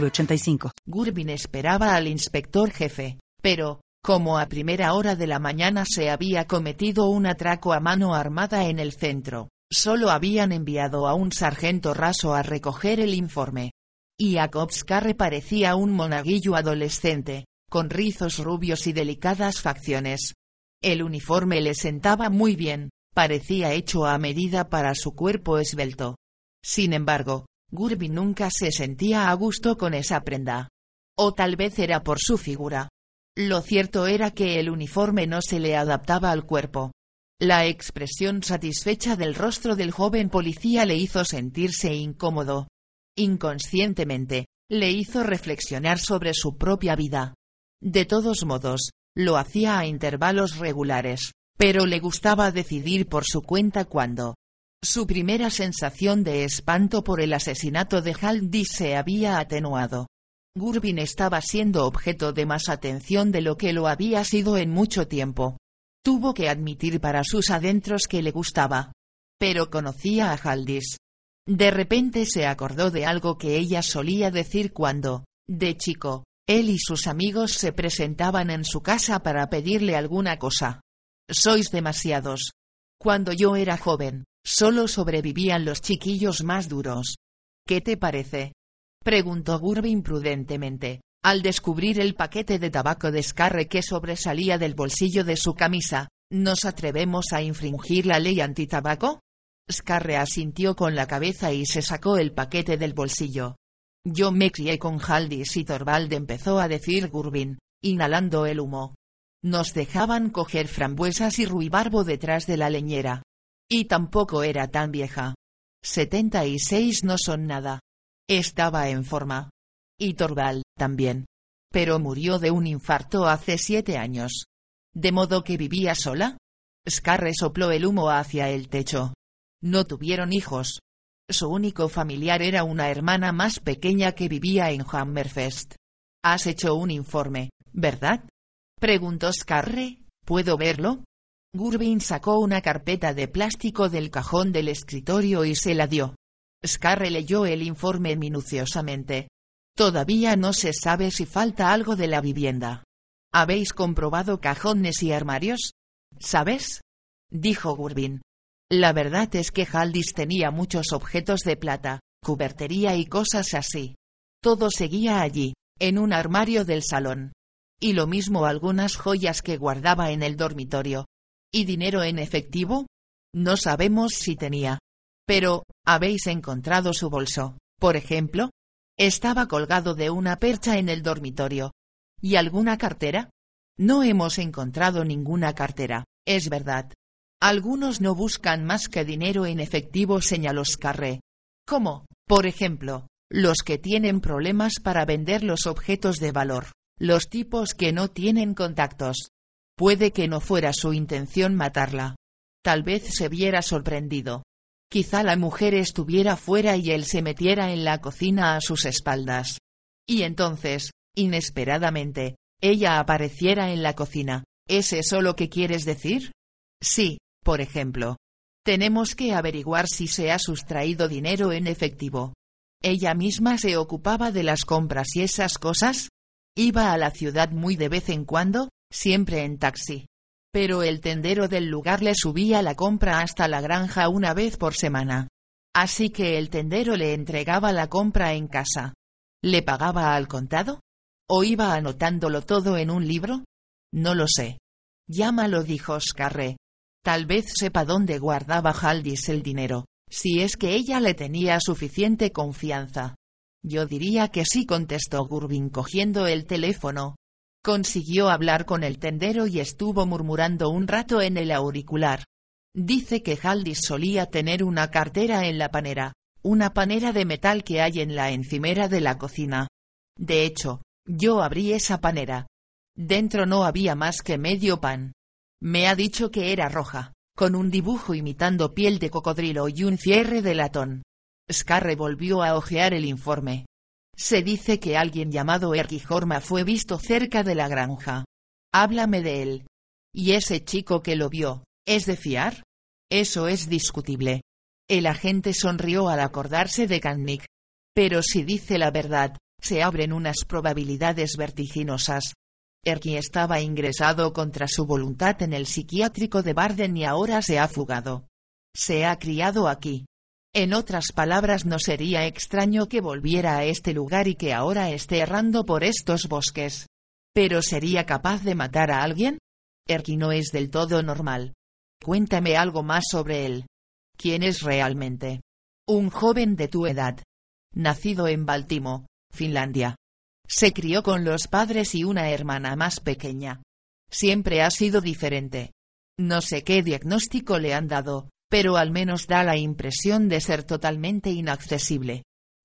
906985. Gurbin esperaba al inspector jefe, pero, como a primera hora de la mañana se había cometido un atraco a mano armada en el centro, solo habían enviado a un sargento raso a recoger el informe. Y Carre parecía un monaguillo adolescente, con rizos rubios y delicadas facciones. El uniforme le sentaba muy bien, parecía hecho a medida para su cuerpo esbelto. Sin embargo, Gurby nunca se sentía a gusto con esa prenda. O tal vez era por su figura. Lo cierto era que el uniforme no se le adaptaba al cuerpo. La expresión satisfecha del rostro del joven policía le hizo sentirse incómodo. Inconscientemente, le hizo reflexionar sobre su propia vida. De todos modos, lo hacía a intervalos regulares, pero le gustaba decidir por su cuenta cuándo. Su primera sensación de espanto por el asesinato de Haldi se había atenuado. Gurbin estaba siendo objeto de más atención de lo que lo había sido en mucho tiempo. Tuvo que admitir para sus adentros que le gustaba. Pero conocía a Haldis. De repente se acordó de algo que ella solía decir cuando, de chico, él y sus amigos se presentaban en su casa para pedirle alguna cosa. Sois demasiados. Cuando yo era joven, Solo sobrevivían los chiquillos más duros. ¿Qué te parece? preguntó Gurbin prudentemente, al descubrir el paquete de tabaco de escarre que sobresalía del bolsillo de su camisa. ¿Nos atrevemos a infringir la ley antitabaco? Scarre asintió con la cabeza y se sacó el paquete del bolsillo. Yo me crié con Haldis y Torvald empezó a decir Gurbin, inhalando el humo. Nos dejaban coger frambuesas y ruibarbo detrás de la leñera. Y tampoco era tan vieja. 76 no son nada. Estaba en forma. Y Torval, también. Pero murió de un infarto hace siete años. ¿De modo que vivía sola? Scarre sopló el humo hacia el techo. No tuvieron hijos. Su único familiar era una hermana más pequeña que vivía en Hammerfest. Has hecho un informe, ¿verdad? Preguntó Scarre. ¿Puedo verlo? Gurbin sacó una carpeta de plástico del cajón del escritorio y se la dio. Scarre leyó el informe minuciosamente. Todavía no se sabe si falta algo de la vivienda. ¿Habéis comprobado cajones y armarios? ¿Sabes? dijo Gurbin. La verdad es que Haldis tenía muchos objetos de plata, cubertería y cosas así. Todo seguía allí, en un armario del salón. Y lo mismo algunas joyas que guardaba en el dormitorio, ¿Y dinero en efectivo? No sabemos si tenía. Pero, ¿habéis encontrado su bolso, por ejemplo? Estaba colgado de una percha en el dormitorio. ¿Y alguna cartera? No hemos encontrado ninguna cartera, es verdad. Algunos no buscan más que dinero en efectivo, señaló Scarre. ¿Cómo? Por ejemplo, los que tienen problemas para vender los objetos de valor, los tipos que no tienen contactos, Puede que no fuera su intención matarla. Tal vez se viera sorprendido. Quizá la mujer estuviera fuera y él se metiera en la cocina a sus espaldas. Y entonces, inesperadamente, ella apareciera en la cocina. ¿Es eso lo que quieres decir? Sí, por ejemplo. Tenemos que averiguar si se ha sustraído dinero en efectivo. ¿Ella misma se ocupaba de las compras y esas cosas? ¿Iba a la ciudad muy de vez en cuando? Siempre en taxi. Pero el tendero del lugar le subía la compra hasta la granja una vez por semana. Así que el tendero le entregaba la compra en casa. ¿Le pagaba al contado? ¿O iba anotándolo todo en un libro? No lo sé. Llámalo, dijo Scarre. Tal vez sepa dónde guardaba Haldis el dinero, si es que ella le tenía suficiente confianza. Yo diría que sí, contestó Gurbin cogiendo el teléfono, Consiguió hablar con el tendero y estuvo murmurando un rato en el auricular. Dice que Haldis solía tener una cartera en la panera, una panera de metal que hay en la encimera de la cocina. De hecho, yo abrí esa panera. Dentro no había más que medio pan. Me ha dicho que era roja, con un dibujo imitando piel de cocodrilo y un cierre de latón. Scarre volvió a hojear el informe. Se dice que alguien llamado Erkijorma fue visto cerca de la granja. Háblame de él. ¿Y ese chico que lo vio, es de fiar? Eso es discutible. El agente sonrió al acordarse de Kannik. Pero si dice la verdad, se abren unas probabilidades vertiginosas. Erki estaba ingresado contra su voluntad en el psiquiátrico de Barden y ahora se ha fugado. Se ha criado aquí. En otras palabras, no sería extraño que volviera a este lugar y que ahora esté errando por estos bosques. ¿Pero sería capaz de matar a alguien? Erki no es del todo normal. Cuéntame algo más sobre él. ¿Quién es realmente? Un joven de tu edad. Nacido en Baltimo, Finlandia. Se crió con los padres y una hermana más pequeña. Siempre ha sido diferente. No sé qué diagnóstico le han dado, pero al menos da la impresión de ser totalmente inaccesible.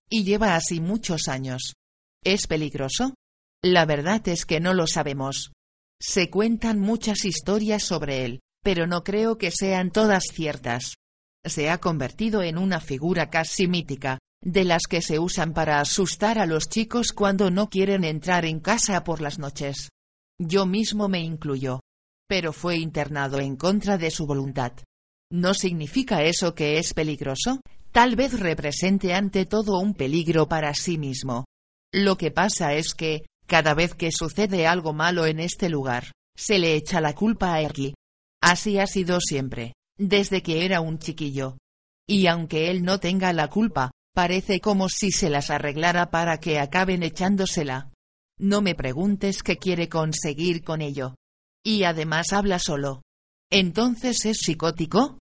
Y lleva así muchos años. ¿Es peligroso? La verdad es que no lo sabemos. Se cuentan muchas historias sobre él, pero no creo que sean todas ciertas. Se ha convertido en una figura casi mítica, de las que se usan para asustar a los chicos cuando no quieren entrar en casa por las noches. Yo mismo me incluyo. Pero fue internado en contra de su voluntad. ¿No significa eso que es peligroso? Tal vez represente ante todo un peligro para sí mismo. Lo que pasa es que, cada vez que sucede algo malo en este lugar, se le echa la culpa a Erki. Así ha sido siempre, desde que era un chiquillo. Y aunque él no tenga la culpa, Parece como si se las arreglara para que acaben echándosela. No me preguntes qué quiere conseguir con ello. Y además habla solo. ¿Entonces es psicótico?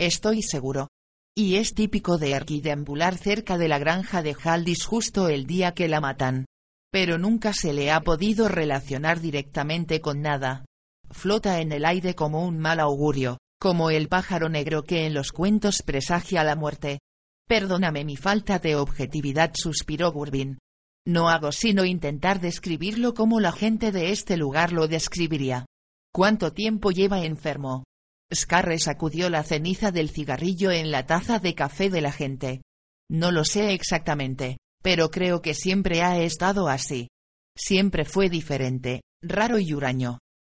Estoy seguro. Y es típico de arquideambular cerca de la granja de Haldis justo el día que la matan. Pero nunca se le ha podido relacionar directamente con nada. Flota en el aire como un mal augurio, como el pájaro negro que en los cuentos presagia la muerte, Perdóname mi falta de objetividad, suspiró Gurbin. No hago sino intentar describirlo como la gente de este lugar lo describiría. ¿Cuánto tiempo lleva enfermo? Scarre sacudió la ceniza del cigarrillo en la taza de café de la gente. No lo sé exactamente, pero creo que siempre ha estado así. Siempre fue diferente, raro y huraño.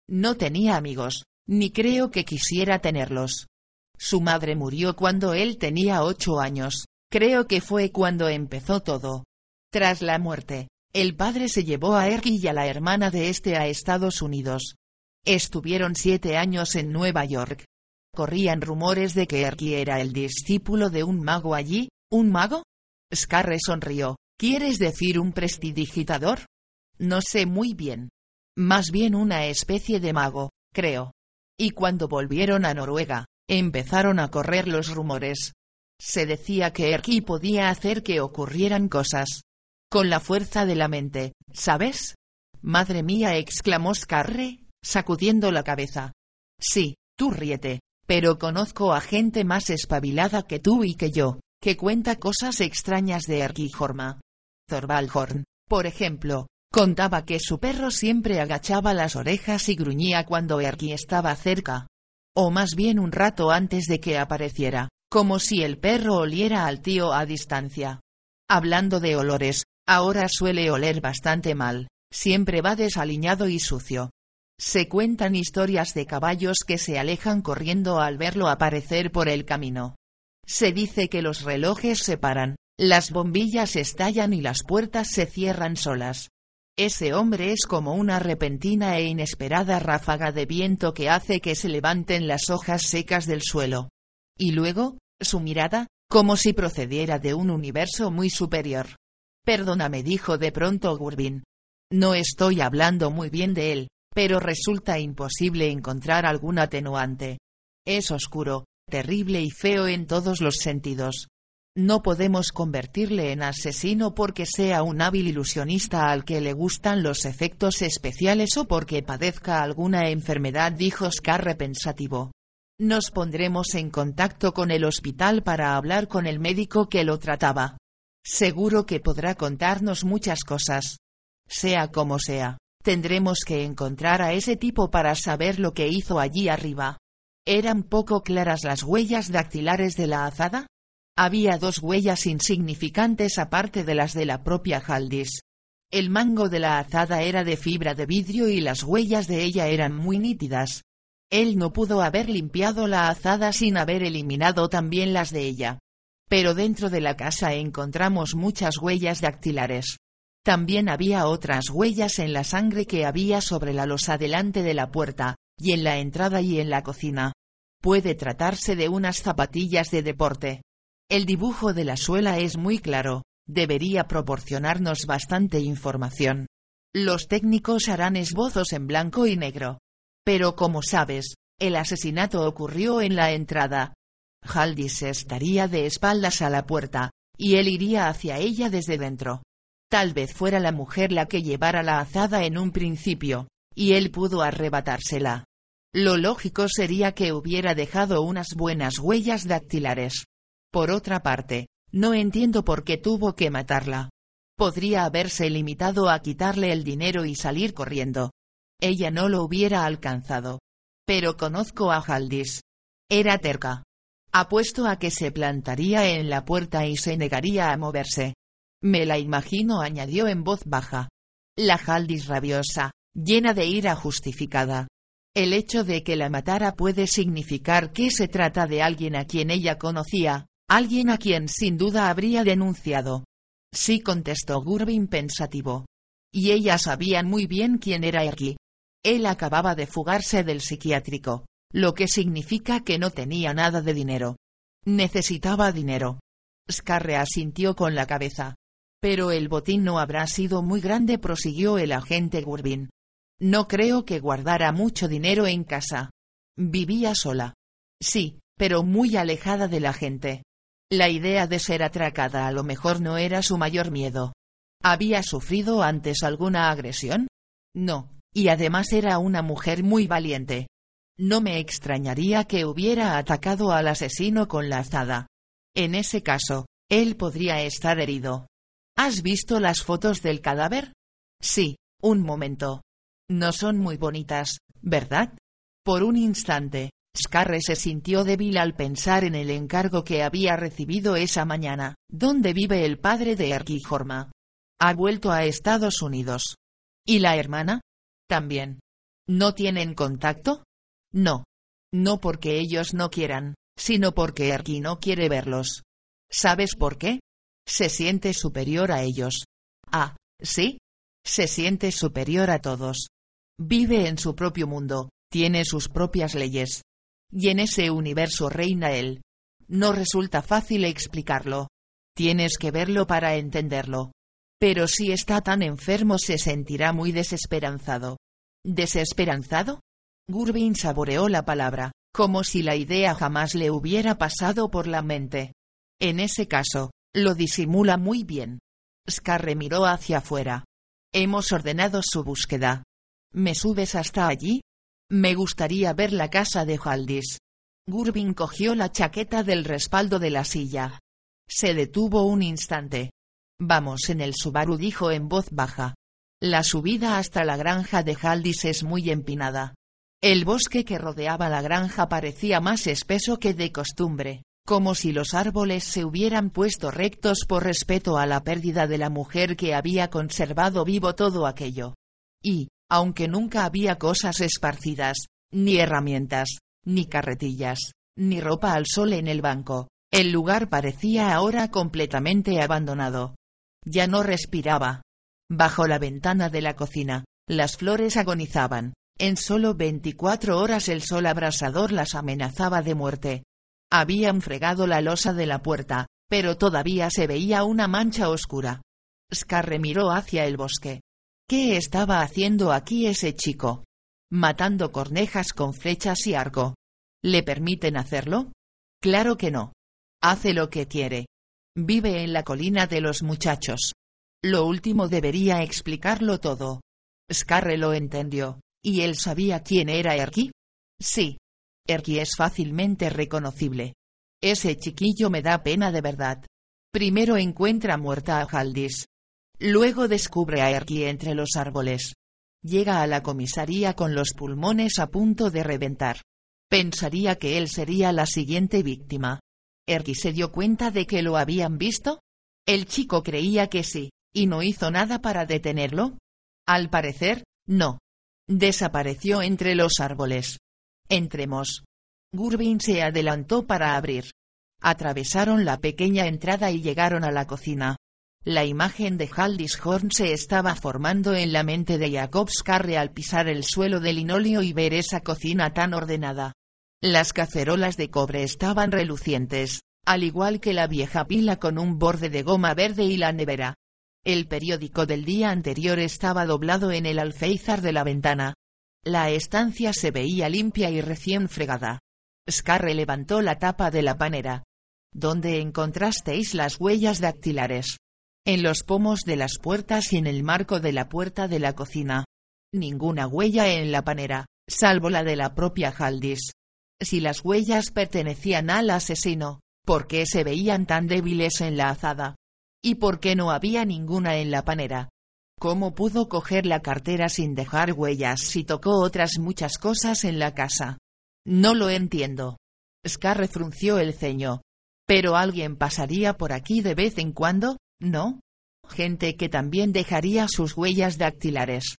No tenía amigos, ni creo que quisiera tenerlos. Su madre murió cuando él tenía ocho años, creo que fue cuando empezó todo. Tras la muerte, el padre se llevó a Erky y a la hermana de este a Estados Unidos. Estuvieron siete años en Nueva York. Corrían rumores de que Erky era el discípulo de un mago allí, ¿un mago? Scarre sonrió, ¿quieres decir un prestidigitador? No sé muy bien. Más bien una especie de mago, creo. Y cuando volvieron a Noruega, Empezaron a correr los rumores. Se decía que Erki podía hacer que ocurrieran cosas. Con la fuerza de la mente, ¿sabes? Madre mía, exclamó Scarre, sacudiendo la cabeza. Sí, tú ríete, pero conozco a gente más espabilada que tú y que yo, que cuenta cosas extrañas de Erki Horma. Thorvaldhorn, por ejemplo, contaba que su perro siempre agachaba las orejas y gruñía cuando Erki estaba cerca o más bien un rato antes de que apareciera, como si el perro oliera al tío a distancia. Hablando de olores, ahora suele oler bastante mal, siempre va desaliñado y sucio. Se cuentan historias de caballos que se alejan corriendo al verlo aparecer por el camino. Se dice que los relojes se paran, las bombillas estallan y las puertas se cierran solas. Ese hombre es como una repentina e inesperada ráfaga de viento que hace que se levanten las hojas secas del suelo. Y luego, su mirada, como si procediera de un universo muy superior. Perdóname, dijo de pronto Gurbin. No estoy hablando muy bien de él, pero resulta imposible encontrar algún atenuante. Es oscuro, terrible y feo en todos los sentidos. No podemos convertirle en asesino porque sea un hábil ilusionista al que le gustan los efectos especiales o porque padezca alguna enfermedad, dijo Scarre pensativo. Nos pondremos en contacto con el hospital para hablar con el médico que lo trataba. Seguro que podrá contarnos muchas cosas. Sea como sea, tendremos que encontrar a ese tipo para saber lo que hizo allí arriba. ¿Eran poco claras las huellas dactilares de la azada? Había dos huellas insignificantes aparte de las de la propia Haldis. El mango de la azada era de fibra de vidrio y las huellas de ella eran muy nítidas. Él no pudo haber limpiado la azada sin haber eliminado también las de ella. Pero dentro de la casa encontramos muchas huellas dactilares. También había otras huellas en la sangre que había sobre la losa delante de la puerta, y en la entrada y en la cocina. Puede tratarse de unas zapatillas de deporte. El dibujo de la suela es muy claro, debería proporcionarnos bastante información. Los técnicos harán esbozos en blanco y negro. Pero como sabes, el asesinato ocurrió en la entrada. Haldis estaría de espaldas a la puerta, y él iría hacia ella desde dentro. Tal vez fuera la mujer la que llevara la azada en un principio, y él pudo arrebatársela. Lo lógico sería que hubiera dejado unas buenas huellas dactilares. Por otra parte, no entiendo por qué tuvo que matarla. Podría haberse limitado a quitarle el dinero y salir corriendo. Ella no lo hubiera alcanzado. Pero conozco a Haldis. Era terca. Apuesto a que se plantaría en la puerta y se negaría a moverse. Me la imagino, añadió en voz baja. La Haldis rabiosa, llena de ira justificada. El hecho de que la matara puede significar que se trata de alguien a quien ella conocía, Alguien a quien sin duda habría denunciado. Sí contestó Gurbin pensativo. Y ellas sabían muy bien quién era Erki. Él acababa de fugarse del psiquiátrico, lo que significa que no tenía nada de dinero. Necesitaba dinero. Scarre asintió con la cabeza. Pero el botín no habrá sido muy grande, prosiguió el agente Gurbin. No creo que guardara mucho dinero en casa. Vivía sola. Sí, pero muy alejada de la gente. La idea de ser atracada a lo mejor no era su mayor miedo. ¿Había sufrido antes alguna agresión? No, y además era una mujer muy valiente. No me extrañaría que hubiera atacado al asesino con la azada. En ese caso, él podría estar herido. ¿Has visto las fotos del cadáver? Sí, un momento. No son muy bonitas, ¿verdad? Por un instante, Scarre se sintió débil al pensar en el encargo que había recibido esa mañana. ¿Dónde vive el padre de Arquijorma? Ha vuelto a Estados Unidos. ¿Y la hermana? También. ¿No tienen contacto? No. No porque ellos no quieran, sino porque Arqui no quiere verlos. ¿Sabes por qué? Se siente superior a ellos. Ah, ¿sí? Se siente superior a todos. Vive en su propio mundo, tiene sus propias leyes, y en ese universo reina él. No resulta fácil explicarlo. Tienes que verlo para entenderlo. Pero si está tan enfermo se sentirá muy desesperanzado. ¿Desesperanzado? Gurbin saboreó la palabra, como si la idea jamás le hubiera pasado por la mente. En ese caso, lo disimula muy bien. Scarre miró hacia afuera. Hemos ordenado su búsqueda. ¿Me subes hasta allí? Me gustaría ver la casa de Haldis. Gurbin cogió la chaqueta del respaldo de la silla. Se detuvo un instante. Vamos en el Subaru dijo en voz baja. La subida hasta la granja de Haldis es muy empinada. El bosque que rodeaba la granja parecía más espeso que de costumbre, como si los árboles se hubieran puesto rectos por respeto a la pérdida de la mujer que había conservado vivo todo aquello. Y, aunque nunca había cosas esparcidas, ni herramientas, ni carretillas, ni ropa al sol en el banco. El lugar parecía ahora completamente abandonado. Ya no respiraba. Bajo la ventana de la cocina, las flores agonizaban. En solo veinticuatro horas el sol abrasador las amenazaba de muerte. Habían fregado la losa de la puerta, pero todavía se veía una mancha oscura. Scarre miró hacia el bosque. ¿Qué estaba haciendo aquí ese chico? Matando cornejas con flechas y arco. ¿Le permiten hacerlo? Claro que no. Hace lo que quiere. Vive en la colina de los muchachos. Lo último debería explicarlo todo. Scarre lo entendió. ¿Y él sabía quién era Erki? Sí. Erki es fácilmente reconocible. Ese chiquillo me da pena de verdad. Primero encuentra muerta a Haldis. Luego descubre a Erky entre los árboles. Llega a la comisaría con los pulmones a punto de reventar. Pensaría que él sería la siguiente víctima. Erky se dio cuenta de que lo habían visto. El chico creía que sí, y no hizo nada para detenerlo. Al parecer, no. Desapareció entre los árboles. Entremos. Gurbin se adelantó para abrir. Atravesaron la pequeña entrada y llegaron a la cocina. La imagen de Haldis Horn se estaba formando en la mente de Jacob Scarre al pisar el suelo de linóleo y ver esa cocina tan ordenada. Las cacerolas de cobre estaban relucientes, al igual que la vieja pila con un borde de goma verde y la nevera. El periódico del día anterior estaba doblado en el alféizar de la ventana. La estancia se veía limpia y recién fregada. Scarre levantó la tapa de la panera. ¿Dónde encontrasteis las huellas dactilares? En los pomos de las puertas y en el marco de la puerta de la cocina. Ninguna huella en la panera, salvo la de la propia Haldis. Si las huellas pertenecían al asesino, ¿por qué se veían tan débiles en la azada? ¿Y por qué no había ninguna en la panera? ¿Cómo pudo coger la cartera sin dejar huellas si tocó otras muchas cosas en la casa? No lo entiendo. Scar frunció el ceño. Pero alguien pasaría por aquí de vez en cuando, ¿no? Gente que también dejaría sus huellas dactilares.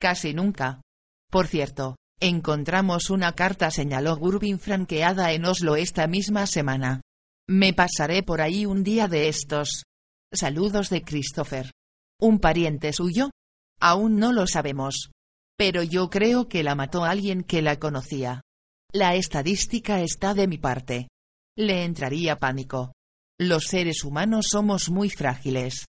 Casi nunca. Por cierto, encontramos una carta señaló Gurbin franqueada en Oslo esta misma semana. Me pasaré por ahí un día de estos. Saludos de Christopher. ¿Un pariente suyo? Aún no lo sabemos. Pero yo creo que la mató alguien que la conocía. La estadística está de mi parte. Le entraría pánico. Los seres humanos somos muy frágiles.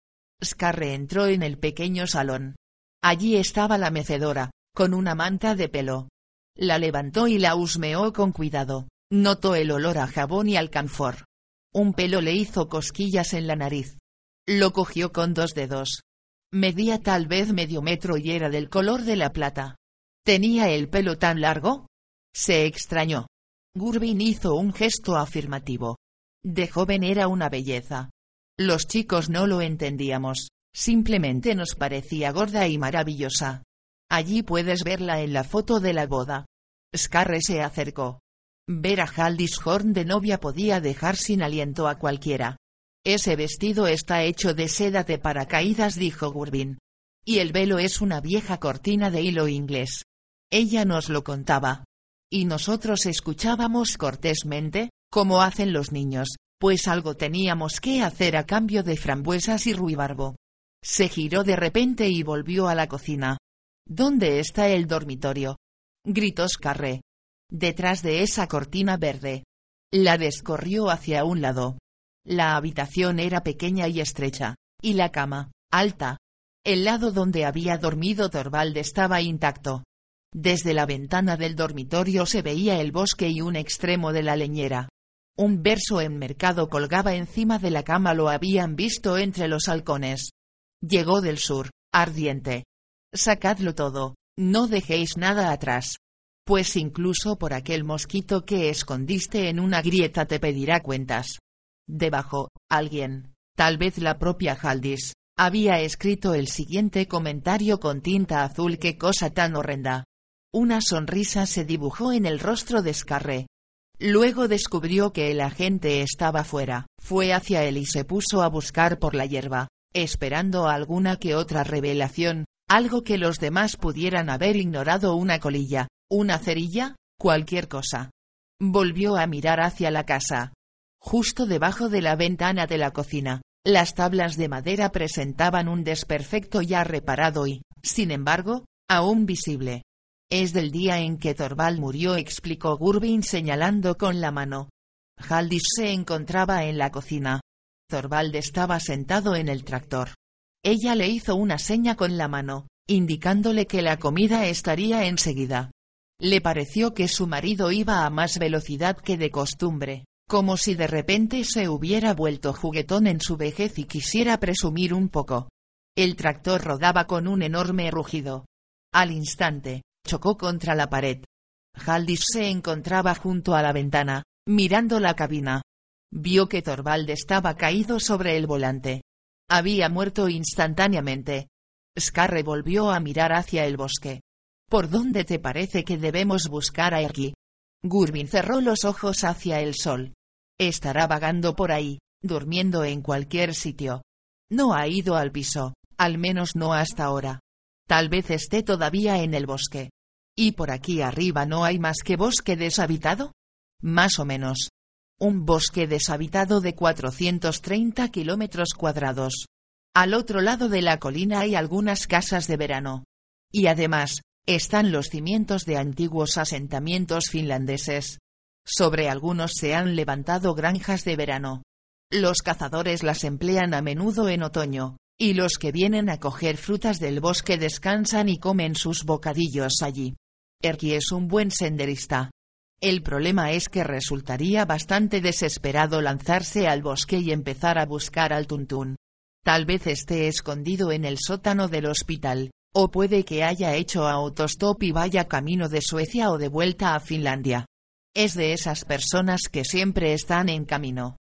Scarre entró en el pequeño salón. Allí estaba la mecedora, con una manta de pelo. La levantó y la husmeó con cuidado. Notó el olor a jabón y alcanfor. Un pelo le hizo cosquillas en la nariz. Lo cogió con dos dedos. Medía tal vez medio metro y era del color de la plata. ¿Tenía el pelo tan largo? Se extrañó. Gurbin hizo un gesto afirmativo. De joven era una belleza. Los chicos no lo entendíamos, simplemente nos parecía gorda y maravillosa. Allí puedes verla en la foto de la boda. Scarre se acercó. Ver a Haldis Horn de novia podía dejar sin aliento a cualquiera. Ese vestido está hecho de seda de paracaídas, dijo Gurbin. Y el velo es una vieja cortina de hilo inglés. Ella nos lo contaba. Y nosotros escuchábamos cortésmente, como hacen los niños, pues algo teníamos que hacer a cambio de frambuesas y ruibarbo. Se giró de repente y volvió a la cocina. ¿Dónde está el dormitorio? gritó Scarre. Detrás de esa cortina verde. La descorrió hacia un lado. La habitación era pequeña y estrecha, y la cama, alta. El lado donde había dormido Torvald estaba intacto. Desde la ventana del dormitorio se veía el bosque y un extremo de la leñera. Un verso enmercado colgaba encima de la cama, lo habían visto entre los halcones. Llegó del sur, ardiente. Sacadlo todo, no dejéis nada atrás. Pues incluso por aquel mosquito que escondiste en una grieta te pedirá cuentas. Debajo, alguien, tal vez la propia Haldis, había escrito el siguiente comentario con tinta azul. ¡Qué cosa tan horrenda! Una sonrisa se dibujó en el rostro de Scarre. Luego descubrió que el agente estaba fuera, fue hacia él y se puso a buscar por la hierba, esperando alguna que otra revelación, algo que los demás pudieran haber ignorado una colilla, una cerilla, cualquier cosa. Volvió a mirar hacia la casa. Justo debajo de la ventana de la cocina, las tablas de madera presentaban un desperfecto ya reparado y, sin embargo, aún visible. Es del día en que Torvald murió, explicó Gurbin señalando con la mano. Haldis se encontraba en la cocina. Torvald estaba sentado en el tractor. Ella le hizo una seña con la mano, indicándole que la comida estaría enseguida. Le pareció que su marido iba a más velocidad que de costumbre, como si de repente se hubiera vuelto juguetón en su vejez y quisiera presumir un poco. El tractor rodaba con un enorme rugido. Al instante, chocó contra la pared. Haldis se encontraba junto a la ventana, mirando la cabina. Vio que Torvald estaba caído sobre el volante. Había muerto instantáneamente. Scarre volvió a mirar hacia el bosque. ¿Por dónde te parece que debemos buscar a Erki? Gurbin cerró los ojos hacia el sol. Estará vagando por ahí, durmiendo en cualquier sitio. No ha ido al piso, al menos no hasta ahora. Tal vez esté todavía en el bosque. ¿Y por aquí arriba no hay más que bosque deshabitado? Más o menos. Un bosque deshabitado de 430 kilómetros cuadrados. Al otro lado de la colina hay algunas casas de verano. Y además, están los cimientos de antiguos asentamientos finlandeses. Sobre algunos se han levantado granjas de verano. Los cazadores las emplean a menudo en otoño, y los que vienen a coger frutas del bosque descansan y comen sus bocadillos allí. Erki es un buen senderista. El problema es que resultaría bastante desesperado lanzarse al bosque y empezar a buscar al tuntún. Tal vez esté escondido en el sótano del hospital, o puede que haya hecho autostop y vaya camino de Suecia o de vuelta a Finlandia. Es de esas personas que siempre están en camino.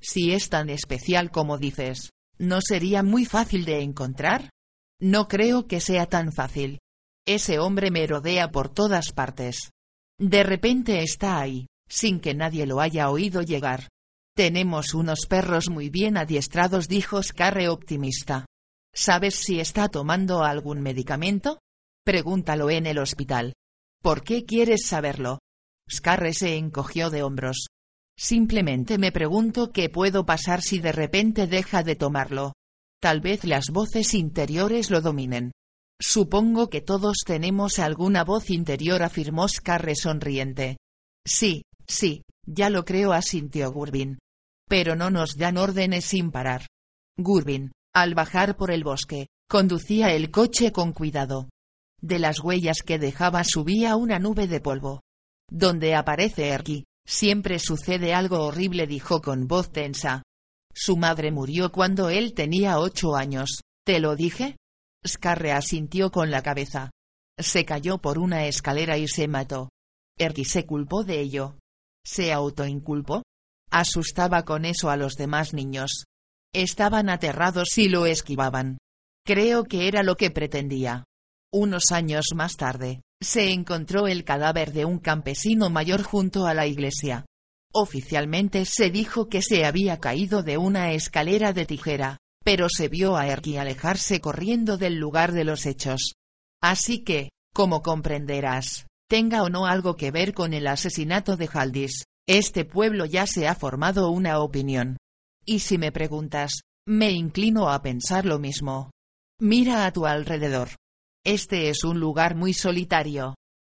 Si es tan especial como dices, ¿no sería muy fácil de encontrar? No creo que sea tan fácil. Ese hombre me rodea por todas partes. De repente está ahí, sin que nadie lo haya oído llegar. Tenemos unos perros muy bien adiestrados, dijo Scarre optimista. ¿Sabes si está tomando algún medicamento? Pregúntalo en el hospital. ¿Por qué quieres saberlo? Scarre se encogió de hombros. Simplemente me pregunto qué puedo pasar si de repente deja de tomarlo. Tal vez las voces interiores lo dominen. Supongo que todos tenemos alguna voz interior, afirmó Scarre sonriente. Sí, sí, ya lo creo, asintió Gurbin. Pero no nos dan órdenes sin parar. Gurbin, al bajar por el bosque, conducía el coche con cuidado. De las huellas que dejaba subía una nube de polvo. Donde aparece Erki, siempre sucede algo horrible, dijo con voz tensa. Su madre murió cuando él tenía ocho años. ¿Te lo dije? Scarre asintió con la cabeza. Se cayó por una escalera y se mató. Erki se culpó de ello. ¿Se autoinculpó? Asustaba con eso a los demás niños. Estaban aterrados y lo esquivaban. Creo que era lo que pretendía. Unos años más tarde, se encontró el cadáver de un campesino mayor junto a la iglesia. Oficialmente se dijo que se había caído de una escalera de tijera, pero se vio a Erki alejarse corriendo del lugar de los hechos. Así que, como comprenderás, tenga o no algo que ver con el asesinato de Haldis, este pueblo ya se ha formado una opinión. Y si me preguntas, me inclino a pensar lo mismo. Mira a tu alrededor. Este es un lugar muy solitario.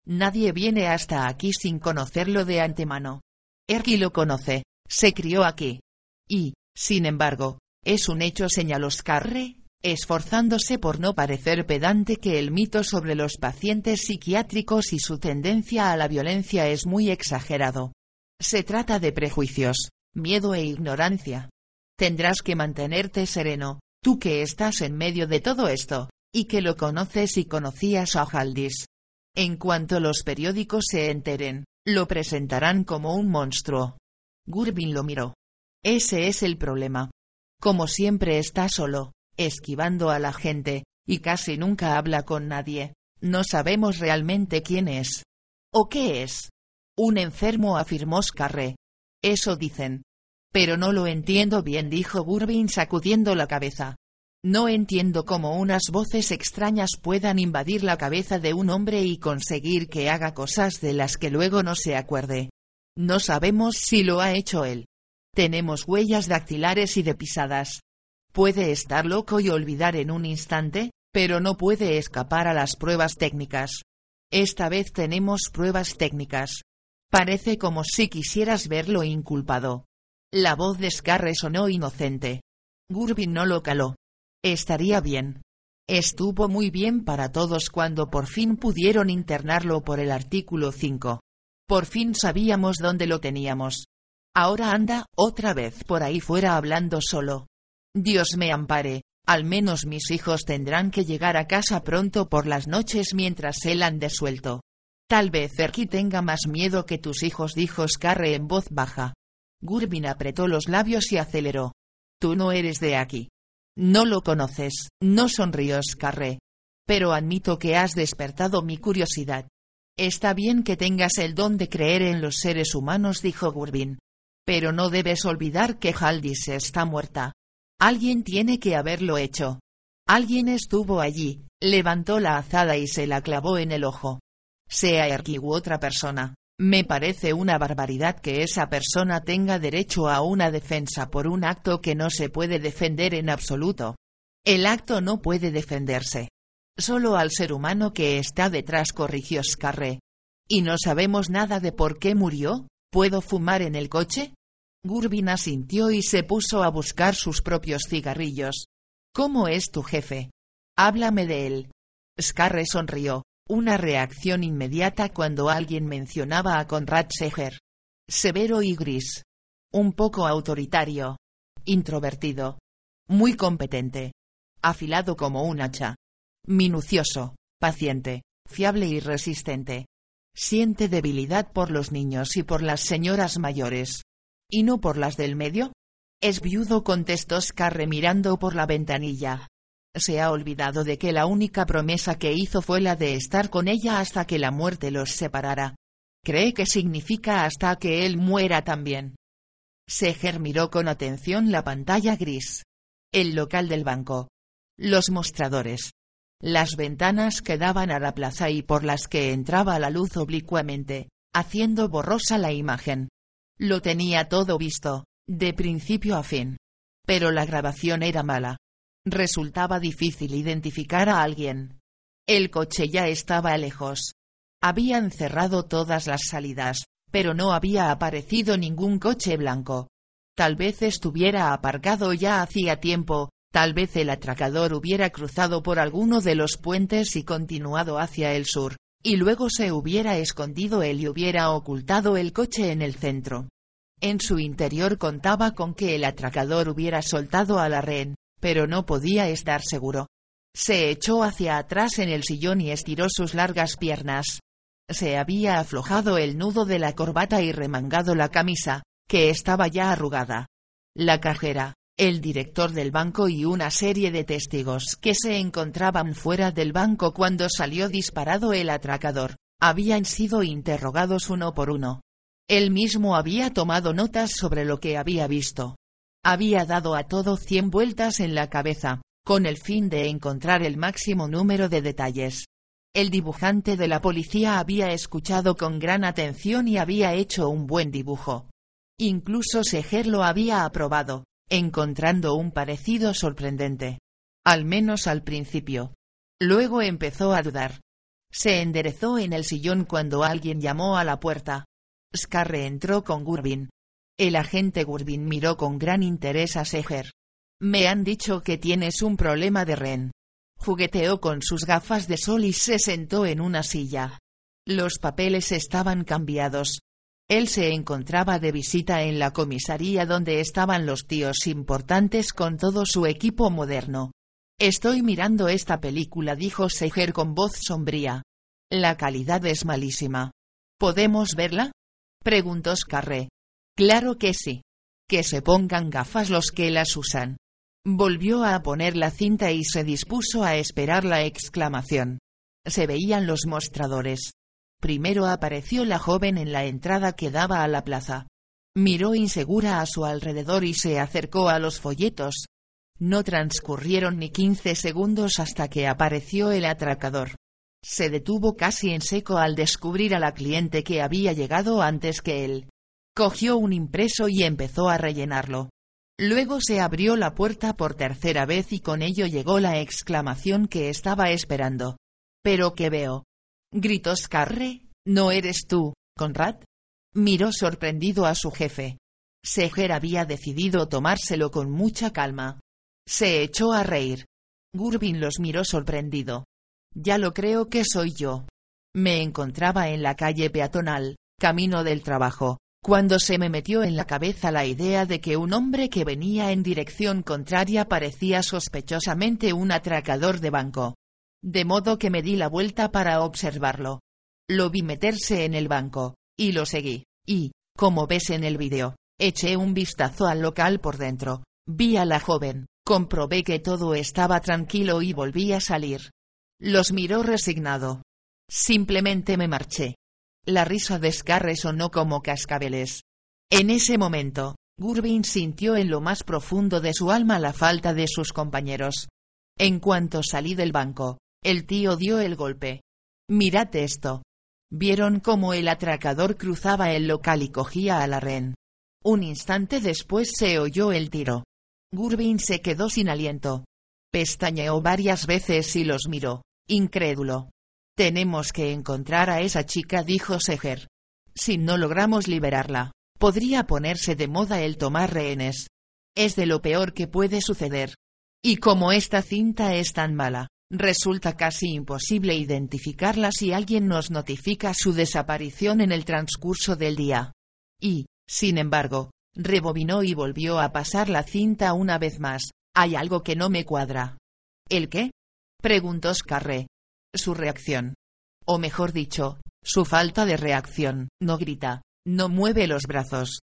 Nadie viene hasta aquí sin conocerlo de antemano. Erki lo conoce, se crió aquí. Y, sin embargo, es un hecho señaló Scarre, esforzándose por no parecer pedante que el mito sobre los pacientes psiquiátricos y su tendencia a la violencia es muy exagerado. Se trata de prejuicios, miedo e ignorancia. Tendrás que mantenerte sereno, tú que estás en medio de todo esto, y que lo conoces y conocías a Haldis. En cuanto los periódicos se enteren, lo presentarán como un monstruo. Gurbin lo miró. Ese es el problema. Como siempre está solo, esquivando a la gente, y casi nunca habla con nadie, no sabemos realmente quién es. ¿O qué es? Un enfermo afirmó Scarre. Eso dicen. Pero no lo entiendo bien, dijo Gurbin sacudiendo la cabeza. No entiendo cómo unas voces extrañas puedan invadir la cabeza de un hombre y conseguir que haga cosas de las que luego no se acuerde. No sabemos si lo ha hecho él. Tenemos huellas dactilares y de pisadas. Puede estar loco y olvidar en un instante, pero no puede escapar a las pruebas técnicas. Esta vez tenemos pruebas técnicas. Parece como si quisieras verlo inculpado. La voz de Scarre sonó inocente. Gurbin no lo caló. Estaría bien. Estuvo muy bien para todos cuando por fin pudieron internarlo por el artículo 5. Por fin sabíamos dónde lo teníamos. Ahora anda, otra vez por ahí fuera hablando solo. Dios me ampare, al menos mis hijos tendrán que llegar a casa pronto por las noches mientras él ande suelto. Tal vez Erki tenga más miedo que tus hijos, dijo Scarre en voz baja. Gurbin apretó los labios y aceleró. Tú no eres de aquí. No lo conoces, no sonrió Scarre. Pero admito que has despertado mi curiosidad. Está bien que tengas el don de creer en los seres humanos, dijo Gurbin. Pero no debes olvidar que Haldis está muerta. Alguien tiene que haberlo hecho. Alguien estuvo allí, levantó la azada y se la clavó en el ojo. Sea Erky u otra persona, me parece una barbaridad que esa persona tenga derecho a una defensa por un acto que no se puede defender en absoluto. El acto no puede defenderse. Solo al ser humano que está detrás corrigió Scarre. ¿Y no sabemos nada de por qué murió? ¿Puedo fumar en el coche? Gurbin asintió y se puso a buscar sus propios cigarrillos. ¿Cómo es tu jefe? Háblame de él. Scarre sonrió, una reacción inmediata cuando alguien mencionaba a Conrad Seger. Severo y gris. Un poco autoritario. Introvertido. Muy competente. Afilado como un hacha. Minucioso, paciente, fiable y resistente. Siente debilidad por los niños y por las señoras mayores. ¿Y no por las del medio? Es viudo contestó Scarre mirando por la ventanilla. Se ha olvidado de que la única promesa que hizo fue la de estar con ella hasta que la muerte los separara. Cree que significa hasta que él muera también. Seger miró con atención la pantalla gris. El local del banco. Los mostradores. Las ventanas que daban a la plaza y por las que entraba la luz oblicuamente, haciendo borrosa la imagen. Lo tenía todo visto, de principio a fin. Pero la grabación era mala. Resultaba difícil identificar a alguien. El coche ya estaba lejos. Habían cerrado todas las salidas, pero no había aparecido ningún coche blanco. Tal vez estuviera aparcado ya hacía tiempo, tal vez el atracador hubiera cruzado por alguno de los puentes y continuado hacia el sur, y luego se hubiera escondido él y hubiera ocultado el coche en el centro. En su interior contaba con que el atracador hubiera soltado a la rehén, pero no podía estar seguro. Se echó hacia atrás en el sillón y estiró sus largas piernas. Se había aflojado el nudo de la corbata y remangado la camisa, que estaba ya arrugada. La cajera, el director del banco y una serie de testigos que se encontraban fuera del banco cuando salió disparado el atracador, habían sido interrogados uno por uno. Él mismo había tomado notas sobre lo que había visto. Había dado a todo cien vueltas en la cabeza, con el fin de encontrar el máximo número de detalles. El dibujante de la policía había escuchado con gran atención y había hecho un buen dibujo. Incluso Seger lo había aprobado, encontrando un parecido sorprendente. Al menos al principio. Luego empezó a dudar. Se enderezó en el sillón cuando alguien llamó a la puerta. Scarre entró con Gurbin. El agente Gurbin miró con gran interés a Seger. Me han dicho que tienes un problema de Ren. Jugueteó con sus gafas de sol y se sentó en una silla. Los papeles estaban cambiados. Él se encontraba de visita en la comisaría donde estaban los tíos importantes con todo su equipo moderno. Estoy mirando esta película, dijo Seger con voz sombría. La calidad es malísima. ¿Podemos verla? Preguntó Scarre. Claro que sí. Que se pongan gafas los que las usan. Volvió a poner la cinta y se dispuso a esperar la exclamación. Se veían los mostradores. Primero apareció la joven en la entrada que daba a la plaza. Miró insegura a su alrededor y se acercó a los folletos. No transcurrieron ni quince segundos hasta que apareció el atracador. Se detuvo casi en seco al descubrir a la cliente que había llegado antes que él. Cogió un impreso y empezó a rellenarlo. Luego se abrió la puerta por tercera vez y con ello llegó la exclamación que estaba esperando. ¿Pero qué veo? Gritó Scarre, ¿no eres tú, Conrad? Miró sorprendido a su jefe. Seger había decidido tomárselo con mucha calma. Se echó a reír. Gurbin los miró sorprendido. Ya lo creo que soy yo. Me encontraba en la calle peatonal, camino del trabajo, cuando se me metió en la cabeza la idea de que un hombre que venía en dirección contraria parecía sospechosamente un atracador de banco. De modo que me di la vuelta para observarlo. Lo vi meterse en el banco, y lo seguí, y, como ves en el vídeo, eché un vistazo al local por dentro, vi a la joven, Comprobé que todo estaba tranquilo y volví a salir. Los miró resignado. Simplemente me marché. La risa de Scarre sonó como cascabeles. En ese momento, Gurbin sintió en lo más profundo de su alma la falta de sus compañeros. En cuanto salí del banco, el tío dio el golpe. Mirad esto. Vieron cómo el atracador cruzaba el local y cogía a la ren. Un instante después se oyó el tiro. Gurbin se quedó sin aliento. Pestañeó varias veces y los miró, incrédulo. Tenemos que encontrar a esa chica, dijo Seger. Si no logramos liberarla, podría ponerse de moda el tomar rehenes. Es de lo peor que puede suceder. Y como esta cinta es tan mala, resulta casi imposible identificarla si alguien nos notifica su desaparición en el transcurso del día. Y, sin embargo, rebobinó y volvió a pasar la cinta una vez más. Hay algo que no me cuadra. ¿El qué? preguntó Scarre su reacción. O mejor dicho, su falta de reacción, no grita, no mueve los brazos.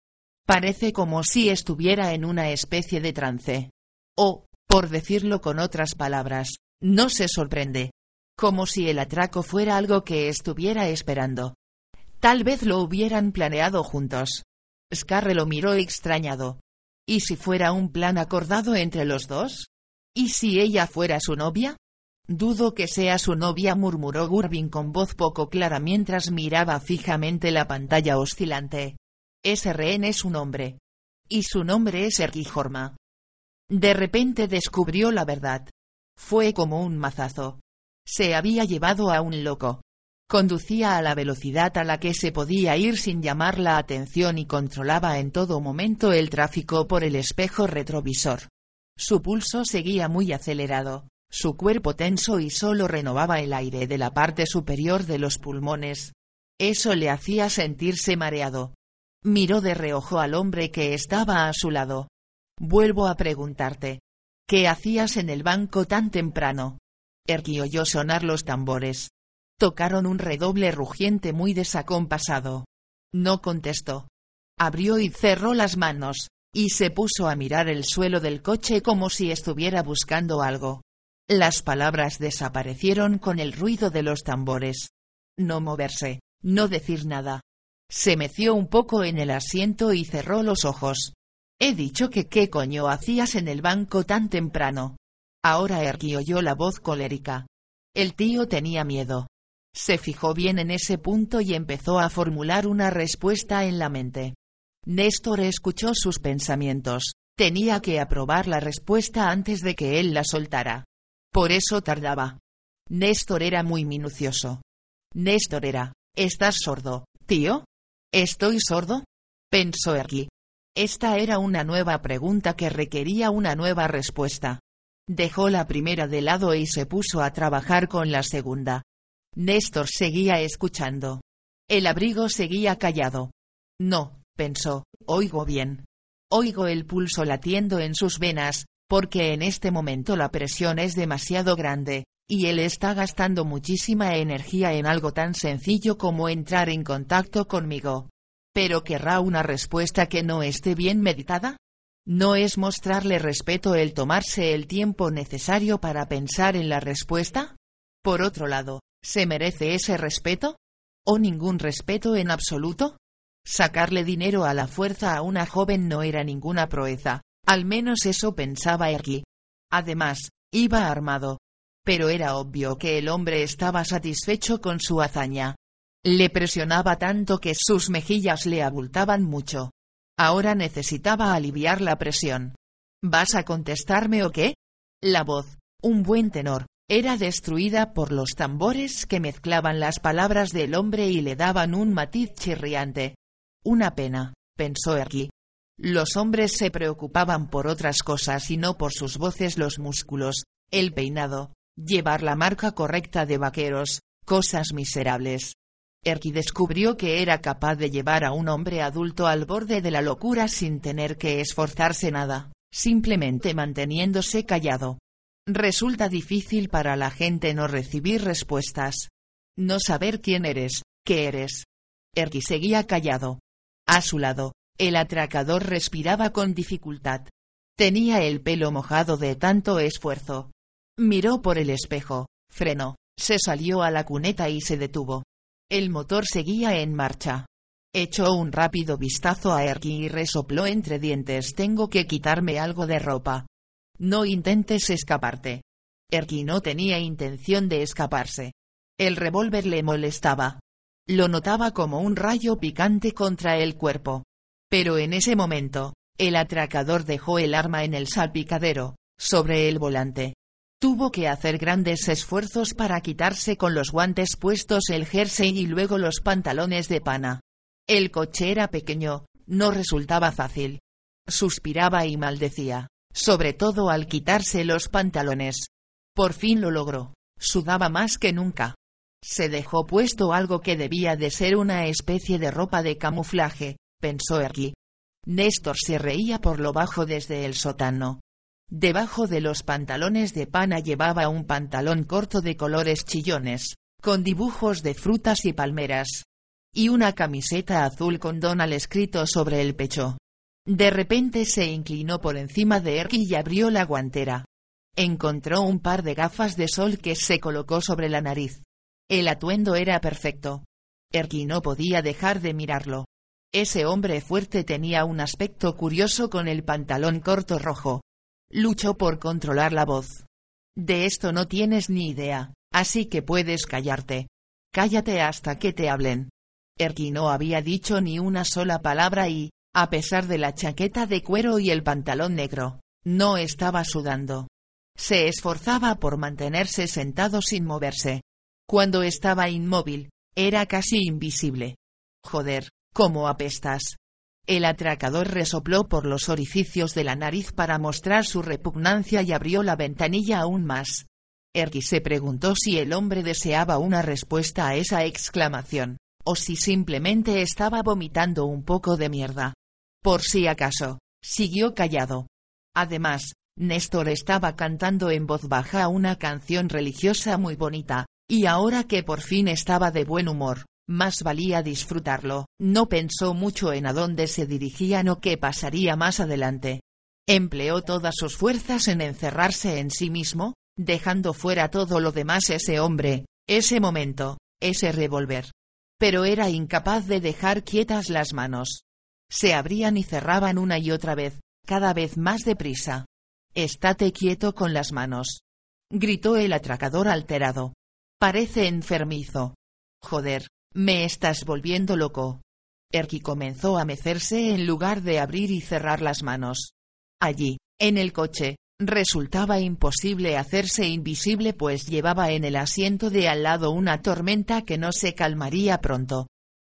Parece como si estuviera en una especie de trance. O, por decirlo con otras palabras, no se sorprende. Como si el atraco fuera algo que estuviera esperando. Tal vez lo hubieran planeado juntos. Scarre lo miró extrañado. ¿Y si fuera un plan acordado entre los dos? ¿Y si ella fuera su novia? Dudo que sea su novia, murmuró Gurbin con voz poco clara mientras miraba fijamente la pantalla oscilante. SRN es un hombre. Y su nombre es Ergijorma. De repente descubrió la verdad. Fue como un mazazo. Se había llevado a un loco. Conducía a la velocidad a la que se podía ir sin llamar la atención y controlaba en todo momento el tráfico por el espejo retrovisor. Su pulso seguía muy acelerado su cuerpo tenso y solo renovaba el aire de la parte superior de los pulmones. Eso le hacía sentirse mareado. Miró de reojo al hombre que estaba a su lado. Vuelvo a preguntarte. ¿Qué hacías en el banco tan temprano? Erki oyó sonar los tambores. Tocaron un redoble rugiente muy desacompasado. No contestó. Abrió y cerró las manos, y se puso a mirar el suelo del coche como si estuviera buscando algo. Las palabras desaparecieron con el ruido de los tambores. No moverse, no decir nada. Se meció un poco en el asiento y cerró los ojos. He dicho que qué coño hacías en el banco tan temprano. Ahora Erki oyó la voz colérica. El tío tenía miedo. Se fijó bien en ese punto y empezó a formular una respuesta en la mente. Néstor escuchó sus pensamientos. Tenía que aprobar la respuesta antes de que él la soltara. Por eso tardaba. Néstor era muy minucioso. Néstor era, ¿estás sordo, tío? ¿Estoy sordo? Pensó aquí. Esta era una nueva pregunta que requería una nueva respuesta. Dejó la primera de lado y se puso a trabajar con la segunda. Néstor seguía escuchando. El abrigo seguía callado. No, pensó, oigo bien. Oigo el pulso latiendo en sus venas, porque en este momento la presión es demasiado grande, y él está gastando muchísima energía en algo tan sencillo como entrar en contacto conmigo. ¿Pero querrá una respuesta que no esté bien meditada? ¿No es mostrarle respeto el tomarse el tiempo necesario para pensar en la respuesta? Por otro lado, ¿se merece ese respeto? ¿O ningún respeto en absoluto? Sacarle dinero a la fuerza a una joven no era ninguna proeza, al menos eso pensaba Erki. Además, iba armado. Pero era obvio que el hombre estaba satisfecho con su hazaña. Le presionaba tanto que sus mejillas le abultaban mucho. Ahora necesitaba aliviar la presión. ¿Vas a contestarme o qué? La voz, un buen tenor, era destruida por los tambores que mezclaban las palabras del hombre y le daban un matiz chirriante. Una pena, pensó Erki. Los hombres se preocupaban por otras cosas y no por sus voces los músculos, el peinado, llevar la marca correcta de vaqueros, cosas miserables. Erky descubrió que era capaz de llevar a un hombre adulto al borde de la locura sin tener que esforzarse nada, simplemente manteniéndose callado. Resulta difícil para la gente no recibir respuestas. No saber quién eres, qué eres. Erky seguía callado. A su lado, el atracador respiraba con dificultad. Tenía el pelo mojado de tanto esfuerzo. Miró por el espejo, frenó, se salió a la cuneta y se detuvo. El motor seguía en marcha. Echó un rápido vistazo a Erky y resopló entre dientes tengo que quitarme algo de ropa. No intentes escaparte. Erky no tenía intención de escaparse. El revólver le molestaba. Lo notaba como un rayo picante contra el cuerpo. Pero en ese momento, el atracador dejó el arma en el salpicadero, sobre el volante. Tuvo que hacer grandes esfuerzos para quitarse con los guantes puestos el jersey y luego los pantalones de pana. El coche era pequeño, no resultaba fácil. Suspiraba y maldecía, sobre todo al quitarse los pantalones. Por fin lo logró, sudaba más que nunca. Se dejó puesto algo que debía de ser una especie de ropa de camuflaje, pensó Erky. Néstor se reía por lo bajo desde el sótano. Debajo de los pantalones de pana llevaba un pantalón corto de colores chillones, con dibujos de frutas y palmeras. Y una camiseta azul con Donald escrito sobre el pecho. De repente se inclinó por encima de Erky y abrió la guantera. Encontró un par de gafas de sol que se colocó sobre la nariz. El atuendo era perfecto. Erky no podía dejar de mirarlo. Ese hombre fuerte tenía un aspecto curioso con el pantalón corto rojo. Luchó por controlar la voz. De esto no tienes ni idea, así que puedes callarte. Cállate hasta que te hablen. Erky no había dicho ni una sola palabra y, a pesar de la chaqueta de cuero y el pantalón negro, no estaba sudando. Se esforzaba por mantenerse sentado sin moverse. Cuando estaba inmóvil, era casi invisible. Joder, ¿Cómo apestas? El atracador resopló por los orificios de la nariz para mostrar su repugnancia y abrió la ventanilla aún más. Erky se preguntó si el hombre deseaba una respuesta a esa exclamación, o si simplemente estaba vomitando un poco de mierda. Por si acaso, siguió callado. Además, Néstor estaba cantando en voz baja una canción religiosa muy bonita, y ahora que por fin estaba de buen humor, más valía disfrutarlo, no pensó mucho en a dónde se dirigían o qué pasaría más adelante. Empleó todas sus fuerzas en encerrarse en sí mismo, dejando fuera todo lo demás ese hombre, ese momento, ese revólver. Pero era incapaz de dejar quietas las manos. Se abrían y cerraban una y otra vez, cada vez más deprisa. Estate quieto con las manos. Gritó el atracador alterado. Parece enfermizo. Joder, me estás volviendo loco. Erky comenzó a mecerse en lugar de abrir y cerrar las manos. Allí, en el coche, resultaba imposible hacerse invisible pues llevaba en el asiento de al lado una tormenta que no se calmaría pronto.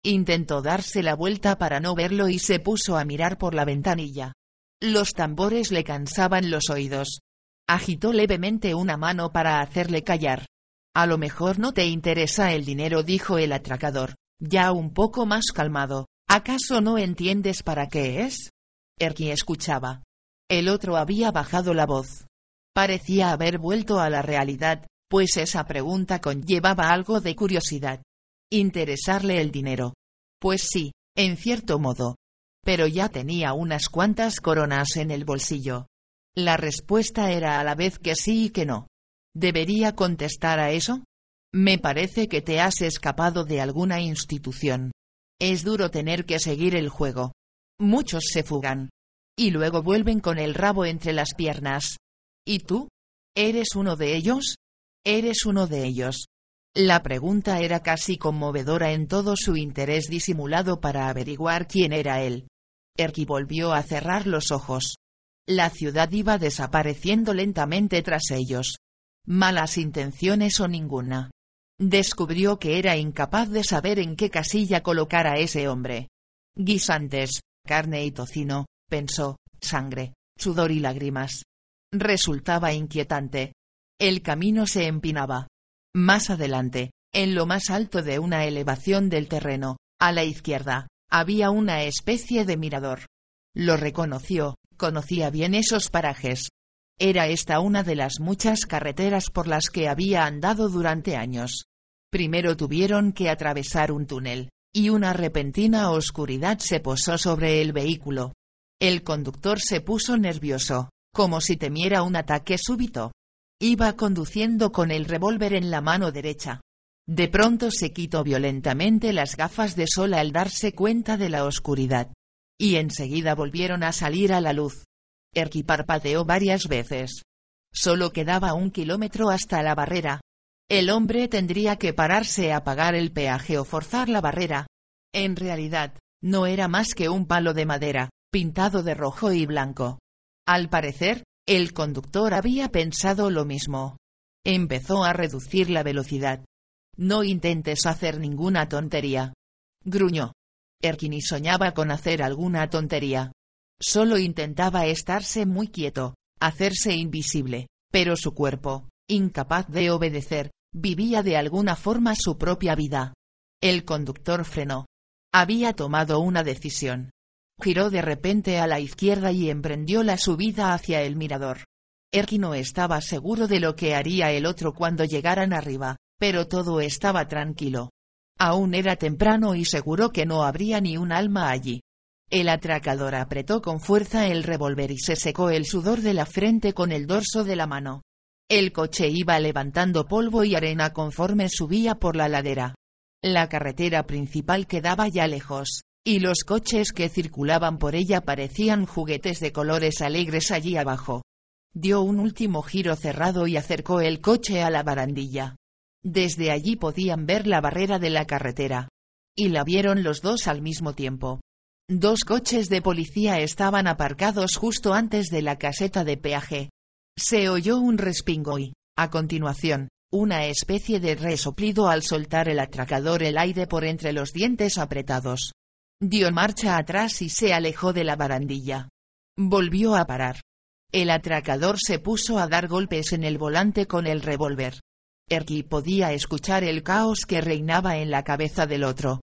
Intentó darse la vuelta para no verlo y se puso a mirar por la ventanilla. Los tambores le cansaban los oídos. Agitó levemente una mano para hacerle callar. A lo mejor no te interesa el dinero, dijo el atracador, ya un poco más calmado. ¿Acaso no entiendes para qué es? Erky escuchaba. El otro había bajado la voz. Parecía haber vuelto a la realidad, pues esa pregunta conllevaba algo de curiosidad. Interesarle el dinero. Pues sí, en cierto modo. Pero ya tenía unas cuantas coronas en el bolsillo. La respuesta era a la vez que sí y que no. ¿Debería contestar a eso? Me parece que te has escapado de alguna institución. Es duro tener que seguir el juego. Muchos se fugan. Y luego vuelven con el rabo entre las piernas. ¿Y tú? ¿Eres uno de ellos? ¿Eres uno de ellos? La pregunta era casi conmovedora en todo su interés disimulado para averiguar quién era él. Erky volvió a cerrar los ojos. La ciudad iba desapareciendo lentamente tras ellos malas intenciones o ninguna. Descubrió que era incapaz de saber en qué casilla colocar a ese hombre. Guisantes, carne y tocino, pensó, sangre, sudor y lágrimas. Resultaba inquietante. El camino se empinaba. Más adelante, en lo más alto de una elevación del terreno, a la izquierda, había una especie de mirador. Lo reconoció, conocía bien esos parajes, era esta una de las muchas carreteras por las que había andado durante años. Primero tuvieron que atravesar un túnel, y una repentina oscuridad se posó sobre el vehículo. El conductor se puso nervioso, como si temiera un ataque súbito. Iba conduciendo con el revólver en la mano derecha. De pronto se quitó violentamente las gafas de sol al darse cuenta de la oscuridad. Y enseguida volvieron a salir a la luz. Erky parpadeó varias veces. Solo quedaba un kilómetro hasta la barrera. El hombre tendría que pararse a pagar el peaje o forzar la barrera. En realidad, no era más que un palo de madera, pintado de rojo y blanco. Al parecer, el conductor había pensado lo mismo. Empezó a reducir la velocidad. No intentes hacer ninguna tontería. Gruñó. Erkini soñaba con hacer alguna tontería. Solo intentaba estarse muy quieto, hacerse invisible, pero su cuerpo, incapaz de obedecer, vivía de alguna forma su propia vida. El conductor frenó. Había tomado una decisión. Giró de repente a la izquierda y emprendió la subida hacia el mirador. Erky no estaba seguro de lo que haría el otro cuando llegaran arriba, pero todo estaba tranquilo. Aún era temprano y seguro que no habría ni un alma allí. El atracador apretó con fuerza el revólver y se secó el sudor de la frente con el dorso de la mano. El coche iba levantando polvo y arena conforme subía por la ladera. La carretera principal quedaba ya lejos, y los coches que circulaban por ella parecían juguetes de colores alegres allí abajo. Dio un último giro cerrado y acercó el coche a la barandilla. Desde allí podían ver la barrera de la carretera. Y la vieron los dos al mismo tiempo. Dos coches de policía estaban aparcados justo antes de la caseta de peaje. Se oyó un respingo y, a continuación, una especie de resoplido al soltar el atracador el aire por entre los dientes apretados. Dio marcha atrás y se alejó de la barandilla. Volvió a parar. El atracador se puso a dar golpes en el volante con el revólver. Erky podía escuchar el caos que reinaba en la cabeza del otro.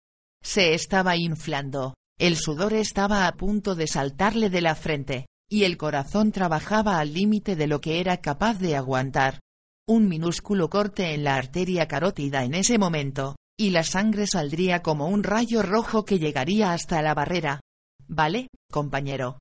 Se estaba inflando, el sudor estaba a punto de saltarle de la frente, y el corazón trabajaba al límite de lo que era capaz de aguantar. Un minúsculo corte en la arteria carótida en ese momento, y la sangre saldría como un rayo rojo que llegaría hasta la barrera. ¿Vale, compañero?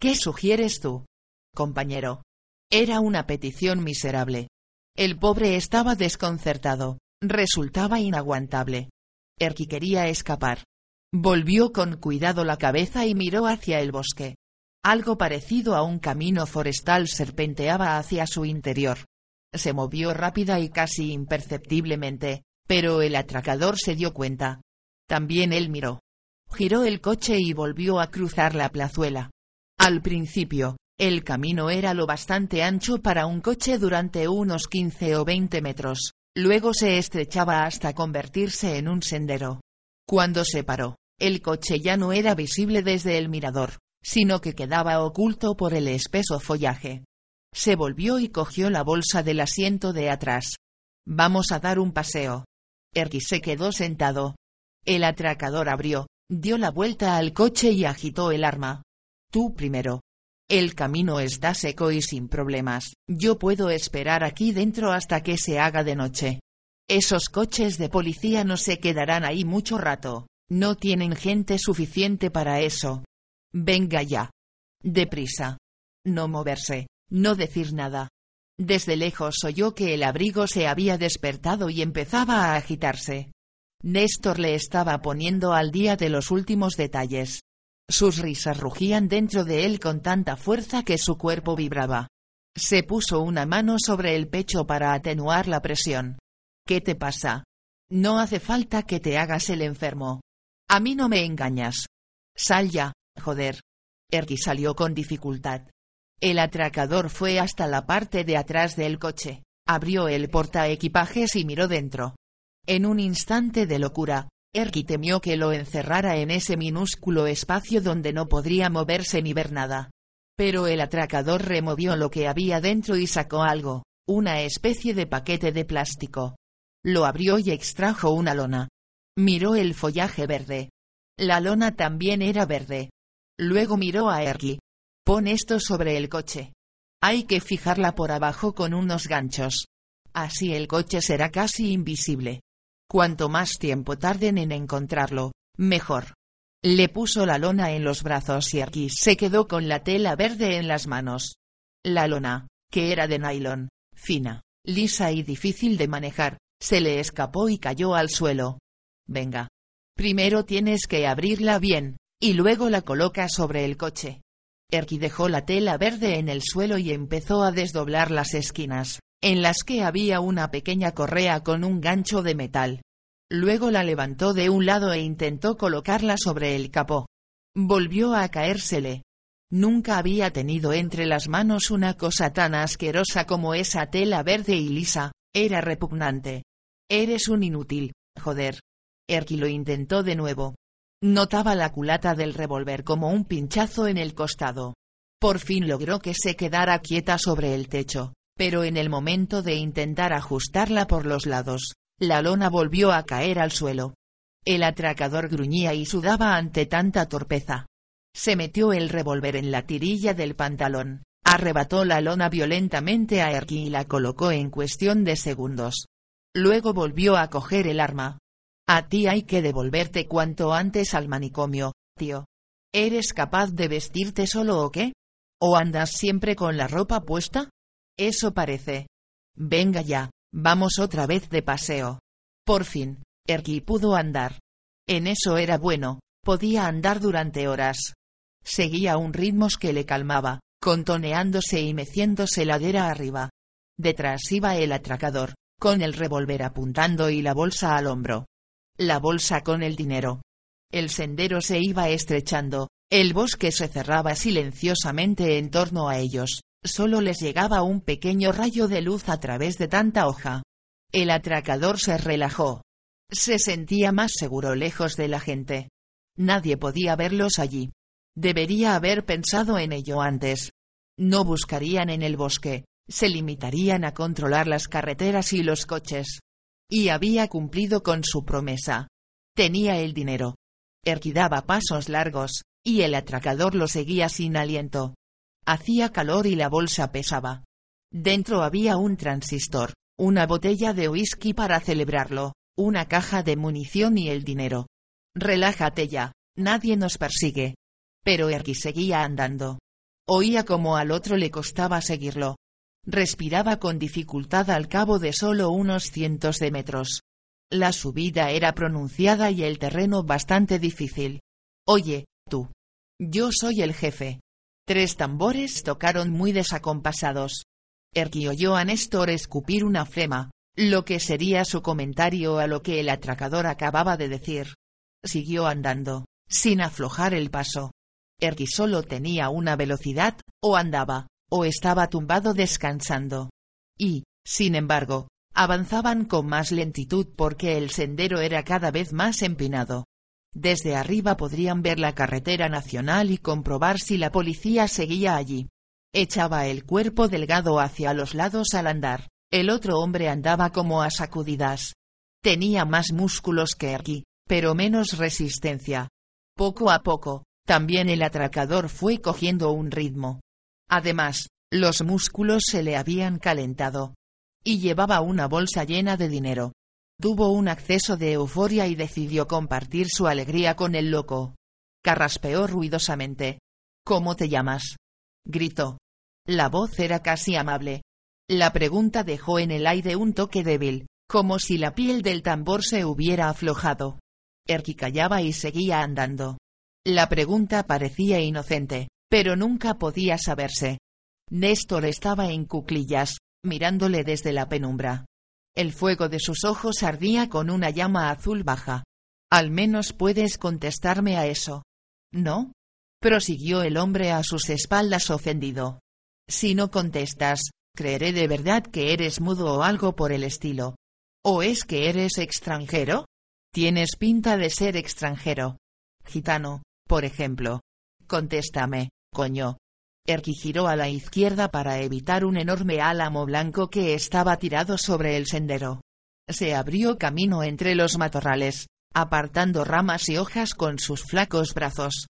¿Qué sugieres tú? Compañero. Era una petición miserable. El pobre estaba desconcertado. Resultaba inaguantable. Erky quería escapar, Volvió con cuidado la cabeza y miró hacia el bosque. Algo parecido a un camino forestal serpenteaba hacia su interior. Se movió rápida y casi imperceptiblemente, pero el atracador se dio cuenta. También él miró. Giró el coche y volvió a cruzar la plazuela. Al principio, el camino era lo bastante ancho para un coche durante unos 15 o 20 metros, luego se estrechaba hasta convertirse en un sendero. Cuando se paró, el coche ya no era visible desde el mirador, sino que quedaba oculto por el espeso follaje. Se volvió y cogió la bolsa del asiento de atrás. Vamos a dar un paseo. Erky se quedó sentado. El atracador abrió, dio la vuelta al coche y agitó el arma. Tú primero. El camino está seco y sin problemas. Yo puedo esperar aquí dentro hasta que se haga de noche. Esos coches de policía no se quedarán ahí mucho rato. No tienen gente suficiente para eso. Venga ya. Deprisa. No moverse. No decir nada. Desde lejos oyó que el abrigo se había despertado y empezaba a agitarse. Néstor le estaba poniendo al día de los últimos detalles. Sus risas rugían dentro de él con tanta fuerza que su cuerpo vibraba. Se puso una mano sobre el pecho para atenuar la presión. ¿Qué te pasa? No hace falta que te hagas el enfermo. A mí no me engañas. Sal ya, joder. Erky salió con dificultad. El atracador fue hasta la parte de atrás del coche, abrió el portaequipajes y miró dentro. En un instante de locura, Erky temió que lo encerrara en ese minúsculo espacio donde no podría moverse ni ver nada. Pero el atracador removió lo que había dentro y sacó algo, una especie de paquete de plástico. Lo abrió y extrajo una lona. Miró el follaje verde. La lona también era verde. Luego miró a Erky. Pon esto sobre el coche. Hay que fijarla por abajo con unos ganchos. Así el coche será casi invisible. Cuanto más tiempo tarden en encontrarlo, mejor. Le puso la lona en los brazos y Erky se quedó con la tela verde en las manos. La lona, que era de nylon, fina, lisa y difícil de manejar, se le escapó y cayó al suelo. Venga. Primero tienes que abrirla bien, y luego la coloca sobre el coche. Erky dejó la tela verde en el suelo y empezó a desdoblar las esquinas, en las que había una pequeña correa con un gancho de metal. Luego la levantó de un lado e intentó colocarla sobre el capó. Volvió a caérsele. Nunca había tenido entre las manos una cosa tan asquerosa como esa tela verde y lisa, era repugnante. Eres un inútil, joder. Erky lo intentó de nuevo. Notaba la culata del revólver como un pinchazo en el costado. Por fin logró que se quedara quieta sobre el techo, pero en el momento de intentar ajustarla por los lados, la lona volvió a caer al suelo. El atracador gruñía y sudaba ante tanta torpeza. Se metió el revólver en la tirilla del pantalón, arrebató la lona violentamente a Erky y la colocó en cuestión de segundos. Luego volvió a coger el arma. A ti hay que devolverte cuanto antes al manicomio, tío. ¿Eres capaz de vestirte solo o qué? ¿O andas siempre con la ropa puesta? Eso parece. Venga ya, vamos otra vez de paseo. Por fin, Erky pudo andar. En eso era bueno, podía andar durante horas. Seguía un ritmo que le calmaba, contoneándose y meciéndose ladera arriba. Detrás iba el atracador, con el revólver apuntando y la bolsa al hombro. La bolsa con el dinero. El sendero se iba estrechando, el bosque se cerraba silenciosamente en torno a ellos, solo les llegaba un pequeño rayo de luz a través de tanta hoja. El atracador se relajó. Se sentía más seguro lejos de la gente. Nadie podía verlos allí. Debería haber pensado en ello antes. No buscarían en el bosque, se limitarían a controlar las carreteras y los coches. Y había cumplido con su promesa. Tenía el dinero. Erky daba pasos largos, y el atracador lo seguía sin aliento. Hacía calor y la bolsa pesaba. Dentro había un transistor, una botella de whisky para celebrarlo, una caja de munición y el dinero. Relájate ya, nadie nos persigue. Pero Erky seguía andando. Oía como al otro le costaba seguirlo. Respiraba con dificultad al cabo de solo unos cientos de metros. La subida era pronunciada y el terreno bastante difícil. Oye, tú. Yo soy el jefe. Tres tambores tocaron muy desacompasados. Erky oyó a Néstor escupir una flema, lo que sería su comentario a lo que el atracador acababa de decir. Siguió andando, sin aflojar el paso. Erky solo tenía una velocidad, o andaba, o estaba tumbado descansando. Y, sin embargo, avanzaban con más lentitud porque el sendero era cada vez más empinado. Desde arriba podrían ver la carretera nacional y comprobar si la policía seguía allí. Echaba el cuerpo delgado hacia los lados al andar. El otro hombre andaba como a sacudidas. Tenía más músculos que aquí, pero menos resistencia. Poco a poco, también el atracador fue cogiendo un ritmo. Además, los músculos se le habían calentado. Y llevaba una bolsa llena de dinero. Tuvo un acceso de euforia y decidió compartir su alegría con el loco. Carraspeó ruidosamente. ¿Cómo te llamas? gritó. La voz era casi amable. La pregunta dejó en el aire un toque débil, como si la piel del tambor se hubiera aflojado. Erky callaba y seguía andando. La pregunta parecía inocente, pero nunca podía saberse. Néstor estaba en cuclillas, mirándole desde la penumbra. El fuego de sus ojos ardía con una llama azul baja. Al menos puedes contestarme a eso. ¿No? prosiguió el hombre a sus espaldas ofendido. Si no contestas, creeré de verdad que eres mudo o algo por el estilo. ¿O es que eres extranjero? Tienes pinta de ser extranjero. Gitano, por ejemplo. Contéstame coño. Erky giró a la izquierda para evitar un enorme álamo blanco que estaba tirado sobre el sendero. Se abrió camino entre los matorrales, apartando ramas y hojas con sus flacos brazos.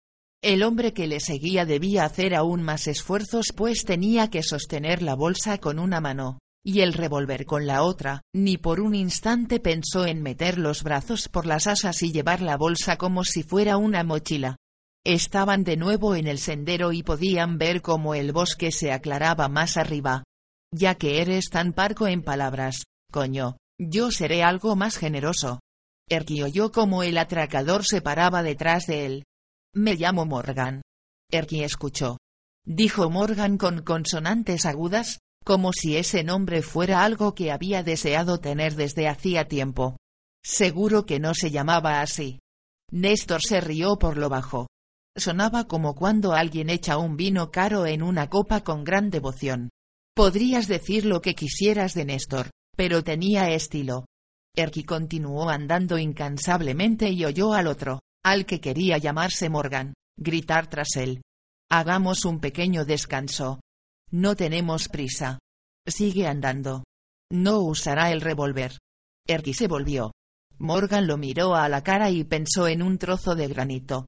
El hombre que le seguía debía hacer aún más esfuerzos pues tenía que sostener la bolsa con una mano, y el revólver con la otra, ni por un instante pensó en meter los brazos por las asas y llevar la bolsa como si fuera una mochila. Estaban de nuevo en el sendero y podían ver cómo el bosque se aclaraba más arriba. Ya que eres tan parco en palabras, coño, yo seré algo más generoso. Erky oyó como el atracador se paraba detrás de él. Me llamo Morgan. Erky escuchó. Dijo Morgan con consonantes agudas, como si ese nombre fuera algo que había deseado tener desde hacía tiempo. Seguro que no se llamaba así. Néstor se rió por lo bajo. Sonaba como cuando alguien echa un vino caro en una copa con gran devoción. Podrías decir lo que quisieras de Néstor, pero tenía estilo. Erky continuó andando incansablemente y oyó al otro, al que quería llamarse Morgan, gritar tras él. Hagamos un pequeño descanso. No tenemos prisa. Sigue andando. No usará el revólver. Erky se volvió. Morgan lo miró a la cara y pensó en un trozo de granito.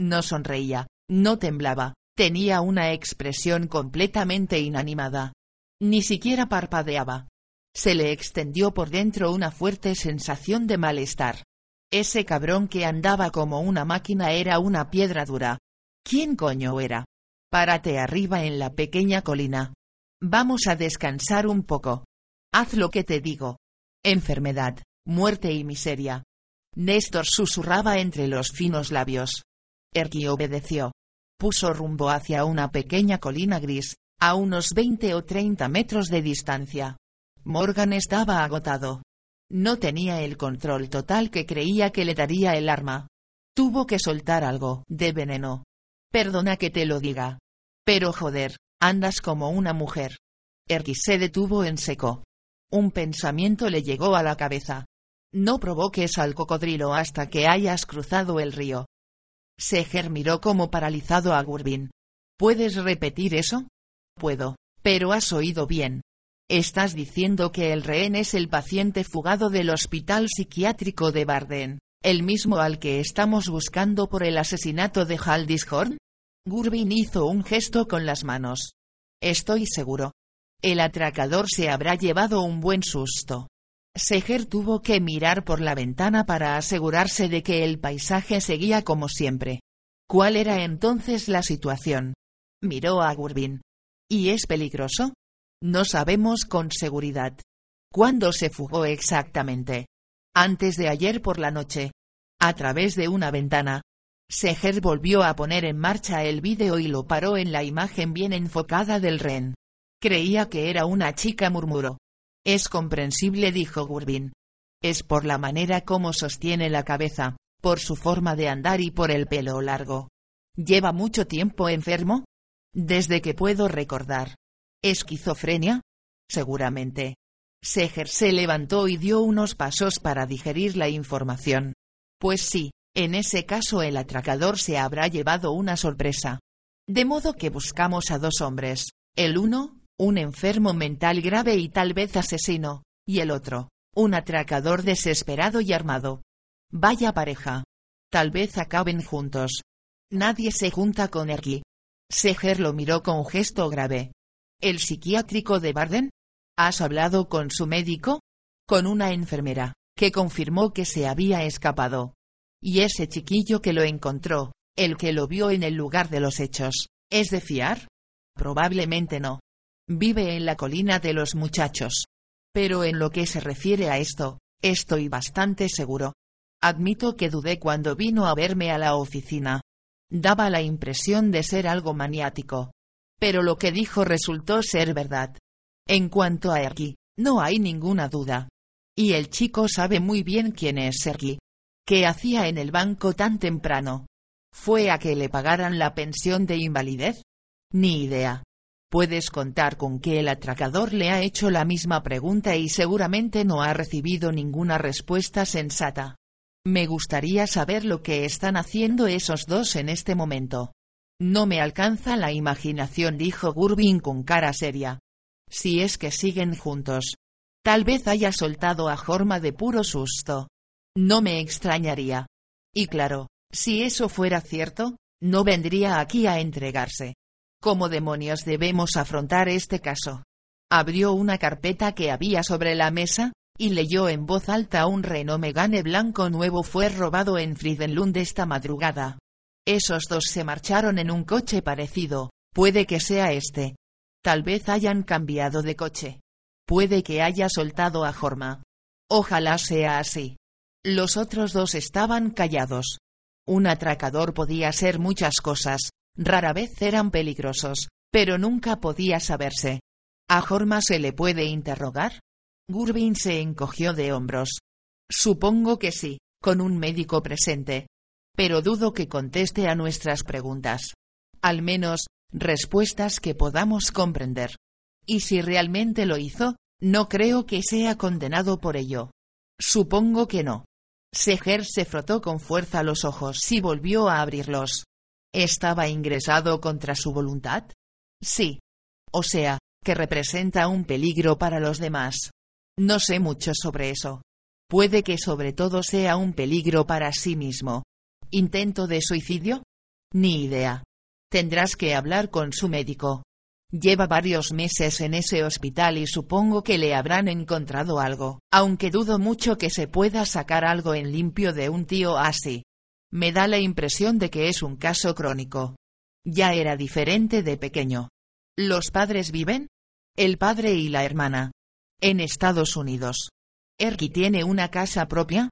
No sonreía, no temblaba, tenía una expresión completamente inanimada. Ni siquiera parpadeaba. Se le extendió por dentro una fuerte sensación de malestar. Ese cabrón que andaba como una máquina era una piedra dura. ¿Quién coño era? Párate arriba en la pequeña colina. Vamos a descansar un poco. Haz lo que te digo. Enfermedad, muerte y miseria. Néstor susurraba entre los finos labios. Erky obedeció. Puso rumbo hacia una pequeña colina gris, a unos 20 o 30 metros de distancia. Morgan estaba agotado. No tenía el control total que creía que le daría el arma. Tuvo que soltar algo de veneno. Perdona que te lo diga. Pero joder, andas como una mujer. Erky se detuvo en seco. Un pensamiento le llegó a la cabeza. No provoques al cocodrilo hasta que hayas cruzado el río. Seger miró como paralizado a Gurbin. ¿Puedes repetir eso? Puedo, pero has oído bien. Estás diciendo que el rehén es el paciente fugado del hospital psiquiátrico de Barden, el mismo al que estamos buscando por el asesinato de Haldishorn? Gurbin hizo un gesto con las manos. Estoy seguro. El atracador se habrá llevado un buen susto. Seger tuvo que mirar por la ventana para asegurarse de que el paisaje seguía como siempre. ¿Cuál era entonces la situación? Miró a Gurbin. ¿Y es peligroso? No sabemos con seguridad. ¿Cuándo se fugó exactamente? Antes de ayer por la noche. A través de una ventana. Seger volvió a poner en marcha el vídeo y lo paró en la imagen bien enfocada del ren. Creía que era una chica murmuró. Es comprensible, dijo Gurbin. Es por la manera como sostiene la cabeza, por su forma de andar y por el pelo largo. ¿Lleva mucho tiempo enfermo? Desde que puedo recordar. ¿Esquizofrenia? Seguramente. Seger se levantó y dio unos pasos para digerir la información. Pues sí, en ese caso el atracador se habrá llevado una sorpresa. De modo que buscamos a dos hombres. El uno, un enfermo mental grave y tal vez asesino, y el otro, un atracador desesperado y armado. Vaya pareja. Tal vez acaben juntos. Nadie se junta con Erky. Seger lo miró con gesto grave. ¿El psiquiátrico de Barden? ¿Has hablado con su médico? Con una enfermera, que confirmó que se había escapado. Y ese chiquillo que lo encontró, el que lo vio en el lugar de los hechos, ¿es de fiar? Probablemente no. Vive en la colina de los muchachos. Pero en lo que se refiere a esto, estoy bastante seguro. Admito que dudé cuando vino a verme a la oficina. Daba la impresión de ser algo maniático. Pero lo que dijo resultó ser verdad. En cuanto a Erky, no hay ninguna duda. Y el chico sabe muy bien quién es Sergi. ¿Qué hacía en el banco tan temprano? ¿Fue a que le pagaran la pensión de invalidez? Ni idea. Puedes contar con que el atracador le ha hecho la misma pregunta y seguramente no ha recibido ninguna respuesta sensata. Me gustaría saber lo que están haciendo esos dos en este momento. No me alcanza la imaginación, dijo Gurbin con cara seria. Si es que siguen juntos. Tal vez haya soltado a Jorma de puro susto. No me extrañaría. Y claro, si eso fuera cierto, no vendría aquí a entregarse. ¿Cómo demonios debemos afrontar este caso? Abrió una carpeta que había sobre la mesa, y leyó en voz alta un Renault Megane blanco nuevo fue robado en Friedenlund esta madrugada. Esos dos se marcharon en un coche parecido, puede que sea este. Tal vez hayan cambiado de coche. Puede que haya soltado a Jorma. Ojalá sea así. Los otros dos estaban callados. Un atracador podía ser muchas cosas, rara vez eran peligrosos, pero nunca podía saberse. ¿A Jorma se le puede interrogar? Gurbin se encogió de hombros. Supongo que sí, con un médico presente. Pero dudo que conteste a nuestras preguntas. Al menos, respuestas que podamos comprender. Y si realmente lo hizo, no creo que sea condenado por ello. Supongo que no. Seger se frotó con fuerza los ojos y volvió a abrirlos. ¿Estaba ingresado contra su voluntad? Sí. O sea, que representa un peligro para los demás. No sé mucho sobre eso. Puede que sobre todo sea un peligro para sí mismo. ¿Intento de suicidio? Ni idea. Tendrás que hablar con su médico. Lleva varios meses en ese hospital y supongo que le habrán encontrado algo, aunque dudo mucho que se pueda sacar algo en limpio de un tío así. Me da la impresión de que es un caso crónico. Ya era diferente de pequeño. ¿Los padres viven? El padre y la hermana. En Estados Unidos. ¿Erky tiene una casa propia?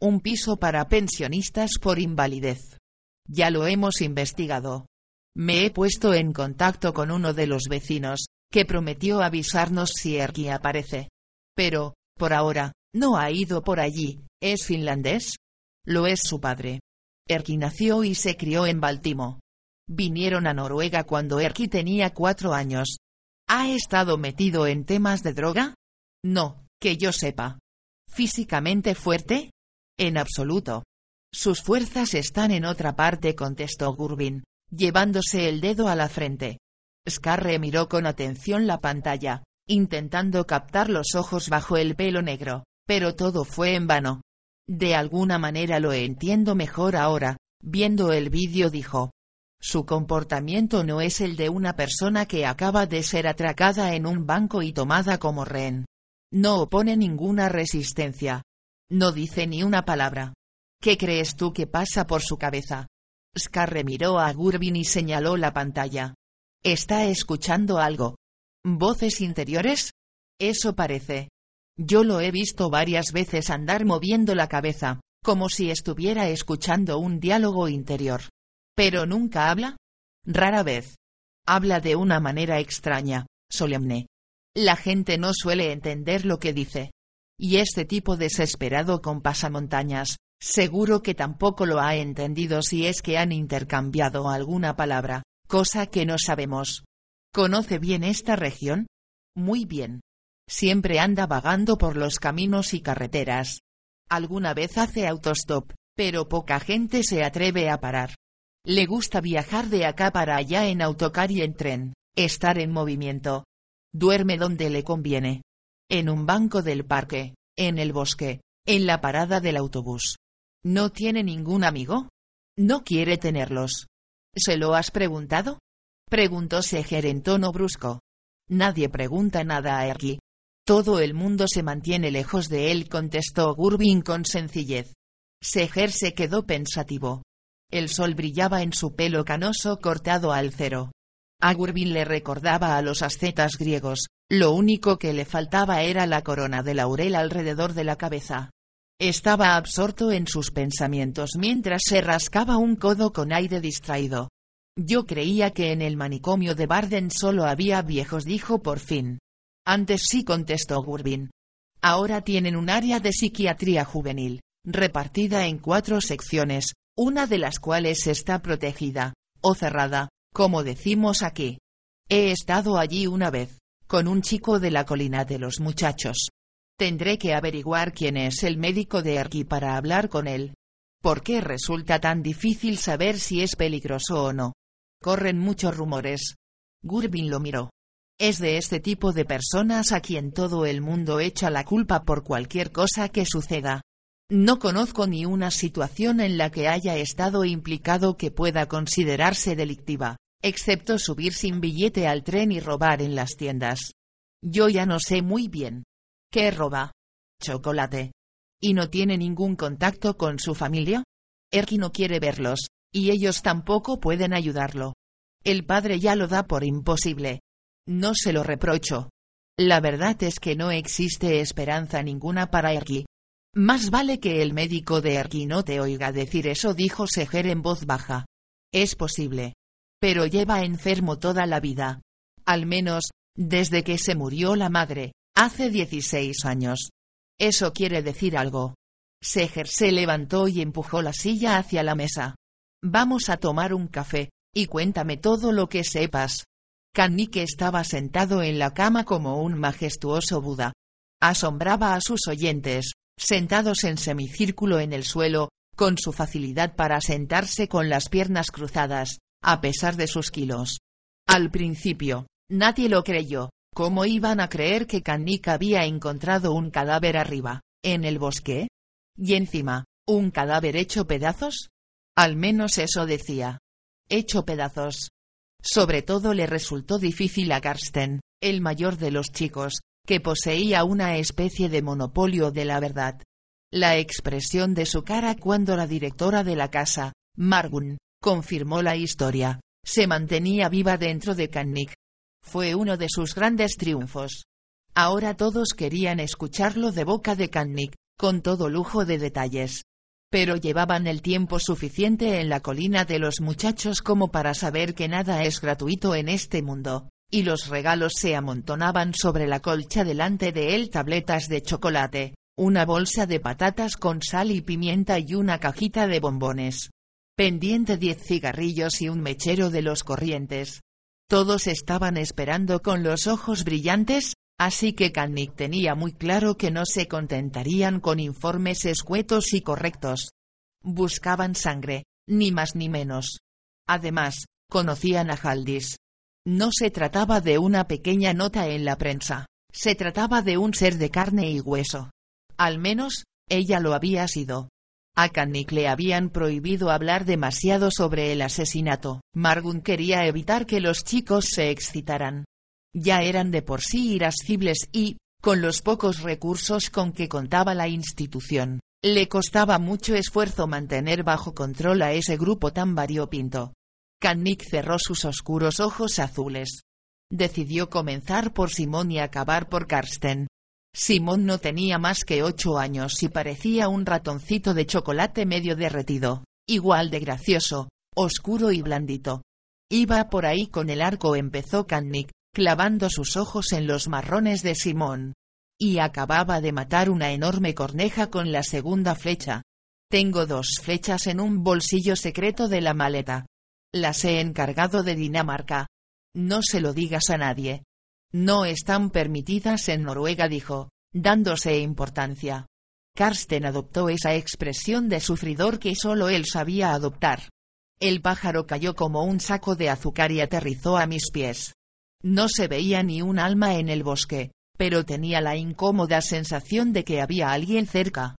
Un piso para pensionistas por invalidez. Ya lo hemos investigado. Me he puesto en contacto con uno de los vecinos, que prometió avisarnos si Erki aparece. Pero, por ahora, no ha ido por allí, ¿es finlandés? Lo es su padre. Erki nació y se crió en Baltimo. Vinieron a Noruega cuando Erki tenía cuatro años. ¿Ha estado metido en temas de droga? No, que yo sepa. ¿Físicamente fuerte? En absoluto. Sus fuerzas están en otra parte, contestó Gurbin llevándose el dedo a la frente. Scarre miró con atención la pantalla, intentando captar los ojos bajo el pelo negro, pero todo fue en vano. De alguna manera lo entiendo mejor ahora, viendo el vídeo dijo. Su comportamiento no es el de una persona que acaba de ser atracada en un banco y tomada como rehén. No opone ninguna resistencia. No dice ni una palabra. ¿Qué crees tú que pasa por su cabeza? Scarre miró a Gurbin y señaló la pantalla. ¿Está escuchando algo? ¿Voces interiores? Eso parece. Yo lo he visto varias veces andar moviendo la cabeza, como si estuviera escuchando un diálogo interior. Pero nunca habla. Rara vez. Habla de una manera extraña, solemne. La gente no suele entender lo que dice. Y este tipo desesperado con pasamontañas, Seguro que tampoco lo ha entendido si es que han intercambiado alguna palabra, cosa que no sabemos. ¿Conoce bien esta región? Muy bien. Siempre anda vagando por los caminos y carreteras. Alguna vez hace autostop, pero poca gente se atreve a parar. Le gusta viajar de acá para allá en autocar y en tren, estar en movimiento. Duerme donde le conviene. En un banco del parque, en el bosque, en la parada del autobús. ¿No tiene ningún amigo? No quiere tenerlos. ¿Se lo has preguntado? Preguntó Seger en tono brusco. Nadie pregunta nada a Erki. Todo el mundo se mantiene lejos de él, contestó Gurbin con sencillez. Seger se quedó pensativo. El sol brillaba en su pelo canoso cortado al cero. A Gurbin le recordaba a los ascetas griegos, lo único que le faltaba era la corona de laurel alrededor de la cabeza. Estaba absorto en sus pensamientos mientras se rascaba un codo con aire distraído. Yo creía que en el manicomio de Barden solo había viejos, dijo por fin. Antes sí contestó Gurbin. Ahora tienen un área de psiquiatría juvenil, repartida en cuatro secciones, una de las cuales está protegida, o cerrada, como decimos aquí. He estado allí una vez, con un chico de la colina de los muchachos. Tendré que averiguar quién es el médico de Erki para hablar con él. ¿Por qué resulta tan difícil saber si es peligroso o no? Corren muchos rumores. Gurbin lo miró. Es de este tipo de personas a quien todo el mundo echa la culpa por cualquier cosa que suceda. No conozco ni una situación en la que haya estado implicado que pueda considerarse delictiva, excepto subir sin billete al tren y robar en las tiendas. Yo ya no sé muy bien. ¿Qué roba? Chocolate. ¿Y no tiene ningún contacto con su familia? Erki no quiere verlos, Y ellos tampoco pueden ayudarlo. El padre ya lo da por imposible. No se lo reprocho. La verdad es que no existe esperanza ninguna para Erki. Más vale que el médico de Erki no te oiga decir eso, dijo Seger en voz baja. Es posible. Pero lleva enfermo toda la vida. Al menos, desde que se murió la madre, hace 16 años. Eso quiere decir algo. Seger se levantó y empujó la silla hacia la mesa. Vamos a tomar un café, y cuéntame todo lo que sepas. Kanike estaba sentado en la cama como un majestuoso Buda. Asombraba a sus oyentes, sentados en semicírculo en el suelo, con su facilidad para sentarse con las piernas cruzadas, a pesar de sus kilos. Al principio, nadie lo creyó. ¿Cómo iban a creer que Kannik había encontrado un cadáver arriba, en el bosque? Y encima, ¿un cadáver hecho pedazos? Al menos eso decía. Hecho pedazos. Sobre todo le resultó difícil a Karsten, el mayor de los chicos, que poseía una especie de monopolio de la verdad. La expresión de su cara cuando la directora de la casa, Margun, confirmó la historia, se mantenía viva dentro de Kannik. Fue uno de sus grandes triunfos. Ahora todos querían escucharlo de boca de Kannik, con todo lujo de detalles. Pero llevaban el tiempo suficiente en la colina de los muchachos como para saber que nada es gratuito en este mundo, y los regalos se amontonaban sobre la colcha delante de él tabletas de chocolate, una bolsa de patatas con sal y pimienta y una cajita de bombones. Pendiente diez cigarrillos y un mechero de los corrientes. Todos estaban esperando con los ojos brillantes, así que Kannik tenía muy claro que no se contentarían con informes escuetos y correctos. Buscaban sangre, ni más ni menos. Además, conocían a Haldis. No se trataba de una pequeña nota en la prensa, se trataba de un ser de carne y hueso. Al menos, ella lo había sido. A Kannik le habían prohibido hablar demasiado sobre el asesinato. Margun quería evitar que los chicos se excitaran. Ya eran de por sí irascibles y, con los pocos recursos con que contaba la institución, le costaba mucho esfuerzo mantener bajo control a ese grupo tan variopinto. Kannik cerró sus oscuros ojos azules. Decidió comenzar por Simón y acabar por Karsten. Simón no tenía más que ocho años y parecía un ratoncito de chocolate medio derretido, igual de gracioso, oscuro y blandito. Iba por ahí con el arco empezó Kannik, clavando sus ojos en los marrones de Simón. Y acababa de matar una enorme corneja con la segunda flecha. Tengo dos flechas en un bolsillo secreto de la maleta. Las he encargado de Dinamarca. No se lo digas a nadie. No están permitidas en Noruega, dijo, dándose importancia. Karsten adoptó esa expresión de sufridor que solo él sabía adoptar. El pájaro cayó como un saco de azúcar y aterrizó a mis pies. No se veía ni un alma en el bosque, pero tenía la incómoda sensación de que había alguien cerca.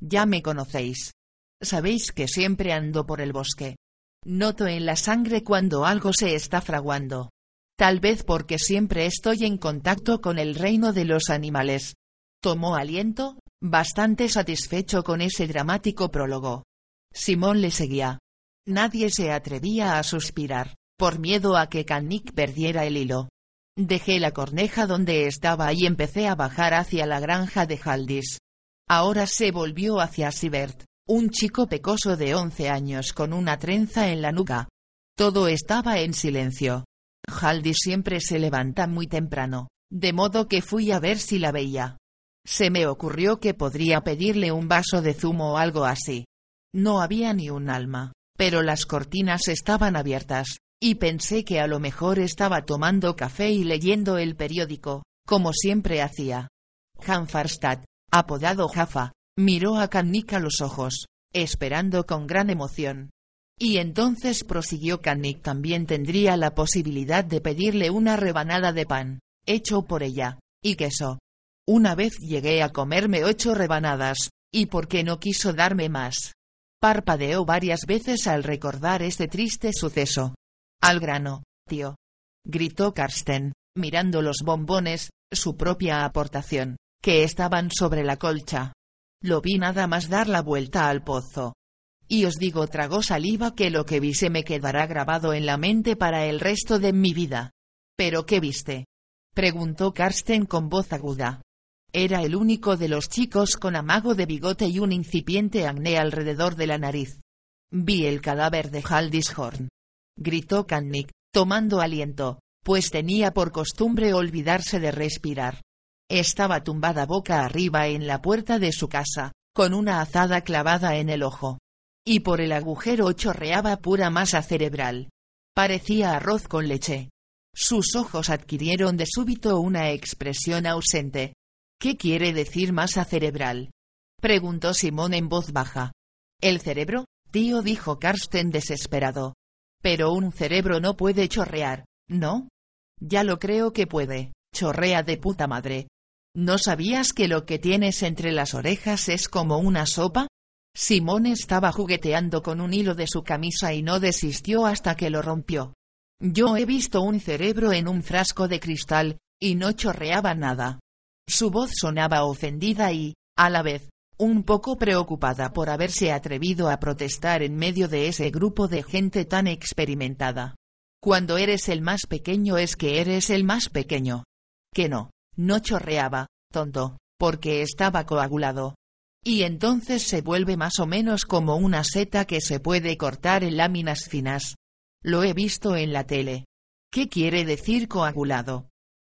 Ya me conocéis. Sabéis que siempre ando por el bosque. Noto en la sangre cuando algo se está fraguando. Tal vez porque siempre estoy en contacto con el reino de los animales. Tomó aliento, bastante satisfecho con ese dramático prólogo. Simón le seguía. Nadie se atrevía a suspirar, por miedo a que Kannik perdiera el hilo. Dejé la corneja donde estaba y empecé a bajar hacia la granja de Haldis. Ahora se volvió hacia Sibert, un chico pecoso de once años con una trenza en la nuca. Todo estaba en silencio. Haldi siempre se levanta muy temprano, de modo que fui a ver si la veía. Se me ocurrió que podría pedirle un vaso de zumo o algo así. No había ni un alma, pero las cortinas estaban abiertas, y pensé que a lo mejor estaba tomando café y leyendo el periódico, como siempre hacía. Han apodado Jaffa, Miró a Kannik a los ojos, esperando con gran emoción. Y entonces prosiguió Kannik también tendría la posibilidad de pedirle una rebanada de pan, hecho por ella, y queso. Una vez llegué a comerme ocho rebanadas, y por qué no quiso darme más. Parpadeó varias veces al recordar este triste suceso. Al grano, tío. Gritó Karsten, mirando los bombones, su propia aportación, que estaban sobre la colcha. Lo vi nada más dar la vuelta al pozo. Y os digo tragó saliva que lo que vi se me quedará grabado en la mente para el resto de mi vida. ¿Pero qué viste? Preguntó Karsten con voz aguda. Era el único de los chicos con amago de bigote y un incipiente acné alrededor de la nariz. Vi el cadáver de Haldishorn. Gritó Kannik, tomando aliento, pues tenía por costumbre olvidarse de respirar. Estaba tumbada boca arriba en la puerta de su casa, con una azada clavada en el ojo. Y por el agujero chorreaba pura masa cerebral. Parecía arroz con leche. Sus ojos adquirieron de súbito una expresión ausente. ¿Qué quiere decir masa cerebral? preguntó Simón en voz baja. ¿El cerebro? Tío dijo Karsten desesperado. Pero un cerebro no puede chorrear, ¿no? Ya lo creo que puede, chorrea de puta madre. ¿No sabías que lo que tienes entre las orejas es como una sopa? Simón estaba jugueteando con un hilo de su camisa y no desistió hasta que lo rompió. Yo he visto un cerebro en un frasco de cristal, y no chorreaba nada. Su voz sonaba ofendida y, a la vez, un poco preocupada por haberse atrevido a protestar en medio de ese grupo de gente tan experimentada. Cuando eres el más pequeño es que eres el más pequeño. Que no, no chorreaba, tonto, porque estaba coagulado. Y entonces se vuelve más o menos como una seta que se puede cortar en láminas finas. Lo he visto en la tele. ¿Qué quiere decir coagulado?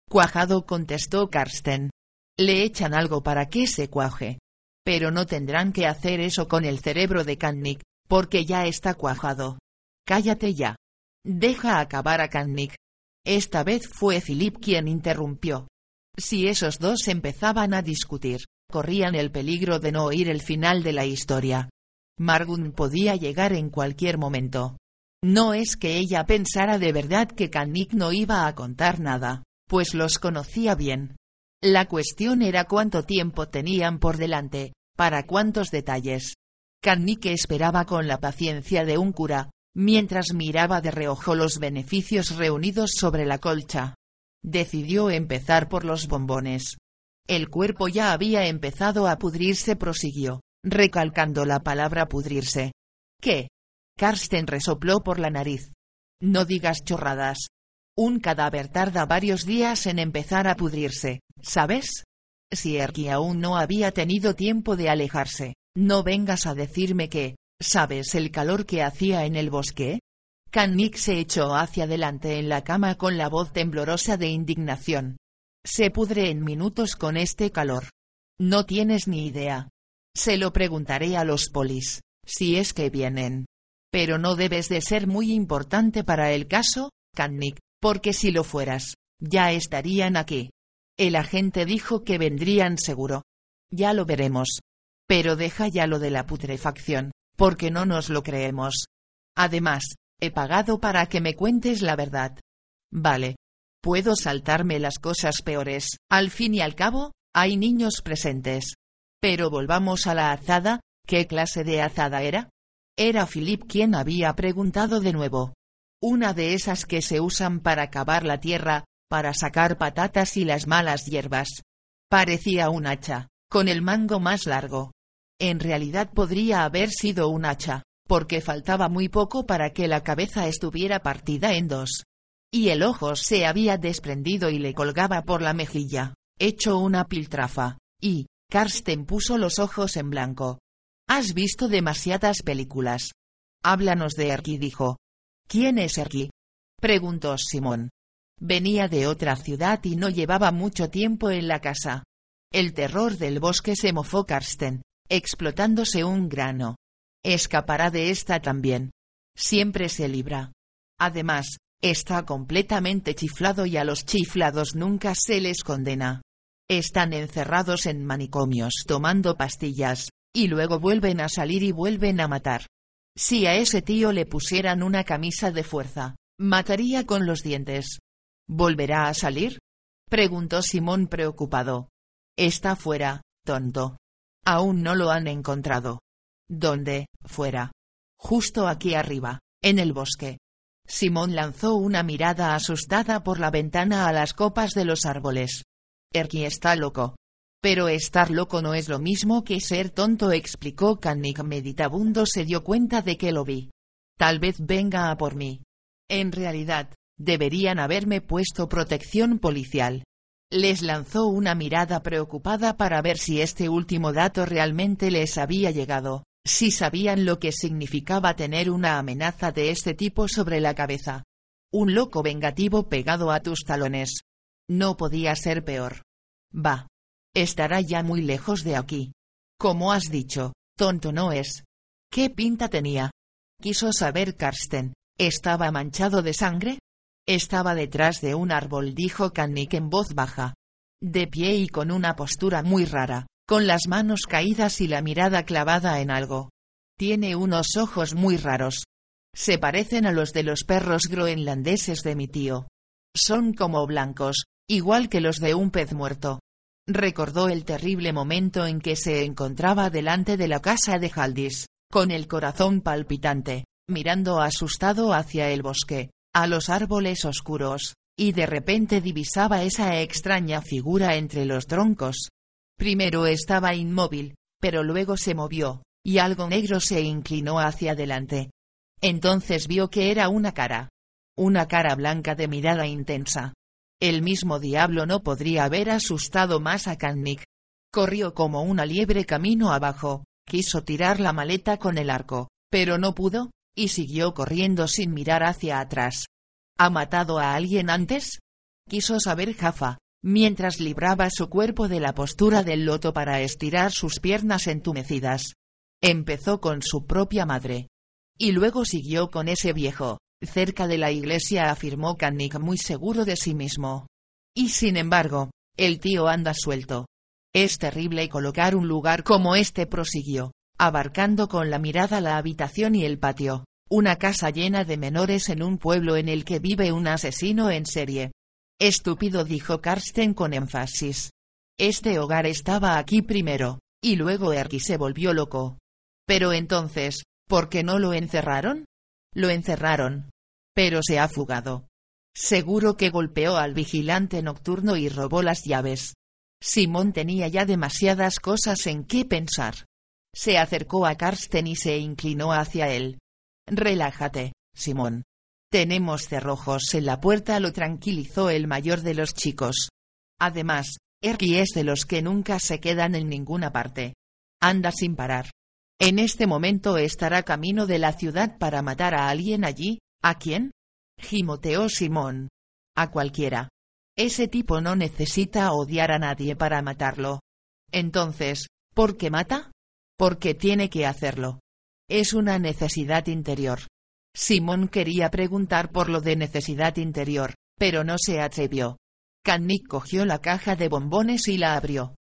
Cuajado contestó Karsten. Le echan algo para que se cuaje. Pero no tendrán que hacer eso con el cerebro de Kannik, porque ya está cuajado. Cállate ya. Deja acabar a Kannik. Esta vez fue Philip quien interrumpió. Si esos dos empezaban a discutir, corrían el peligro de no oír el final de la historia. Margun podía llegar en cualquier momento. No es que ella pensara de verdad que Kannik no iba a contar nada, pues los conocía bien. La cuestión era cuánto tiempo tenían por delante, para cuántos detalles. Kannik esperaba con la paciencia de un cura, mientras miraba de reojo los beneficios reunidos sobre la colcha. Decidió empezar por los bombones. El cuerpo ya había empezado a pudrirse, prosiguió, recalcando la palabra pudrirse. ¿Qué? Karsten resopló por la nariz. No digas chorradas. Un cadáver tarda varios días en empezar a pudrirse, ¿sabes? Si Erki aún no había tenido tiempo de alejarse, no vengas a decirme que, ¿sabes el calor que hacía en el bosque? Kannik se echó hacia adelante en la cama con la voz temblorosa de indignación. Se pudre en minutos con este calor. No tienes ni idea. Se lo preguntaré a los polis, si es que vienen. Pero no debes de ser muy importante para el caso, Kannik, porque si lo fueras, ya estarían aquí. El agente dijo que vendrían seguro. Ya lo veremos. Pero deja ya lo de la putrefacción, porque no nos lo creemos. Además, he pagado para que me cuentes la verdad. Vale, Puedo saltarme las cosas peores, al fin y al cabo, hay niños presentes. Pero volvamos a la azada, ¿qué clase de azada era? Era Philip quien había preguntado de nuevo. Una de esas que se usan para cavar la tierra, para sacar patatas y las malas hierbas. Parecía un hacha, con el mango más largo. En realidad podría haber sido un hacha, porque faltaba muy poco para que la cabeza estuviera partida en dos y el ojo se había desprendido y le colgaba por la mejilla, hecho una piltrafa, y, Karsten puso los ojos en blanco. Has visto demasiadas películas. Háblanos de Erki, dijo. ¿Quién es Erki? preguntó Simón. Venía de otra ciudad y no llevaba mucho tiempo en la casa. El terror del bosque se mofó Karsten, explotándose un grano. Escapará de esta también. Siempre se libra. Además, Está completamente chiflado y a los chiflados nunca se les condena. Están encerrados en manicomios tomando pastillas, y luego vuelven a salir y vuelven a matar. Si a ese tío le pusieran una camisa de fuerza, mataría con los dientes. ¿Volverá a salir? preguntó Simón preocupado. Está fuera, tonto. Aún no lo han encontrado. ¿Dónde? Fuera. Justo aquí arriba, en el bosque. Simón lanzó una mirada asustada por la ventana a las copas de los árboles. Erky está loco. Pero estar loco no es lo mismo que ser tonto, explicó Kannik meditabundo. Se dio cuenta de que lo vi. Tal vez venga a por mí. En realidad, deberían haberme puesto protección policial. Les lanzó una mirada preocupada para ver si este último dato realmente les había llegado, si sabían lo que significaba tener una amenaza de este tipo sobre la cabeza. Un loco vengativo pegado a tus talones. No podía ser peor. Va. Estará ya muy lejos de aquí. Como has dicho, tonto no es. ¿Qué pinta tenía? Quiso saber Karsten. ¿Estaba manchado de sangre? Estaba detrás de un árbol, dijo Kannik en voz baja. De pie y con una postura muy rara, con las manos caídas y la mirada clavada en algo. Tiene unos ojos muy raros. Se parecen a los de los perros groenlandeses de mi tío. Son como blancos, igual que los de un pez muerto. Recordó el terrible momento en que se encontraba delante de la casa de Haldis, con el corazón palpitante, mirando asustado hacia el bosque, a los árboles oscuros, y de repente divisaba esa extraña figura entre los troncos. Primero estaba inmóvil, pero luego se movió, y algo negro se inclinó hacia adelante. Entonces vio que era una cara. Una cara blanca de mirada intensa. El mismo diablo no podría haber asustado más a Kannik. Corrió como una liebre camino abajo, quiso tirar la maleta con el arco, pero no pudo, y siguió corriendo sin mirar hacia atrás. ¿Ha matado a alguien antes? Quiso saber Jaffa, mientras libraba su cuerpo de la postura del loto para estirar sus piernas entumecidas. Empezó con su propia madre. Y luego siguió con ese viejo, cerca de la iglesia afirmó Kannik muy seguro de sí mismo. Y sin embargo, el tío anda suelto. Es terrible colocar un lugar como este prosiguió abarcando con la mirada la habitación y el patio, una casa llena de menores en un pueblo en el que vive un asesino en serie. Estúpido dijo Karsten con énfasis. Este hogar estaba aquí primero, y luego Erky se volvió loco. Pero entonces, ¿por qué no lo encerraron? Lo encerraron. Pero se ha fugado. Seguro que golpeó al vigilante nocturno y robó las llaves. Simón tenía ya demasiadas cosas en qué pensar. Se acercó a Karsten y se inclinó hacia él. Relájate, Simón. Tenemos cerrojos en la puerta, lo tranquilizó el mayor de los chicos. Además, Erky es de los que nunca se quedan en ninguna parte. Anda sin parar. En este momento estará camino de la ciudad para matar a alguien allí. ¿A quién? Gimoteó Simón. A cualquiera. Ese tipo no necesita odiar a nadie para matarlo. Entonces, ¿por qué mata? Porque tiene que hacerlo. Es una necesidad interior. Simón quería preguntar por lo de necesidad interior, pero no se atrevió. Kannik cogió la caja de bombones y la abrió.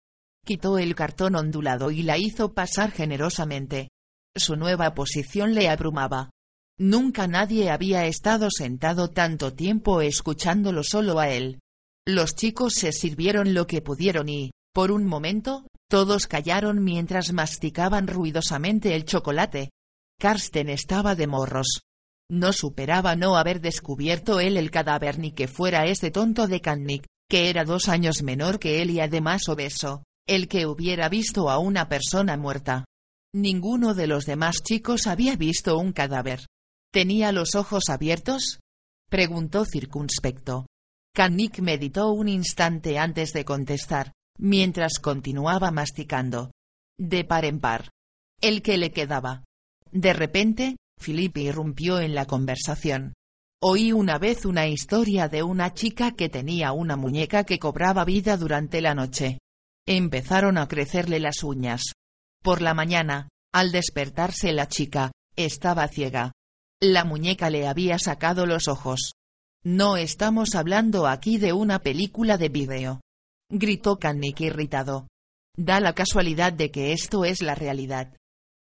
Quitó el cartón ondulado y la hizo pasar generosamente. Su nueva posición le abrumaba. Nunca nadie había estado sentado tanto tiempo escuchándolo solo a él. Los chicos se sirvieron lo que pudieron y, por un momento, todos callaron mientras masticaban ruidosamente el chocolate. Karsten estaba de morros. No superaba no haber descubierto él el cadáver ni que fuera ese tonto de Kannik, que era dos años menor que él y además obeso, el que hubiera visto a una persona muerta. Ninguno de los demás chicos había visto un cadáver. ¿Tenía los ojos abiertos? preguntó circunspecto. Kannik meditó un instante antes de contestar mientras continuaba masticando. De par en par. El que le quedaba. De repente, Felipe irrumpió en la conversación. Oí una vez una historia de una chica que tenía una muñeca que cobraba vida durante la noche. Empezaron a crecerle las uñas. Por la mañana, al despertarse la chica, estaba ciega. La muñeca le había sacado los ojos. No estamos hablando aquí de una película de vídeo gritó Kannik irritado. Da la casualidad de que esto es la realidad.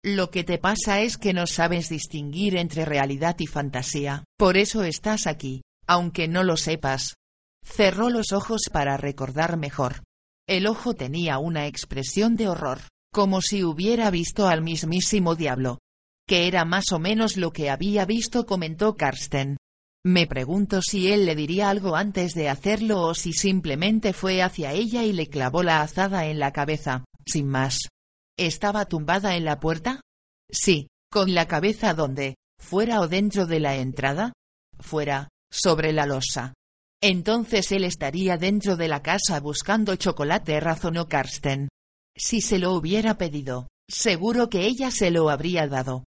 Lo que te pasa es que no sabes distinguir entre realidad y fantasía, por eso estás aquí, aunque no lo sepas. Cerró los ojos para recordar mejor. El ojo tenía una expresión de horror, como si hubiera visto al mismísimo diablo. Que era más o menos lo que había visto, comentó Karsten. Me pregunto si él le diría algo antes de hacerlo o si simplemente fue hacia ella y le clavó la azada en la cabeza, sin más. ¿Estaba tumbada en la puerta? Sí, con la cabeza donde, fuera o dentro de la entrada? Fuera, sobre la losa. Entonces él estaría dentro de la casa buscando chocolate, razonó Karsten. Si se lo hubiera pedido, seguro que ella se lo habría dado.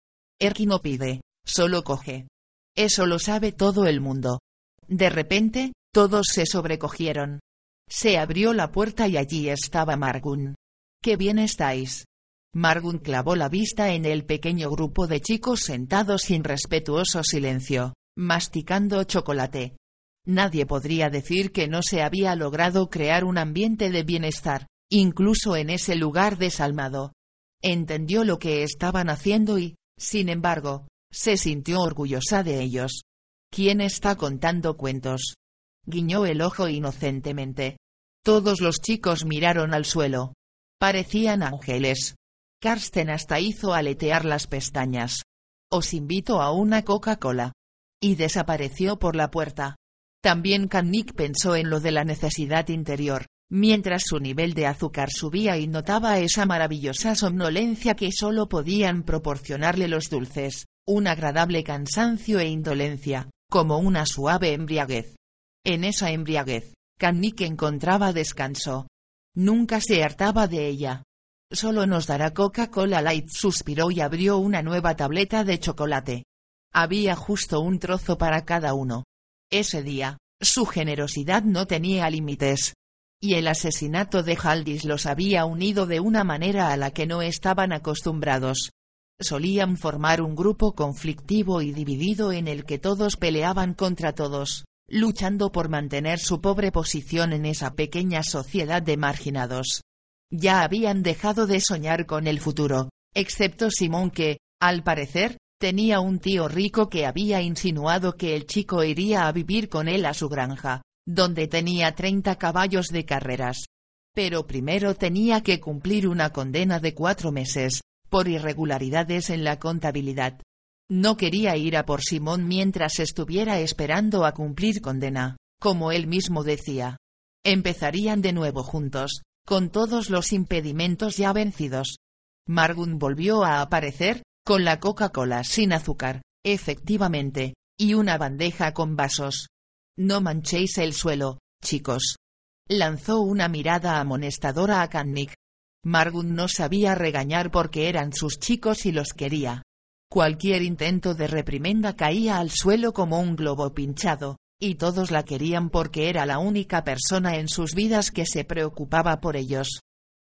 Erky no pide, solo coge. Eso lo sabe todo el mundo. De repente, todos se sobrecogieron. Se abrió la puerta y allí estaba Margun. ¡Qué bien estáis! Margun clavó la vista en el pequeño grupo de chicos sentados sin respetuoso silencio, masticando chocolate. Nadie podría decir que no se había logrado crear un ambiente de bienestar, incluso en ese lugar desalmado. Entendió lo que estaban haciendo y, sin embargo, se sintió orgullosa de ellos. ¿Quién está contando cuentos? Guiñó el ojo inocentemente. Todos los chicos miraron al suelo. Parecían ángeles. Karsten hasta hizo aletear las pestañas. Os invito a una Coca-Cola. Y desapareció por la puerta. También Kannik pensó en lo de la necesidad interior, mientras su nivel de azúcar subía y notaba esa maravillosa somnolencia que solo podían proporcionarle los dulces, un agradable cansancio e indolencia, como una suave embriaguez. En esa embriaguez, Kannik encontraba descanso. Nunca se hartaba de ella. Solo nos dará Coca-Cola Light, suspiró y abrió una nueva tableta de chocolate. Había justo un trozo para cada uno. Ese día, su generosidad no tenía límites. Y el asesinato de Haldis los había unido de una manera a la que no estaban acostumbrados. Solían formar un grupo conflictivo y dividido en el que todos peleaban contra todos, luchando por mantener su pobre posición en esa pequeña sociedad de marginados. Ya habían dejado de soñar con el futuro, excepto Simón que, al parecer, Tenía un tío rico que había insinuado que el chico iría a vivir con él a su granja, donde tenía 30 caballos de carreras. Pero primero tenía que cumplir una condena de cuatro meses, por irregularidades en la contabilidad. No quería ir a por Simón mientras estuviera esperando a cumplir condena, como él mismo decía. Empezarían de nuevo juntos, con todos los impedimentos ya vencidos. Margun volvió a aparecer, con la Coca-Cola sin azúcar, efectivamente, y una bandeja con vasos. No manchéis el suelo, chicos. Lanzó una mirada amonestadora a Kannik. Margun no sabía regañar porque eran sus chicos y los quería. Cualquier intento de reprimenda caía al suelo como un globo pinchado, y todos la querían porque era la única persona en sus vidas que se preocupaba por ellos.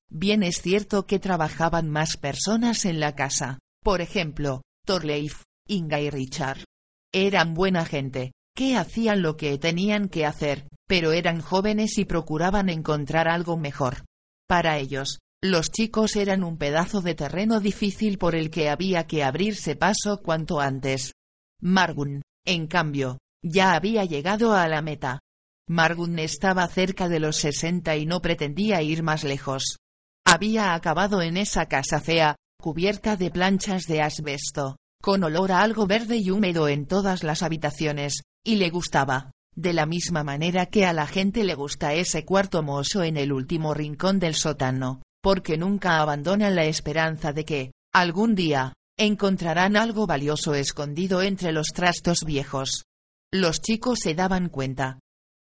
Bien es cierto que trabajaban más personas en la casa, por ejemplo, Thorleif, Inga y Richard. Eran buena gente, que hacían lo que tenían que hacer, pero eran jóvenes y procuraban encontrar algo mejor. Para ellos, los chicos eran un pedazo de terreno difícil por el que había que abrirse paso cuanto antes. Margun, en cambio, ya había llegado a la meta. Margun estaba cerca de los sesenta y no pretendía ir más lejos. Había acabado en esa casa fea, cubierta de planchas de asbesto, con olor a algo verde y húmedo en todas las habitaciones, y le gustaba, de la misma manera que a la gente le gusta ese cuarto mozo en el último rincón del sótano, porque nunca abandonan la esperanza de que, algún día, encontrarán algo valioso escondido entre los trastos viejos. Los chicos se daban cuenta.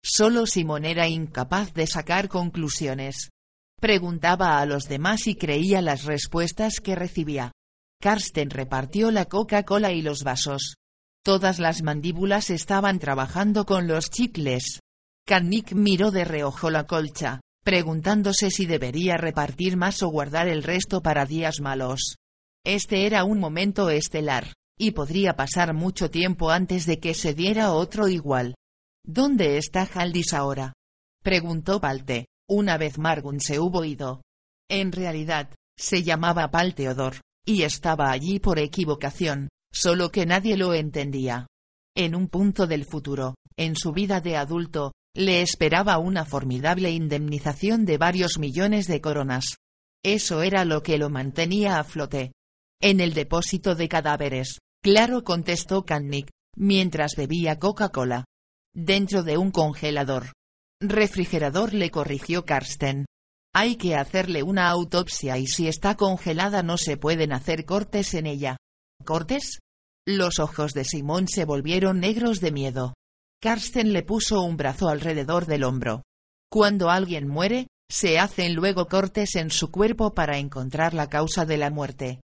Solo Simón era incapaz de sacar conclusiones. Preguntaba a los demás y creía las respuestas que recibía. Karsten repartió la Coca-Cola y los vasos. Todas las mandíbulas estaban trabajando con los chicles. Kannik miró de reojo la colcha, preguntándose si debería repartir más o guardar el resto para días malos. Este era un momento estelar, y podría pasar mucho tiempo antes de que se diera otro igual. ¿Dónde está Haldis ahora? preguntó Palte. Una vez Margun se hubo ido. En realidad, se llamaba Pal Teodor, y estaba allí por equivocación, solo que nadie lo entendía. En un punto del futuro, en su vida de adulto, le esperaba una formidable indemnización de varios millones de coronas. Eso era lo que lo mantenía a flote. En el depósito de cadáveres, claro contestó Kannik, mientras bebía Coca-Cola. Dentro de un congelador. Refrigerador le corrigió Karsten. Hay que hacerle una autopsia y si está congelada no se pueden hacer cortes en ella. ¿Cortes? Los ojos de Simón se volvieron negros de miedo. Karsten le puso un brazo alrededor del hombro. Cuando alguien muere, se hacen luego cortes en su cuerpo para encontrar la causa de la muerte.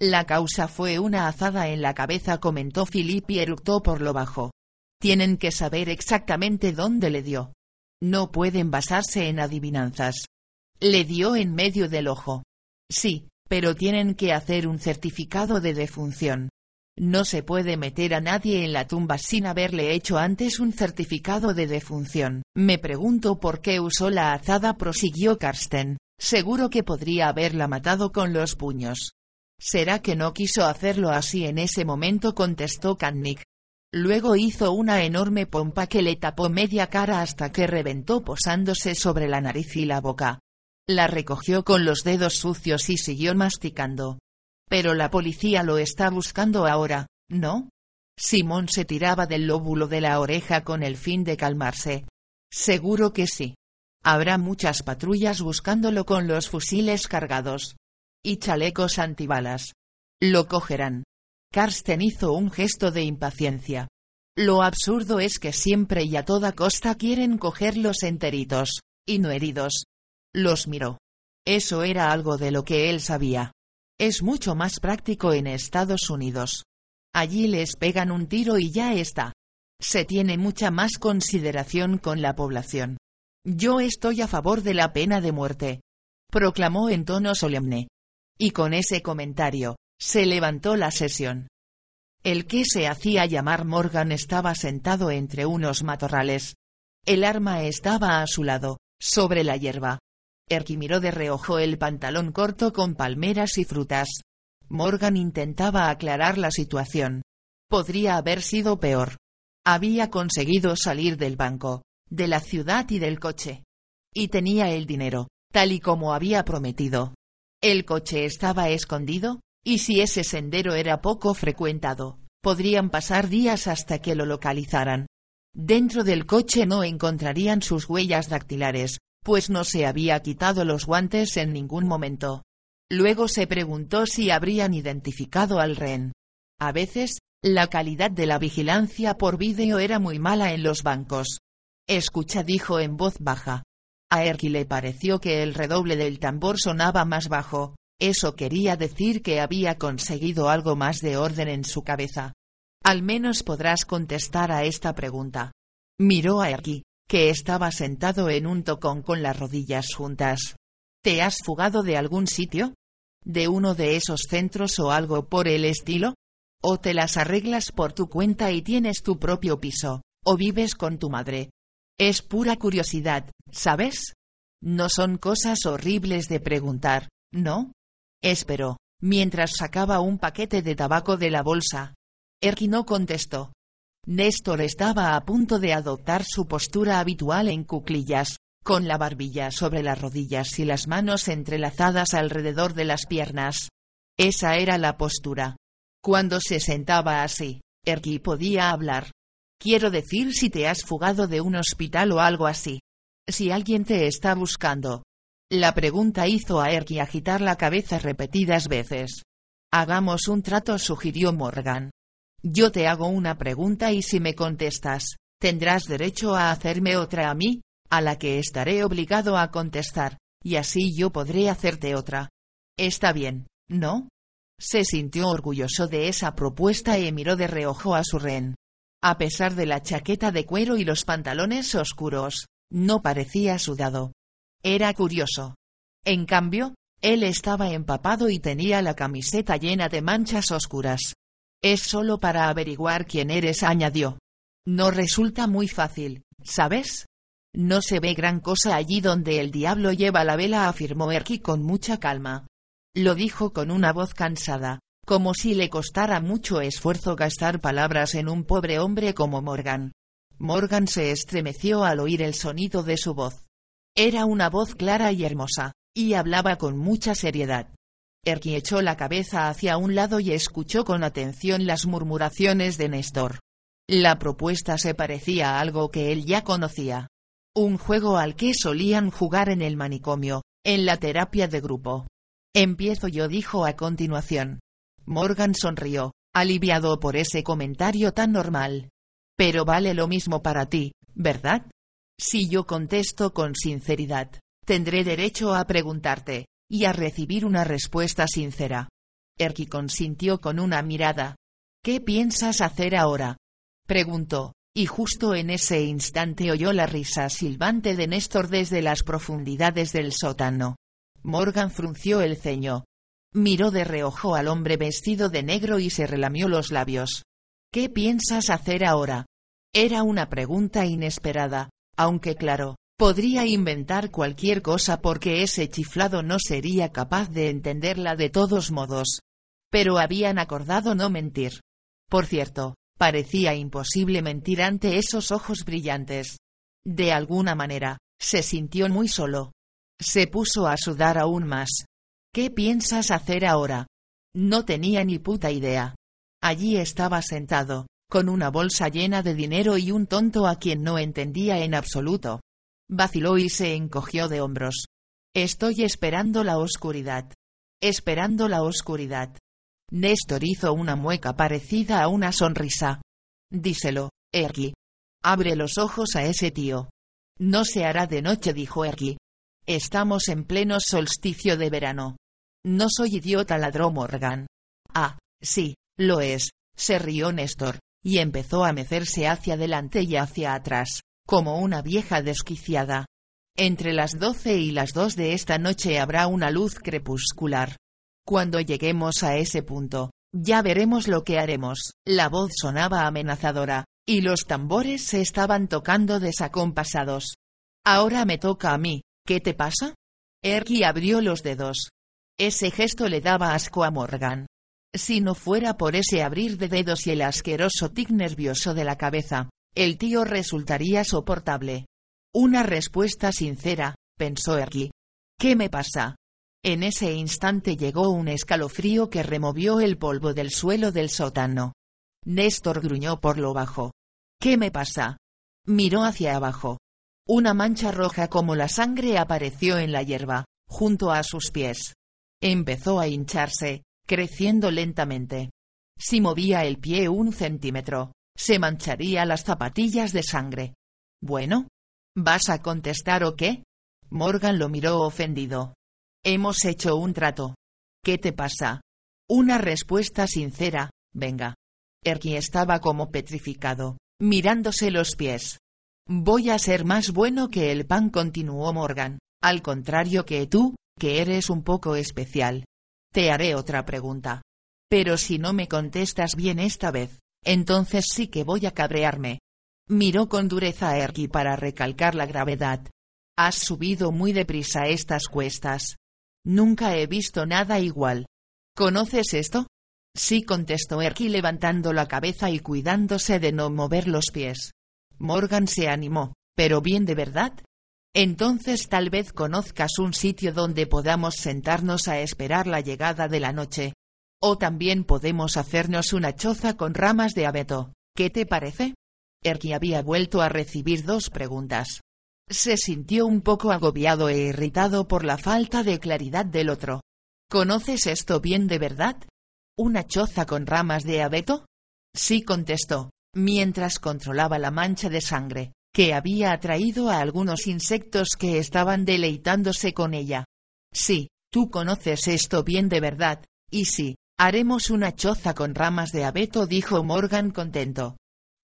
La causa fue una azada en la cabeza, comentó Philip y eructó por lo bajo. Tienen que saber exactamente dónde le dio. No pueden basarse en adivinanzas. Le dio en medio del ojo. Sí, pero tienen que hacer un certificado de defunción. No se puede meter a nadie en la tumba sin haberle hecho antes un certificado de defunción. Me pregunto por qué usó la azada, prosiguió Karsten. Seguro que podría haberla matado con los puños. ¿Será que no quiso hacerlo así en ese momento? contestó Kannik. Luego hizo una enorme pompa que le tapó media cara hasta que reventó posándose sobre la nariz y la boca. La recogió con los dedos sucios y siguió masticando. Pero la policía lo está buscando ahora, ¿no? Simón se tiraba del lóbulo de la oreja con el fin de calmarse. Seguro que sí. Habrá muchas patrullas buscándolo con los fusiles cargados y chalecos antibalas. Lo cogerán. Karsten hizo un gesto de impaciencia. Lo absurdo es que siempre y a toda costa quieren cogerlos enteritos, y no heridos. Los miró. Eso era algo de lo que él sabía. Es mucho más práctico en Estados Unidos. Allí les pegan un tiro y ya está. Se tiene mucha más consideración con la población. Yo estoy a favor de la pena de muerte. Proclamó en tono solemne. Y con ese comentario, se levantó la sesión. El que se hacía llamar Morgan estaba sentado entre unos matorrales. El arma estaba a su lado, sobre la hierba. Erky miró de reojo el pantalón corto con palmeras y frutas. Morgan intentaba aclarar la situación. Podría haber sido peor. Había conseguido salir del banco, de la ciudad y del coche. Y tenía el dinero, tal y como había prometido. El coche estaba escondido, y si ese sendero era poco frecuentado, podrían pasar días hasta que lo localizaran. Dentro del coche no encontrarían sus huellas dactilares, pues no se había quitado los guantes en ningún momento. Luego se preguntó si habrían identificado al rehén. A veces, la calidad de la vigilancia por vídeo era muy mala en los bancos. Escucha dijo en voz baja. A Erky le pareció que el redoble del tambor sonaba más bajo, eso quería decir que había conseguido algo más de orden en su cabeza. Al menos podrás contestar a esta pregunta. Miró a Erky, que estaba sentado en un tocón con las rodillas juntas. ¿Te has fugado de algún sitio? ¿De uno de esos centros o algo por el estilo? ¿O te las arreglas por tu cuenta y tienes tu propio piso? ¿O vives con tu madre? Es pura curiosidad, ¿sabes? No son cosas horribles de preguntar, ¿no? Esperó, mientras sacaba un paquete de tabaco de la bolsa. Erky no contestó. Néstor estaba a punto de adoptar su postura habitual en cuclillas, con la barbilla sobre las rodillas y las manos entrelazadas alrededor de las piernas. Esa era la postura. Cuando se sentaba así, Erky podía hablar. Quiero decir si te has fugado de un hospital o algo así. Si alguien te está buscando. La pregunta hizo a Erky agitar la cabeza repetidas veces. Hagamos un trato, sugirió Morgan. Yo te hago una pregunta y si me contestas, tendrás derecho a hacerme otra a mí, a la que estaré obligado a contestar, y así yo podré hacerte otra. Está bien, ¿no? Se sintió orgulloso de esa propuesta y miró de reojo a su rehén. A pesar de la chaqueta de cuero y los pantalones oscuros, no parecía sudado. Era curioso. En cambio, él estaba empapado y tenía la camiseta llena de manchas oscuras. Es solo para averiguar quién eres, añadió. No resulta muy fácil, ¿sabes? No se ve gran cosa allí donde el diablo lleva la vela, afirmó Erky con mucha calma. Lo dijo con una voz cansada como si le costara mucho esfuerzo gastar palabras en un pobre hombre como Morgan. Morgan se estremeció al oír el sonido de su voz. Era una voz clara y hermosa, y hablaba con mucha seriedad. Erky echó la cabeza hacia un lado y escuchó con atención las murmuraciones de Néstor. La propuesta se parecía a algo que él ya conocía. Un juego al que solían jugar en el manicomio, en la terapia de grupo. Empiezo yo, dijo a continuación. Morgan sonrió, aliviado por ese comentario tan normal. Pero vale lo mismo para ti, ¿verdad? Si yo contesto con sinceridad, tendré derecho a preguntarte, y a recibir una respuesta sincera. Erky consintió con una mirada. ¿Qué piensas hacer ahora? preguntó, y justo en ese instante oyó la risa silbante de Néstor desde las profundidades del sótano. Morgan frunció el ceño. Miró de reojo al hombre vestido de negro y se relamió los labios. ¿Qué piensas hacer ahora? Era una pregunta inesperada, aunque claro, podría inventar cualquier cosa porque ese chiflado no sería capaz de entenderla de todos modos. Pero habían acordado no mentir. Por cierto, parecía imposible mentir ante esos ojos brillantes. De alguna manera, se sintió muy solo. Se puso a sudar aún más. ¿Qué piensas hacer ahora? No tenía ni puta idea. Allí estaba sentado, con una bolsa llena de dinero y un tonto a quien no entendía en absoluto. Vaciló y se encogió de hombros. Estoy esperando la oscuridad. Esperando la oscuridad. Néstor hizo una mueca parecida a una sonrisa. Díselo, Erky. Abre los ojos a ese tío. No se hará de noche, dijo Erky. Estamos en pleno solsticio de verano. No soy idiota, ladró Morgan. Ah, sí, lo es, se rió Néstor, y empezó a mecerse hacia adelante y hacia atrás, como una vieja desquiciada. Entre las doce y las dos de esta noche habrá una luz crepuscular. Cuando lleguemos a ese punto, ya veremos lo que haremos. La voz sonaba amenazadora, y los tambores se estaban tocando desacompasados. Ahora me toca a mí, ¿qué te pasa? Erky abrió los dedos. Ese gesto le daba asco a Morgan. Si no fuera por ese abrir de dedos y el asqueroso tic nervioso de la cabeza, el tío resultaría soportable. Una respuesta sincera, pensó Erky. ¿Qué me pasa? En ese instante llegó un escalofrío que removió el polvo del suelo del sótano. Néstor gruñó por lo bajo. ¿Qué me pasa? Miró hacia abajo. Una mancha roja como la sangre apareció en la hierba, junto a sus pies. Empezó a hincharse, creciendo lentamente. Si movía el pie un centímetro, se mancharía las zapatillas de sangre. Bueno. ¿Vas a contestar o qué? Morgan lo miró ofendido. Hemos hecho un trato. ¿Qué te pasa? Una respuesta sincera, venga. Erky estaba como petrificado, mirándose los pies. Voy a ser más bueno que el pan, continuó Morgan, al contrario que tú, que eres un poco especial. Te haré otra pregunta. Pero si no me contestas bien esta vez, entonces sí que voy a cabrearme. Miró con dureza a Erky para recalcar la gravedad. Has subido muy deprisa estas cuestas. Nunca he visto nada igual. ¿Conoces esto? Sí contestó Erky levantando la cabeza y cuidándose de no mover los pies. Morgan se animó, pero bien de verdad. Entonces tal vez conozcas un sitio donde podamos sentarnos a esperar la llegada de la noche. O también podemos hacernos una choza con ramas de abeto. ¿Qué te parece? Erky había vuelto a recibir dos preguntas. Se sintió un poco agobiado e irritado por la falta de claridad del otro. ¿Conoces esto bien de verdad? ¿Una choza con ramas de abeto? Sí contestó, mientras controlaba la mancha de sangre, que había atraído a algunos insectos que estaban deleitándose con ella. Sí, tú conoces esto bien de verdad, y sí, haremos una choza con ramas de abeto, dijo Morgan contento.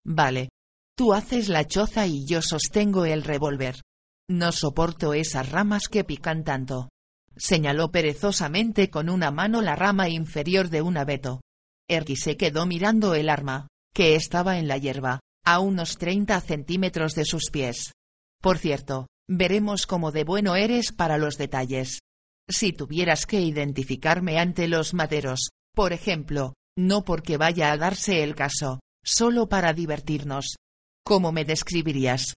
Vale, Tú haces la choza y yo sostengo el revólver. No soporto esas ramas que pican tanto. Señaló perezosamente con una mano la rama inferior de un abeto. Erky se quedó mirando el arma, que estaba en la hierba, a unos treinta centímetros de sus pies. Por cierto, veremos cómo de bueno eres para los detalles. Si tuvieras que identificarme ante los maderos, por ejemplo, no porque vaya a darse el caso, solo para divertirnos, ¿Cómo me describirías?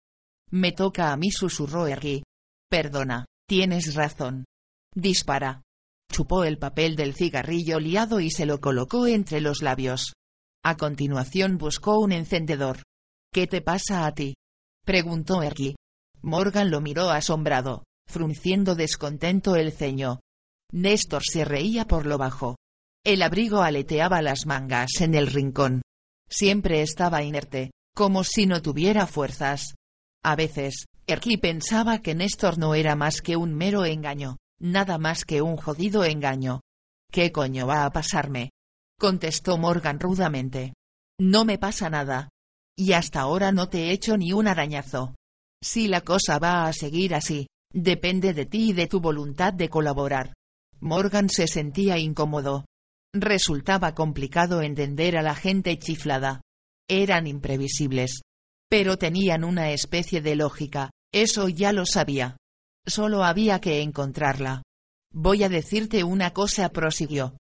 Me toca a mí, susurró Ergy. Perdona, tienes razón. Dispara. Chupó el papel del cigarrillo liado y se lo colocó entre los labios. A continuación buscó un encendedor. ¿Qué te pasa a ti? preguntó Erky. Morgan lo miró asombrado, frunciendo descontento el ceño. Néstor se reía por lo bajo. El abrigo aleteaba las mangas en el rincón. Siempre estaba inerte, como si no tuviera fuerzas. A veces, Erky pensaba que Néstor no era más que un mero engaño, nada más que un jodido engaño. ¿Qué coño va a pasarme? contestó Morgan rudamente. No me pasa nada. Y hasta ahora no te he hecho ni un arañazo. Si la cosa va a seguir así, depende de ti y de tu voluntad de colaborar. Morgan se sentía incómodo. Resultaba complicado entender a la gente chiflada. Eran imprevisibles. Pero tenían una especie de lógica, eso ya lo sabía. Solo había que encontrarla. Voy a decirte una cosa, prosiguió.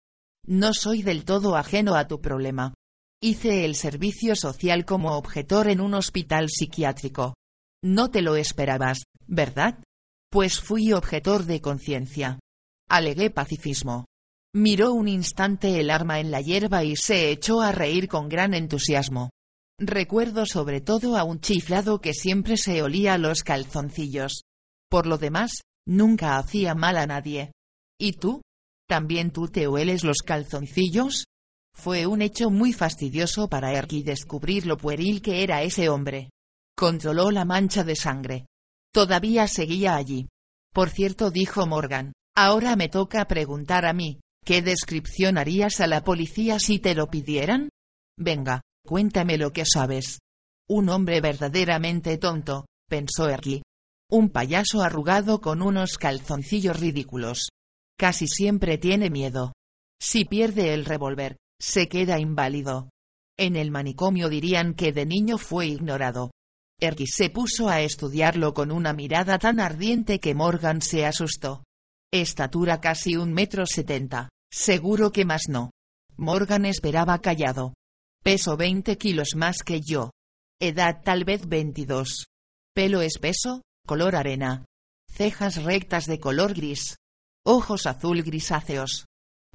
No soy del todo ajeno a tu problema. Hice el servicio social como objetor en un hospital psiquiátrico. No te lo esperabas, ¿verdad? Pues fui objetor de conciencia. Alegué pacifismo. Miró un instante el arma en la hierba y se echó a reír con gran entusiasmo. Recuerdo sobre todo a un chiflado que siempre se olía los calzoncillos. Por lo demás, nunca hacía mal a nadie. ¿Y tú? ¿También tú te hueles los calzoncillos? Fue un hecho muy fastidioso para Erky descubrir lo pueril que era ese hombre. Controló la mancha de sangre. Todavía seguía allí. Por cierto, dijo Morgan, ahora me toca preguntar a mí, ¿qué descripción harías a la policía si te lo pidieran? Venga, Cuéntame lo que sabes. Un hombre verdaderamente tonto, pensó Erky. Un payaso arrugado con unos calzoncillos ridículos. Casi siempre tiene miedo. Si pierde el revólver, se queda inválido. En el manicomio dirían que de niño fue ignorado. Erky se puso a estudiarlo con una mirada tan ardiente que Morgan se asustó. Estatura casi un metro setenta, seguro que más no. Morgan esperaba callado. Peso 20 kilos más que yo. Edad tal vez 22. Pelo espeso, color arena. Cejas rectas de color gris. Ojos azul grisáceos.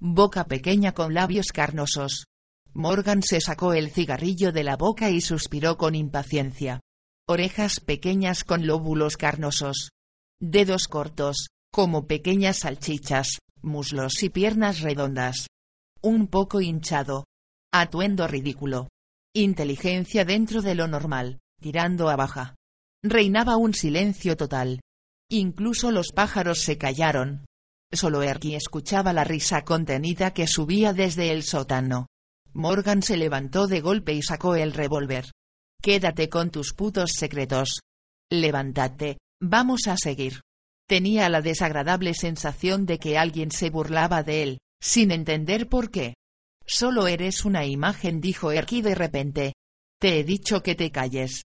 Boca pequeña con labios carnosos. Morgan se sacó el cigarrillo de la boca y suspiró con impaciencia. Orejas pequeñas con lóbulos carnosos. Dedos cortos, como pequeñas salchichas, muslos y piernas redondas. Un poco hinchado, Atuendo ridículo. Inteligencia dentro de lo normal, tirando a baja. Reinaba un silencio total. Incluso los pájaros se callaron. Solo Erky escuchaba la risa contenida que subía desde el sótano. Morgan se levantó de golpe y sacó el revólver. Quédate con tus putos secretos. Levántate, vamos a seguir. Tenía la desagradable sensación de que alguien se burlaba de él, sin entender por qué. Solo eres una imagen, dijo Erky de repente. Te he dicho que te calles.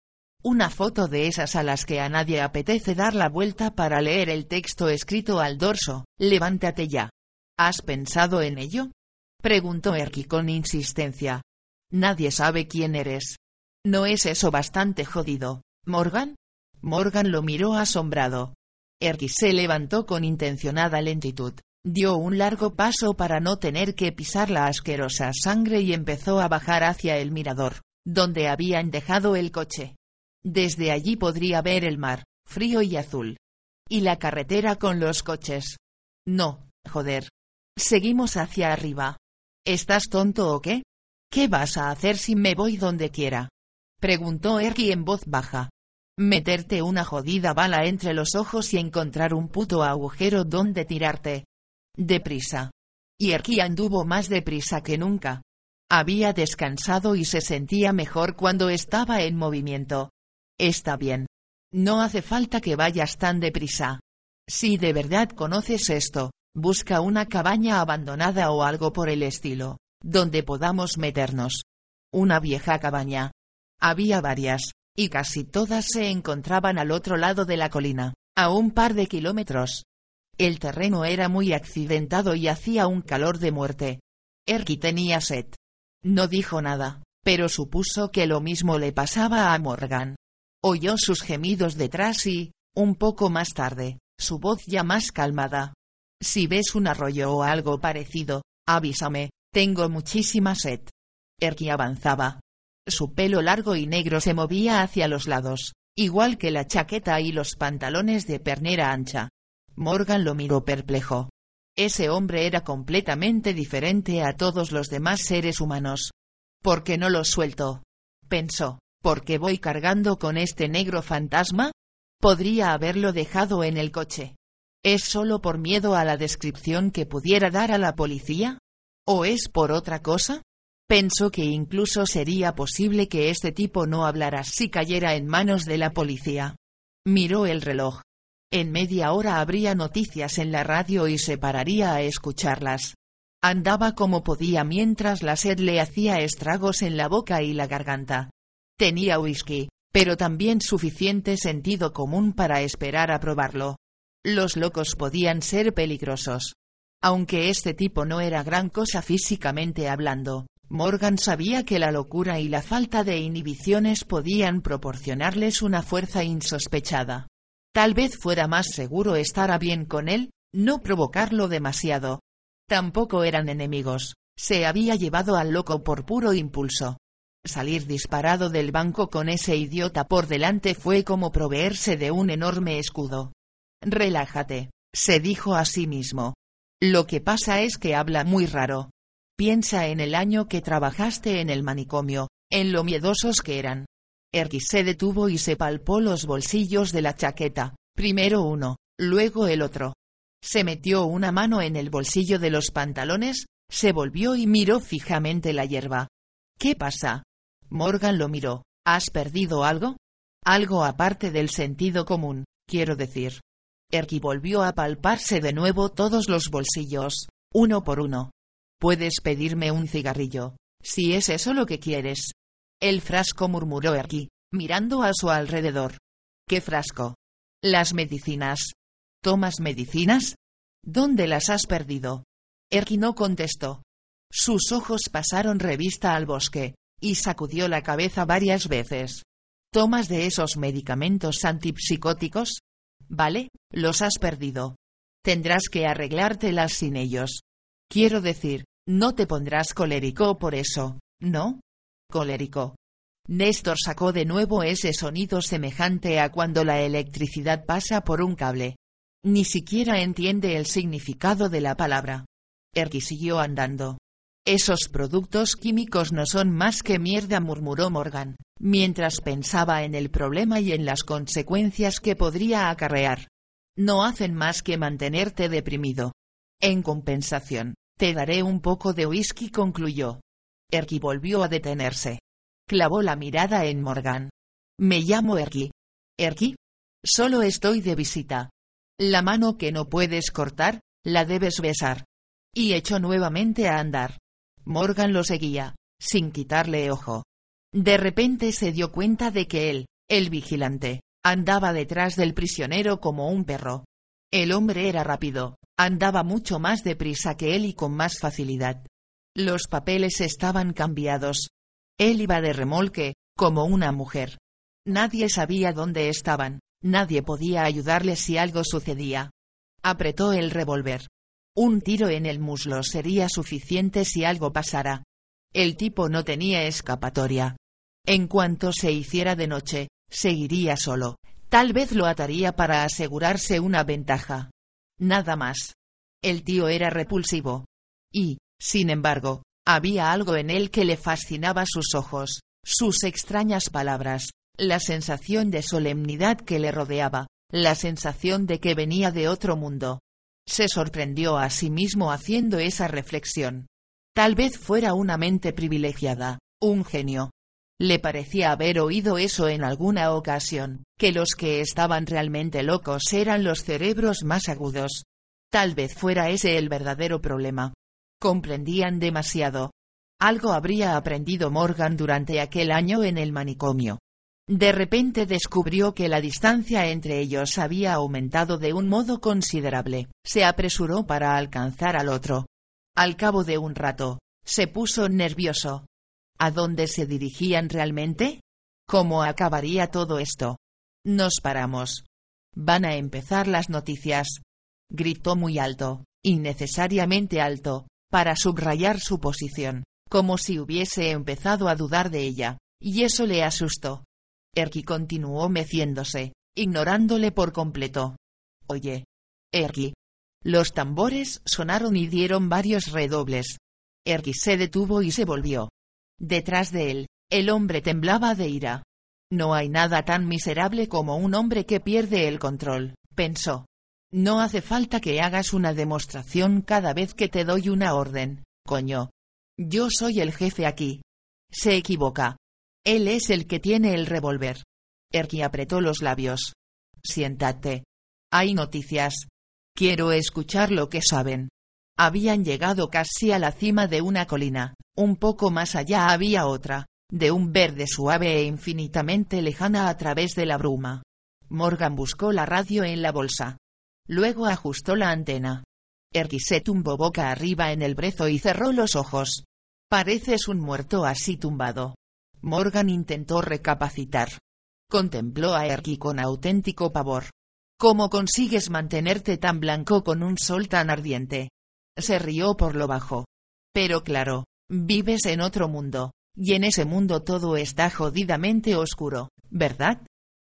Una foto de esas a las que a nadie apetece dar la vuelta para leer el texto escrito al dorso. Levántate ya. ¿Has pensado en ello? Preguntó Erky con insistencia. Nadie sabe quién eres. ¿No es eso bastante jodido, Morgan? Morgan lo miró asombrado. Erky se levantó con intencionada lentitud. Dio un largo paso para no tener que pisar la asquerosa sangre y empezó a bajar hacia el mirador, donde habían dejado el coche. Desde allí podría ver el mar, frío y azul. Y la carretera con los coches. No, joder. Seguimos hacia arriba. ¿Estás tonto o qué? ¿Qué vas a hacer si me voy donde quiera? Preguntó Erky en voz baja. Meterte una jodida bala entre los ojos y encontrar un puto agujero donde tirarte. Deprisa. Y Erky anduvo más deprisa que nunca. Había descansado y se sentía mejor cuando estaba en movimiento. Está bien. No hace falta que vayas tan deprisa. Si de verdad conoces esto, busca una cabaña abandonada o algo por el estilo, donde podamos meternos. Una vieja cabaña. Había varias, y casi todas se encontraban al otro lado de la colina, a un par de kilómetros. El terreno era muy accidentado y hacía un calor de muerte. Erky tenía sed. No dijo nada, pero supuso que lo mismo le pasaba a Morgan. Oyó sus gemidos detrás y, un poco más tarde, su voz ya más calmada. Si ves un arroyo o algo parecido, avísame, tengo muchísima sed. Erky avanzaba. Su pelo largo y negro se movía hacia los lados, igual que la chaqueta y los pantalones de pernera ancha. Morgan lo miró perplejo. Ese hombre era completamente diferente a todos los demás seres humanos. ¿Por qué no lo suelto? Pensó, ¿por qué voy cargando con este negro fantasma? Podría haberlo dejado en el coche. ¿Es solo por miedo a la descripción que pudiera dar a la policía? ¿O es por otra cosa? Pensó que incluso sería posible que este tipo no hablara si cayera en manos de la policía. Miró el reloj. En media hora habría noticias en la radio y se pararía a escucharlas. Andaba como podía mientras la sed le hacía estragos en la boca y la garganta. Tenía whisky, pero también suficiente sentido común para esperar a probarlo. Los locos podían ser peligrosos. Aunque este tipo no era gran cosa físicamente hablando, Morgan sabía que la locura y la falta de inhibiciones podían proporcionarles una fuerza insospechada. Tal vez fuera más seguro estar a bien con él, no provocarlo demasiado. Tampoco eran enemigos, se había llevado al loco por puro impulso. Salir disparado del banco con ese idiota por delante fue como proveerse de un enorme escudo. Relájate, se dijo a sí mismo. Lo que pasa es que habla muy raro. Piensa en el año que trabajaste en el manicomio, en lo miedosos que eran. Erky se detuvo y se palpó los bolsillos de la chaqueta, primero uno, luego el otro. Se metió una mano en el bolsillo de los pantalones, se volvió y miró fijamente la hierba. ¿Qué pasa? Morgan lo miró. ¿Has perdido algo? Algo aparte del sentido común, quiero decir. Erky volvió a palparse de nuevo todos los bolsillos, uno por uno. Puedes pedirme un cigarrillo, si es eso lo que quieres. El frasco murmuró Erky, mirando a su alrededor. ¿Qué frasco? Las medicinas. ¿Tomas medicinas? ¿Dónde las has perdido? Erky no contestó. Sus ojos pasaron revista al bosque, y sacudió la cabeza varias veces. ¿Tomas de esos medicamentos antipsicóticos? Vale, los has perdido. Tendrás que arreglártelas sin ellos. Quiero decir, no te pondrás colérico por eso, ¿no? Colérico. Néstor sacó de nuevo ese sonido semejante a cuando la electricidad pasa por un cable. Ni siquiera entiende el significado de la palabra. Erky siguió andando. Esos productos químicos no son más que mierda, murmuró Morgan, mientras pensaba en el problema y en las consecuencias que podría acarrear. No hacen más que mantenerte deprimido. En compensación, te daré un poco de whisky, concluyó. Erky volvió a detenerse. Clavó la mirada en Morgan. Me llamo Erky. ¿Erky? Solo estoy de visita. La mano que no puedes cortar, la debes besar. Y echó nuevamente a andar. Morgan lo seguía, sin quitarle ojo. De repente se dio cuenta de que él, el vigilante, andaba detrás del prisionero como un perro. El hombre era rápido, andaba mucho más deprisa que él y con más facilidad. Los papeles estaban cambiados. Él iba de remolque, como una mujer. Nadie sabía dónde estaban, nadie podía ayudarle si algo sucedía. Apretó el revólver. Un tiro en el muslo sería suficiente si algo pasara. El tipo no tenía escapatoria. En cuanto se hiciera de noche, seguiría solo, Tal vez lo ataría para asegurarse una ventaja. Nada más. El tío era repulsivo. Y, sin embargo, había algo en él que le fascinaba sus ojos, sus extrañas palabras, la sensación de solemnidad que le rodeaba, la sensación de que venía de otro mundo. Se sorprendió a sí mismo haciendo esa reflexión. Tal vez fuera una mente privilegiada, un genio, le parecía haber oído eso en alguna ocasión, que los que estaban realmente locos eran los cerebros más agudos. Tal vez fuera ese el verdadero problema. Comprendían demasiado. Algo habría aprendido Morgan durante aquel año en el manicomio. De repente descubrió que la distancia entre ellos había aumentado de un modo considerable. Se apresuró para alcanzar al otro. Al cabo de un rato, se puso nervioso, ¿A dónde se dirigían realmente? ¿Cómo acabaría todo esto? Nos paramos. Van a empezar las noticias. Gritó muy alto, innecesariamente alto, para subrayar su posición. como si hubiese empezado a dudar de ella, y eso le asustó. Erky continuó meciéndose, ignorándole por completo. Oye. Erky. Los tambores sonaron y dieron varios redobles. Erky se detuvo y se volvió. Detrás de él, el hombre temblaba de ira. No hay nada tan miserable como un hombre que pierde el control, pensó. No hace falta que hagas una demostración cada vez que te doy una orden, coño. Yo soy el jefe aquí. Se equivoca. Él es el que tiene el revólver. Erky apretó los labios. Siéntate. Hay noticias. Quiero escuchar lo que saben. Habían llegado casi a la cima de una colina, un poco más allá había otra, de un verde suave e infinitamente lejana a través de la bruma. Morgan buscó la radio en la bolsa. Luego ajustó la antena. Erky se tumbó boca arriba en el brezo y cerró los ojos. Pareces un muerto así tumbado. Morgan intentó recapacitar. Contempló a Erky con auténtico pavor. ¿Cómo consigues mantenerte tan blanco con un sol tan ardiente? Se rió por lo bajo. Pero claro, vives en otro mundo, y en ese mundo todo está jodidamente oscuro, ¿verdad?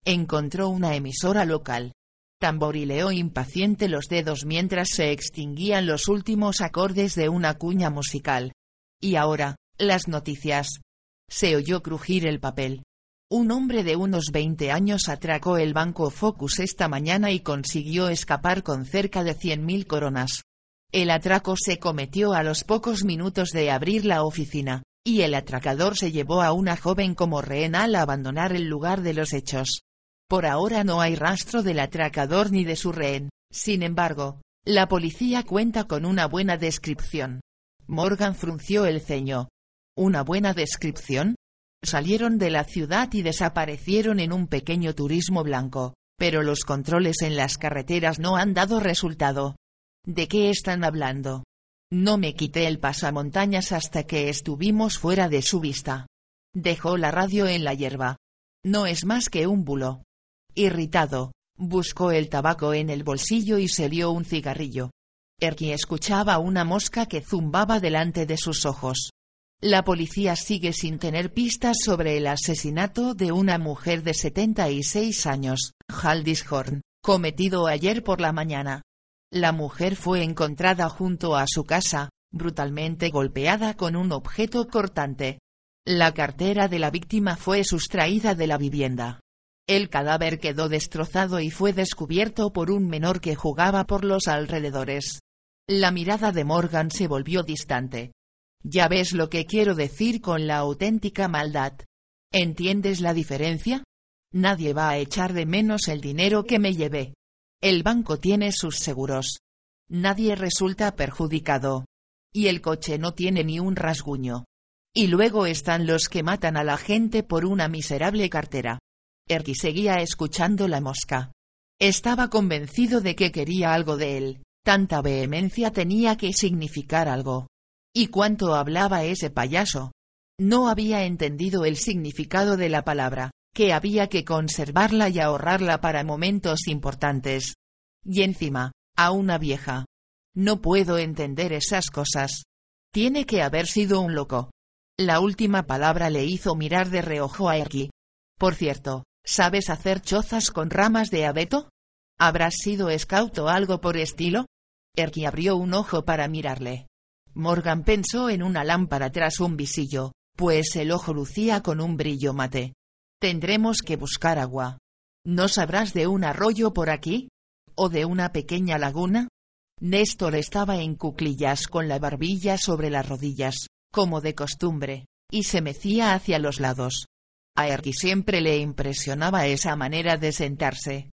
Encontró una emisora local. Tamborileó impaciente los dedos mientras se extinguían los últimos acordes de una cuña musical. Y ahora, las noticias. Se oyó crujir el papel. Un hombre de unos 20 años atracó el banco Focus esta mañana y consiguió escapar con cerca de 100.000 coronas. El atraco se cometió a los pocos minutos de abrir la oficina, y el atracador se llevó a una joven como rehén al abandonar el lugar de los hechos. Por ahora no hay rastro del atracador ni de su rehén, sin embargo, la policía cuenta con una buena descripción. Morgan frunció el ceño. ¿Una buena descripción? Salieron de la ciudad y desaparecieron en un pequeño turismo blanco, pero los controles en las carreteras no han dado resultado. ¿De qué están hablando? No me quité el pasamontañas hasta que estuvimos fuera de su vista. Dejó la radio en la hierba. No es más que un bulo. Irritado, buscó el tabaco en el bolsillo y se lió un cigarrillo. Erky escuchaba una mosca que zumbaba delante de sus ojos. La policía sigue sin tener pistas sobre el asesinato de una mujer de 76 años, Haldis Horn, cometido ayer por la mañana. La mujer fue encontrada junto a su casa, brutalmente golpeada con un objeto cortante. La cartera de la víctima fue sustraída de la vivienda. El cadáver quedó destrozado y fue descubierto por un menor que jugaba por los alrededores. La mirada de Morgan se volvió distante. Ya ves lo que quiero decir con la auténtica maldad. ¿Entiendes la diferencia? Nadie va a echar de menos el dinero que me llevé. El banco tiene sus seguros. Nadie resulta perjudicado. Y el coche no tiene ni un rasguño. Y luego están los que matan a la gente por una miserable cartera. Erky seguía escuchando la mosca. Estaba convencido de que quería algo de él, tanta vehemencia tenía que significar algo. ¿Y cuánto hablaba ese payaso? No había entendido el significado de la palabra, que había que conservarla y ahorrarla para momentos importantes. Y encima, a una vieja. No puedo entender esas cosas. Tiene que haber sido un loco. La última palabra le hizo mirar de reojo a Erky. Por cierto, ¿Sabes hacer chozas con ramas de abeto? ¿Habrás sido scout o algo por estilo? Erky abrió un ojo para mirarle. Morgan pensó en una lámpara tras un visillo, pues el ojo lucía con un brillo mate. Tendremos que buscar agua. ¿No sabrás de un arroyo por aquí? ¿O de una pequeña laguna? Néstor estaba en cuclillas con la barbilla sobre las rodillas, como de costumbre, y se mecía hacia los lados. A Erky siempre le impresionaba esa manera de sentarse.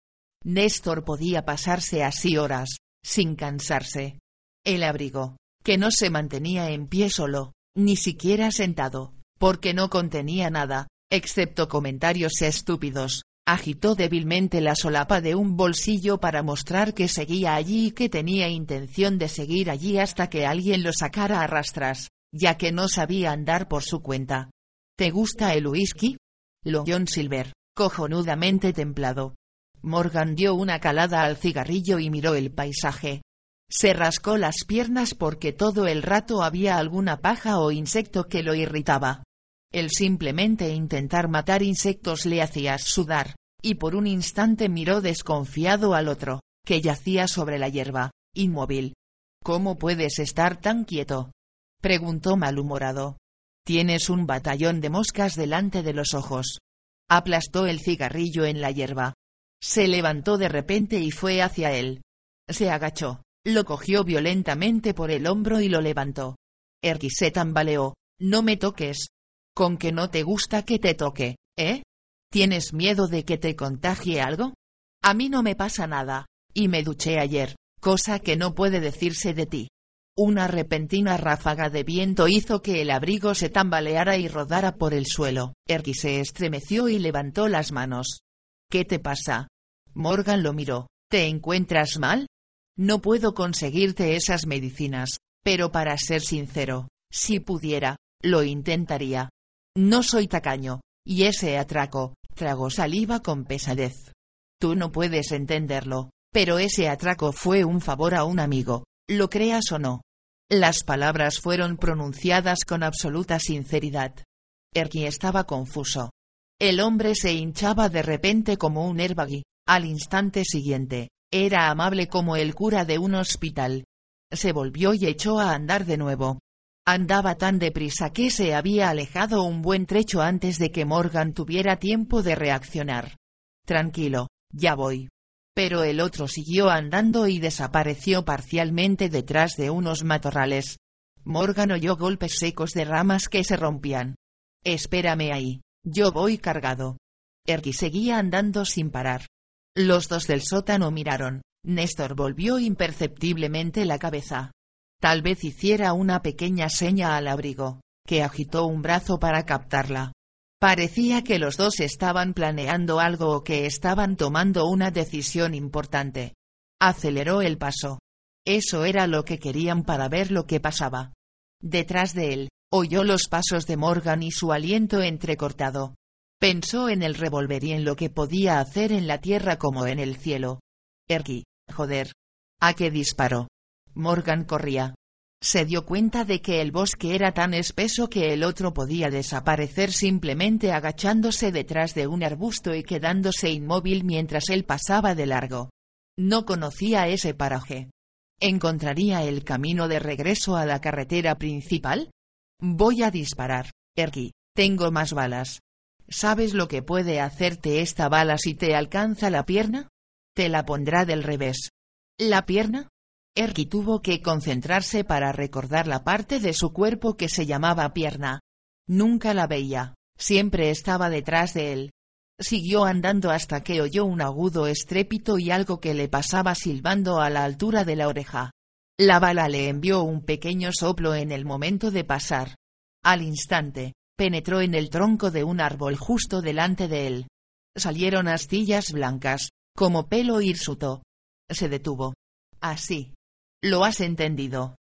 Néstor podía pasarse así horas, sin cansarse. El abrigo, que no se mantenía en pie solo, ni siquiera sentado, porque no contenía nada, excepto comentarios estúpidos, agitó débilmente la solapa de un bolsillo para mostrar que seguía allí y que tenía intención de seguir allí hasta que alguien lo sacara a rastras, ya que no sabía andar por su cuenta. ¿Te gusta el whisky? lo John Silver, cojonudamente templado. Morgan dio una calada al cigarrillo y miró el paisaje. Se rascó las piernas porque todo el rato había alguna paja o insecto que lo irritaba. El simplemente intentar matar insectos le hacía sudar, y por un instante miró desconfiado al otro, que yacía sobre la hierba, inmóvil. ¿Cómo puedes estar tan quieto? preguntó malhumorado. Tienes un batallón de moscas delante de los ojos. Aplastó el cigarrillo en la hierba. Se levantó de repente y fue hacia él. Se agachó, lo cogió violentamente por el hombro y lo levantó. Erky se tambaleó. No me toques. Con que no te gusta que te toque, ¿eh? ¿Tienes miedo de que te contagie algo? A mí no me pasa nada, y me duché ayer, cosa que no puede decirse de ti. Una repentina ráfaga de viento hizo que el abrigo se tambaleara y rodara por el suelo. Erky se estremeció y levantó las manos. ¿Qué te pasa? Morgan lo miró. ¿Te encuentras mal? No puedo conseguirte esas medicinas, pero para ser sincero, si pudiera, lo intentaría. No soy tacaño, y ese atraco, tragó saliva con pesadez. Tú no puedes entenderlo, pero ese atraco fue un favor a un amigo, lo creas o no. Las palabras fueron pronunciadas con absoluta sinceridad. Erky estaba confuso. El hombre se hinchaba de repente como un herbagui, al instante siguiente, era amable como el cura de un hospital. Se volvió y echó a andar de nuevo. Andaba tan deprisa que se había alejado un buen trecho antes de que Morgan tuviera tiempo de reaccionar. Tranquilo, ya voy. Pero el otro siguió andando y desapareció parcialmente detrás de unos matorrales. Morgan oyó golpes secos de ramas que se rompían. Espérame ahí, yo voy cargado. Erky seguía andando sin parar. Los dos del sótano miraron. Néstor volvió imperceptiblemente la cabeza. Tal vez hiciera una pequeña seña al abrigo, que agitó un brazo para captarla. Parecía que los dos estaban planeando algo o que estaban tomando una decisión importante. Aceleró el paso. Eso era lo que querían para ver lo que pasaba. Detrás de él, oyó los pasos de Morgan y su aliento entrecortado. Pensó en el revólver y en lo que podía hacer en la tierra como en el cielo. Erky, joder. ¿A qué disparó? Morgan corría. Se dio cuenta de que el bosque era tan espeso que el otro podía desaparecer simplemente agachándose detrás de un arbusto y quedándose inmóvil mientras él pasaba de largo. No conocía ese paraje. ¿Encontraría el camino de regreso a la carretera principal? Voy a disparar, Erky, tengo más balas. ¿Sabes lo que puede hacerte esta bala si te alcanza la pierna? Te la pondrá del revés. ¿La pierna? Erky tuvo que concentrarse para recordar la parte de su cuerpo que se llamaba pierna. Nunca la veía, siempre estaba detrás de él. Siguió andando hasta que oyó un agudo estrépito y algo que le pasaba silbando a la altura de la oreja. La bala le envió un pequeño soplo en el momento de pasar. Al instante, penetró en el tronco de un árbol justo delante de él. Salieron astillas blancas, como pelo hirsuto. Se detuvo. Así, ¿Lo has entendido?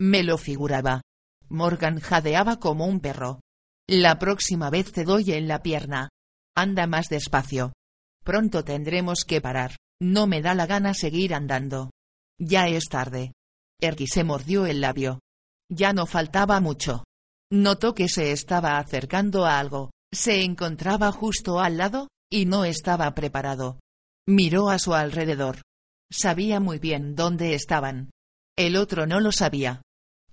Me lo figuraba. Morgan jadeaba como un perro. La próxima vez te doy en la pierna. Anda más despacio. Pronto tendremos que parar. No me da la gana seguir andando. Ya es tarde. Erky se mordió el labio. Ya no faltaba mucho. Notó que se estaba acercando a algo. Se encontraba justo al lado, y no estaba preparado. Miró a su alrededor. Sabía muy bien dónde estaban. El otro no lo sabía.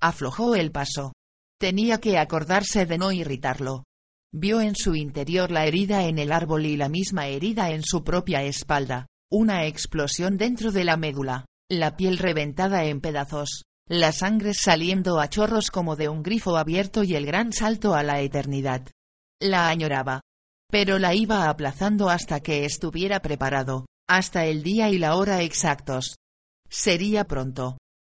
Aflojó el paso. Tenía que acordarse de no irritarlo. Vio en su interior la herida en el árbol y la misma herida en su propia espalda, una explosión dentro de la médula, la piel reventada en pedazos, la sangre saliendo a chorros como de un grifo abierto y el gran salto a la eternidad. La añoraba. Pero la iba aplazando hasta que estuviera preparado, hasta el día y la hora exactos. Sería pronto.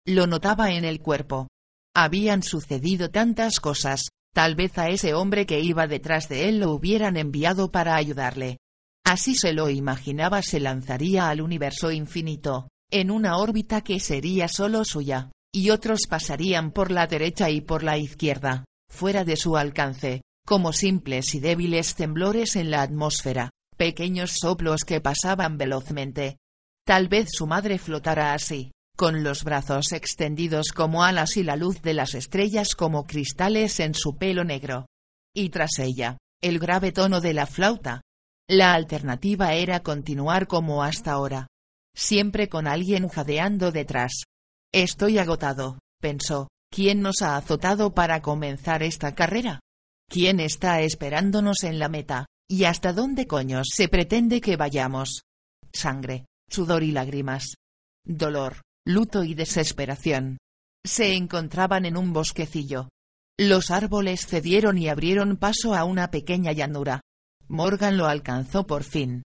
Lo notaba en el cuerpo. Habían sucedido tantas cosas, tal vez a ese hombre que iba detrás de él lo hubieran enviado para ayudarle. Así se lo imaginaba se lanzaría al universo infinito, en una órbita que sería solo suya, y otros pasarían por la derecha y por la izquierda, fuera de su alcance, como simples y débiles temblores en la atmósfera, pequeños soplos que pasaban velozmente. Tal vez su madre flotara así, con los brazos extendidos como alas y la luz de las estrellas como cristales en su pelo negro. Y tras ella, el grave tono de la flauta. La alternativa era continuar como hasta ahora. Siempre con alguien jadeando detrás. Estoy agotado, pensó. ¿Quién nos ha azotado para comenzar esta carrera? ¿Quién está esperándonos en la meta? ¿Y hasta dónde coños se pretende que vayamos? Sangre, sudor y lágrimas. Dolor, luto y desesperación. Se encontraban en un bosquecillo. Los árboles cedieron y abrieron paso a una pequeña llanura. Morgan lo alcanzó por fin.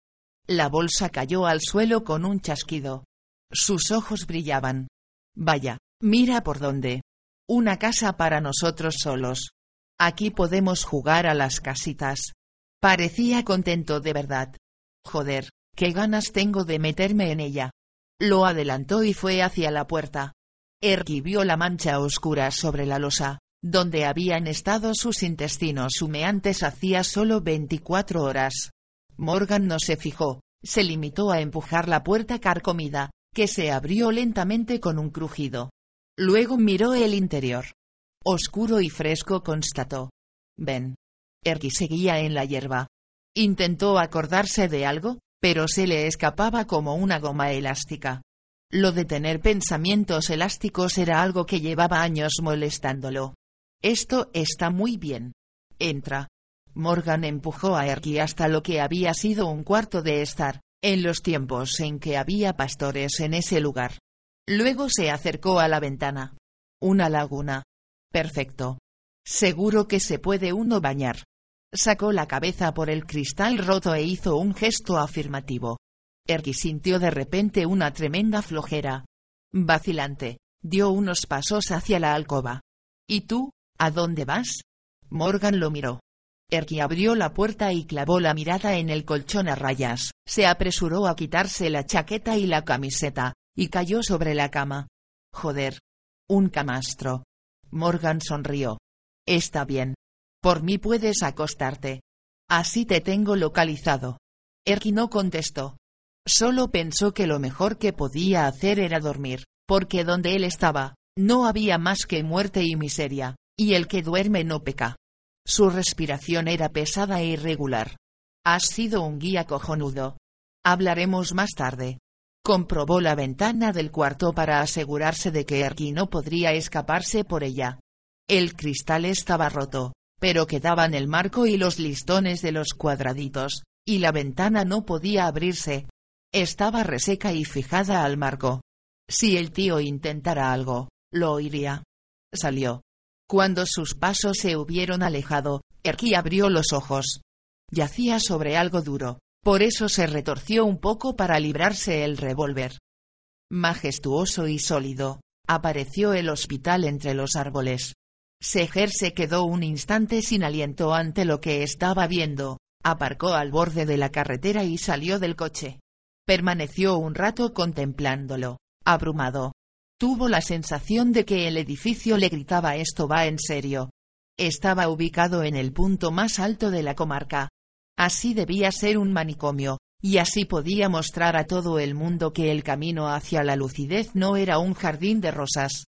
La bolsa cayó al suelo con un chasquido. Sus ojos brillaban. Vaya, mira por dónde. Una casa para nosotros solos. Aquí podemos jugar a las casitas. Parecía contento de verdad. Joder, qué ganas tengo de meterme en ella. Lo adelantó y fue hacia la puerta. Erky vio la mancha oscura sobre la losa, donde habían estado sus intestinos humeantes hacía solo 24 horas. Morgan no se fijó, se limitó a empujar la puerta carcomida, que se abrió lentamente con un crujido. Luego miró el interior. Oscuro y fresco constató. Ven. Erky seguía en la hierba. Intentó acordarse de algo, pero se le escapaba como una goma elástica. Lo de tener pensamientos elásticos era algo que llevaba años molestándolo. Esto está muy bien. Entra. Morgan empujó a Erky hasta lo que había sido un cuarto de estar, en los tiempos en que había pastores en ese lugar. Luego se acercó a la ventana. Una laguna. Perfecto. Seguro que se puede uno bañar. Sacó la cabeza por el cristal roto e hizo un gesto afirmativo. Erky sintió de repente una tremenda flojera. Vacilante, dio unos pasos hacia la alcoba. ¿Y tú, a dónde vas? Morgan lo miró. Erky abrió la puerta y clavó la mirada en el colchón a rayas, se apresuró a quitarse la chaqueta y la camiseta, y cayó sobre la cama. Joder. Un camastro. Morgan sonrió. Está bien. Por mí puedes acostarte. Así te tengo localizado. Erky no contestó. Solo pensó que lo mejor que podía hacer era dormir, porque donde él estaba, no había más que muerte y miseria, y el que duerme no peca. Su respiración era pesada e irregular. Has sido un guía cojonudo. Hablaremos más tarde. Comprobó la ventana del cuarto para asegurarse de que Erky no podría escaparse por ella. El cristal estaba roto, pero quedaban el marco y los listones de los cuadraditos, y la ventana no podía abrirse. Estaba reseca y fijada al marco. Si el tío intentara algo, lo oiría. Salió. Cuando sus pasos se hubieron alejado, Erky abrió los ojos. Yacía sobre algo duro, por eso se retorció un poco para librarse el revólver. Majestuoso y sólido, apareció el hospital entre los árboles. Seger se quedó un instante sin aliento ante lo que estaba viendo, aparcó al borde de la carretera y salió del coche. Permaneció un rato contemplándolo, abrumado. Tuvo la sensación de que el edificio le gritaba esto va en serio. Estaba ubicado en el punto más alto de la comarca, Así debía ser un manicomio, y así podía mostrar a todo el mundo que el camino hacia la lucidez no era un jardín de rosas.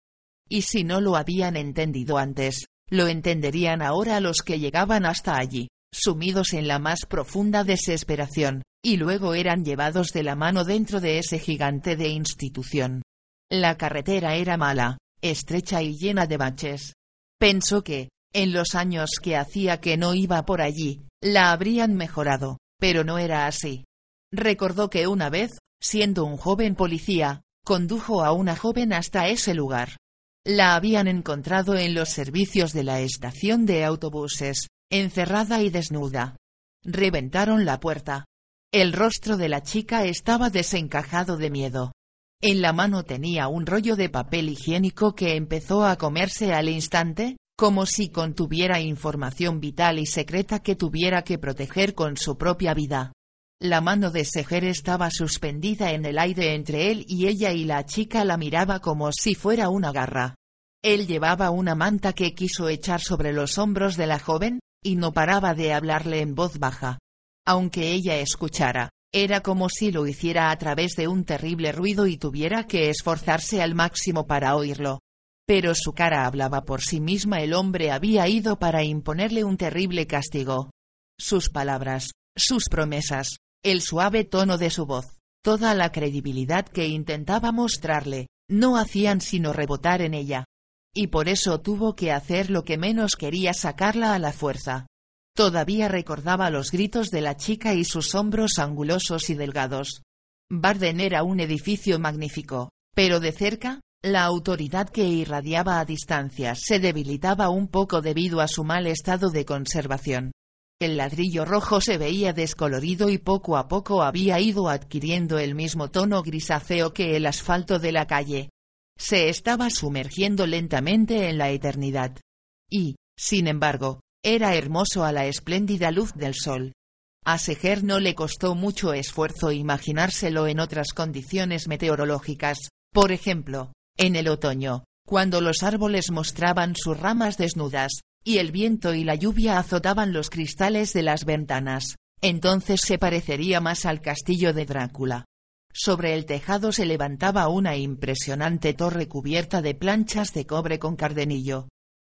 Y si no lo habían entendido antes, lo entenderían ahora los que llegaban hasta allí, sumidos en la más profunda desesperación, y luego eran llevados de la mano dentro de ese gigante de institución. La carretera era mala, estrecha y llena de baches. Pensó que, en los años que hacía que no iba por allí, la habrían mejorado, pero no era así. Recordó que una vez, siendo un joven policía, condujo a una joven hasta ese lugar. La habían encontrado en los servicios de la estación de autobuses, encerrada y desnuda. Reventaron la puerta. El rostro de la chica estaba desencajado de miedo. En la mano tenía un rollo de papel higiénico que empezó a comerse al instante, como si contuviera información vital y secreta que tuviera que proteger con su propia vida. La mano de Seger estaba suspendida en el aire entre él y ella y la chica la miraba como si fuera una garra. Él llevaba una manta que quiso echar sobre los hombros de la joven, y no paraba de hablarle en voz baja. Aunque ella escuchara, Era como si lo hiciera a través de un terrible ruido y tuviera que esforzarse al máximo para oírlo. Pero su cara hablaba por sí misma. El hombre había ido para imponerle un terrible castigo. Sus palabras, sus promesas, el suave tono de su voz, toda la credibilidad que intentaba mostrarle, no hacían sino rebotar en ella. Y por eso tuvo que hacer lo que menos quería sacarla a la fuerza. Todavía recordaba los gritos de la chica y sus hombros angulosos y delgados. Barden era un edificio magnífico, pero de cerca, la autoridad que irradiaba a distancias se debilitaba un poco debido a su mal estado de conservación. El ladrillo rojo se veía descolorido y poco a poco había ido adquiriendo el mismo tono grisáceo que el asfalto de la calle. Se estaba sumergiendo lentamente en la eternidad. Y, sin embargo, era hermoso a la espléndida luz del sol. A Seger no le costó mucho esfuerzo imaginárselo en otras condiciones meteorológicas, por ejemplo, en el otoño, cuando los árboles mostraban sus ramas desnudas, y el viento y la lluvia azotaban los cristales de las ventanas, entonces se parecería más al castillo de Drácula. Sobre el tejado se levantaba una impresionante torre cubierta de planchas de cobre con cardenillo.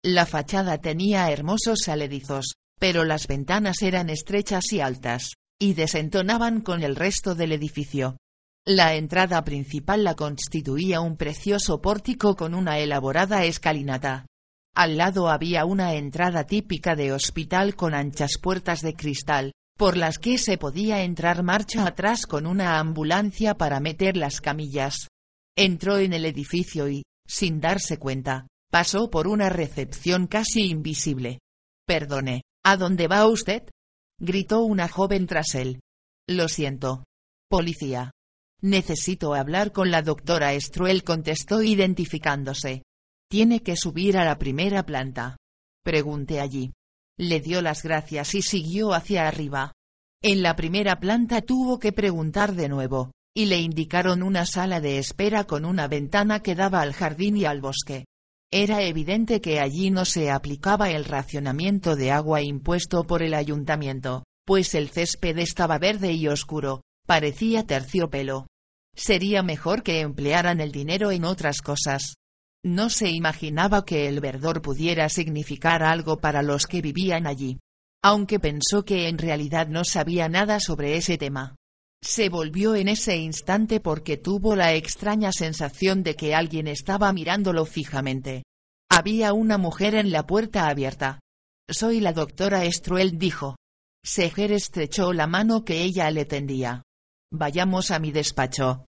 La fachada tenía hermosos aledizos, pero las ventanas eran estrechas y altas, y desentonaban con el resto del edificio. La entrada principal la constituía un precioso pórtico con una elaborada escalinata. Al lado había una entrada típica de hospital con anchas puertas de cristal, por las que se podía entrar marcha atrás con una ambulancia para meter las camillas. Entró en el edificio y, sin darse cuenta, pasó por una recepción casi invisible. Perdone, ¿a dónde va usted? gritó una joven tras él. Lo siento. Policía. Necesito hablar con la doctora Struel contestó identificándose. Tiene que subir a la primera planta. Pregunté allí. Le dio las gracias y siguió hacia arriba. En la primera planta tuvo que preguntar de nuevo, y le indicaron una sala de espera con una ventana que daba al jardín y al bosque. Era evidente que allí no se aplicaba el racionamiento de agua impuesto por el ayuntamiento, pues el césped estaba verde y oscuro, parecía terciopelo. Sería mejor que emplearan el dinero en otras cosas. No se imaginaba que el verdor pudiera significar algo para los que vivían allí. Aunque pensó que en realidad no sabía nada sobre ese tema. Se volvió en ese instante porque tuvo la extraña sensación de que alguien estaba mirándolo fijamente. Había una mujer en la puerta abierta. Soy la doctora Struel dijo. Seger estrechó la mano que ella le tendía. Vayamos a mi despacho.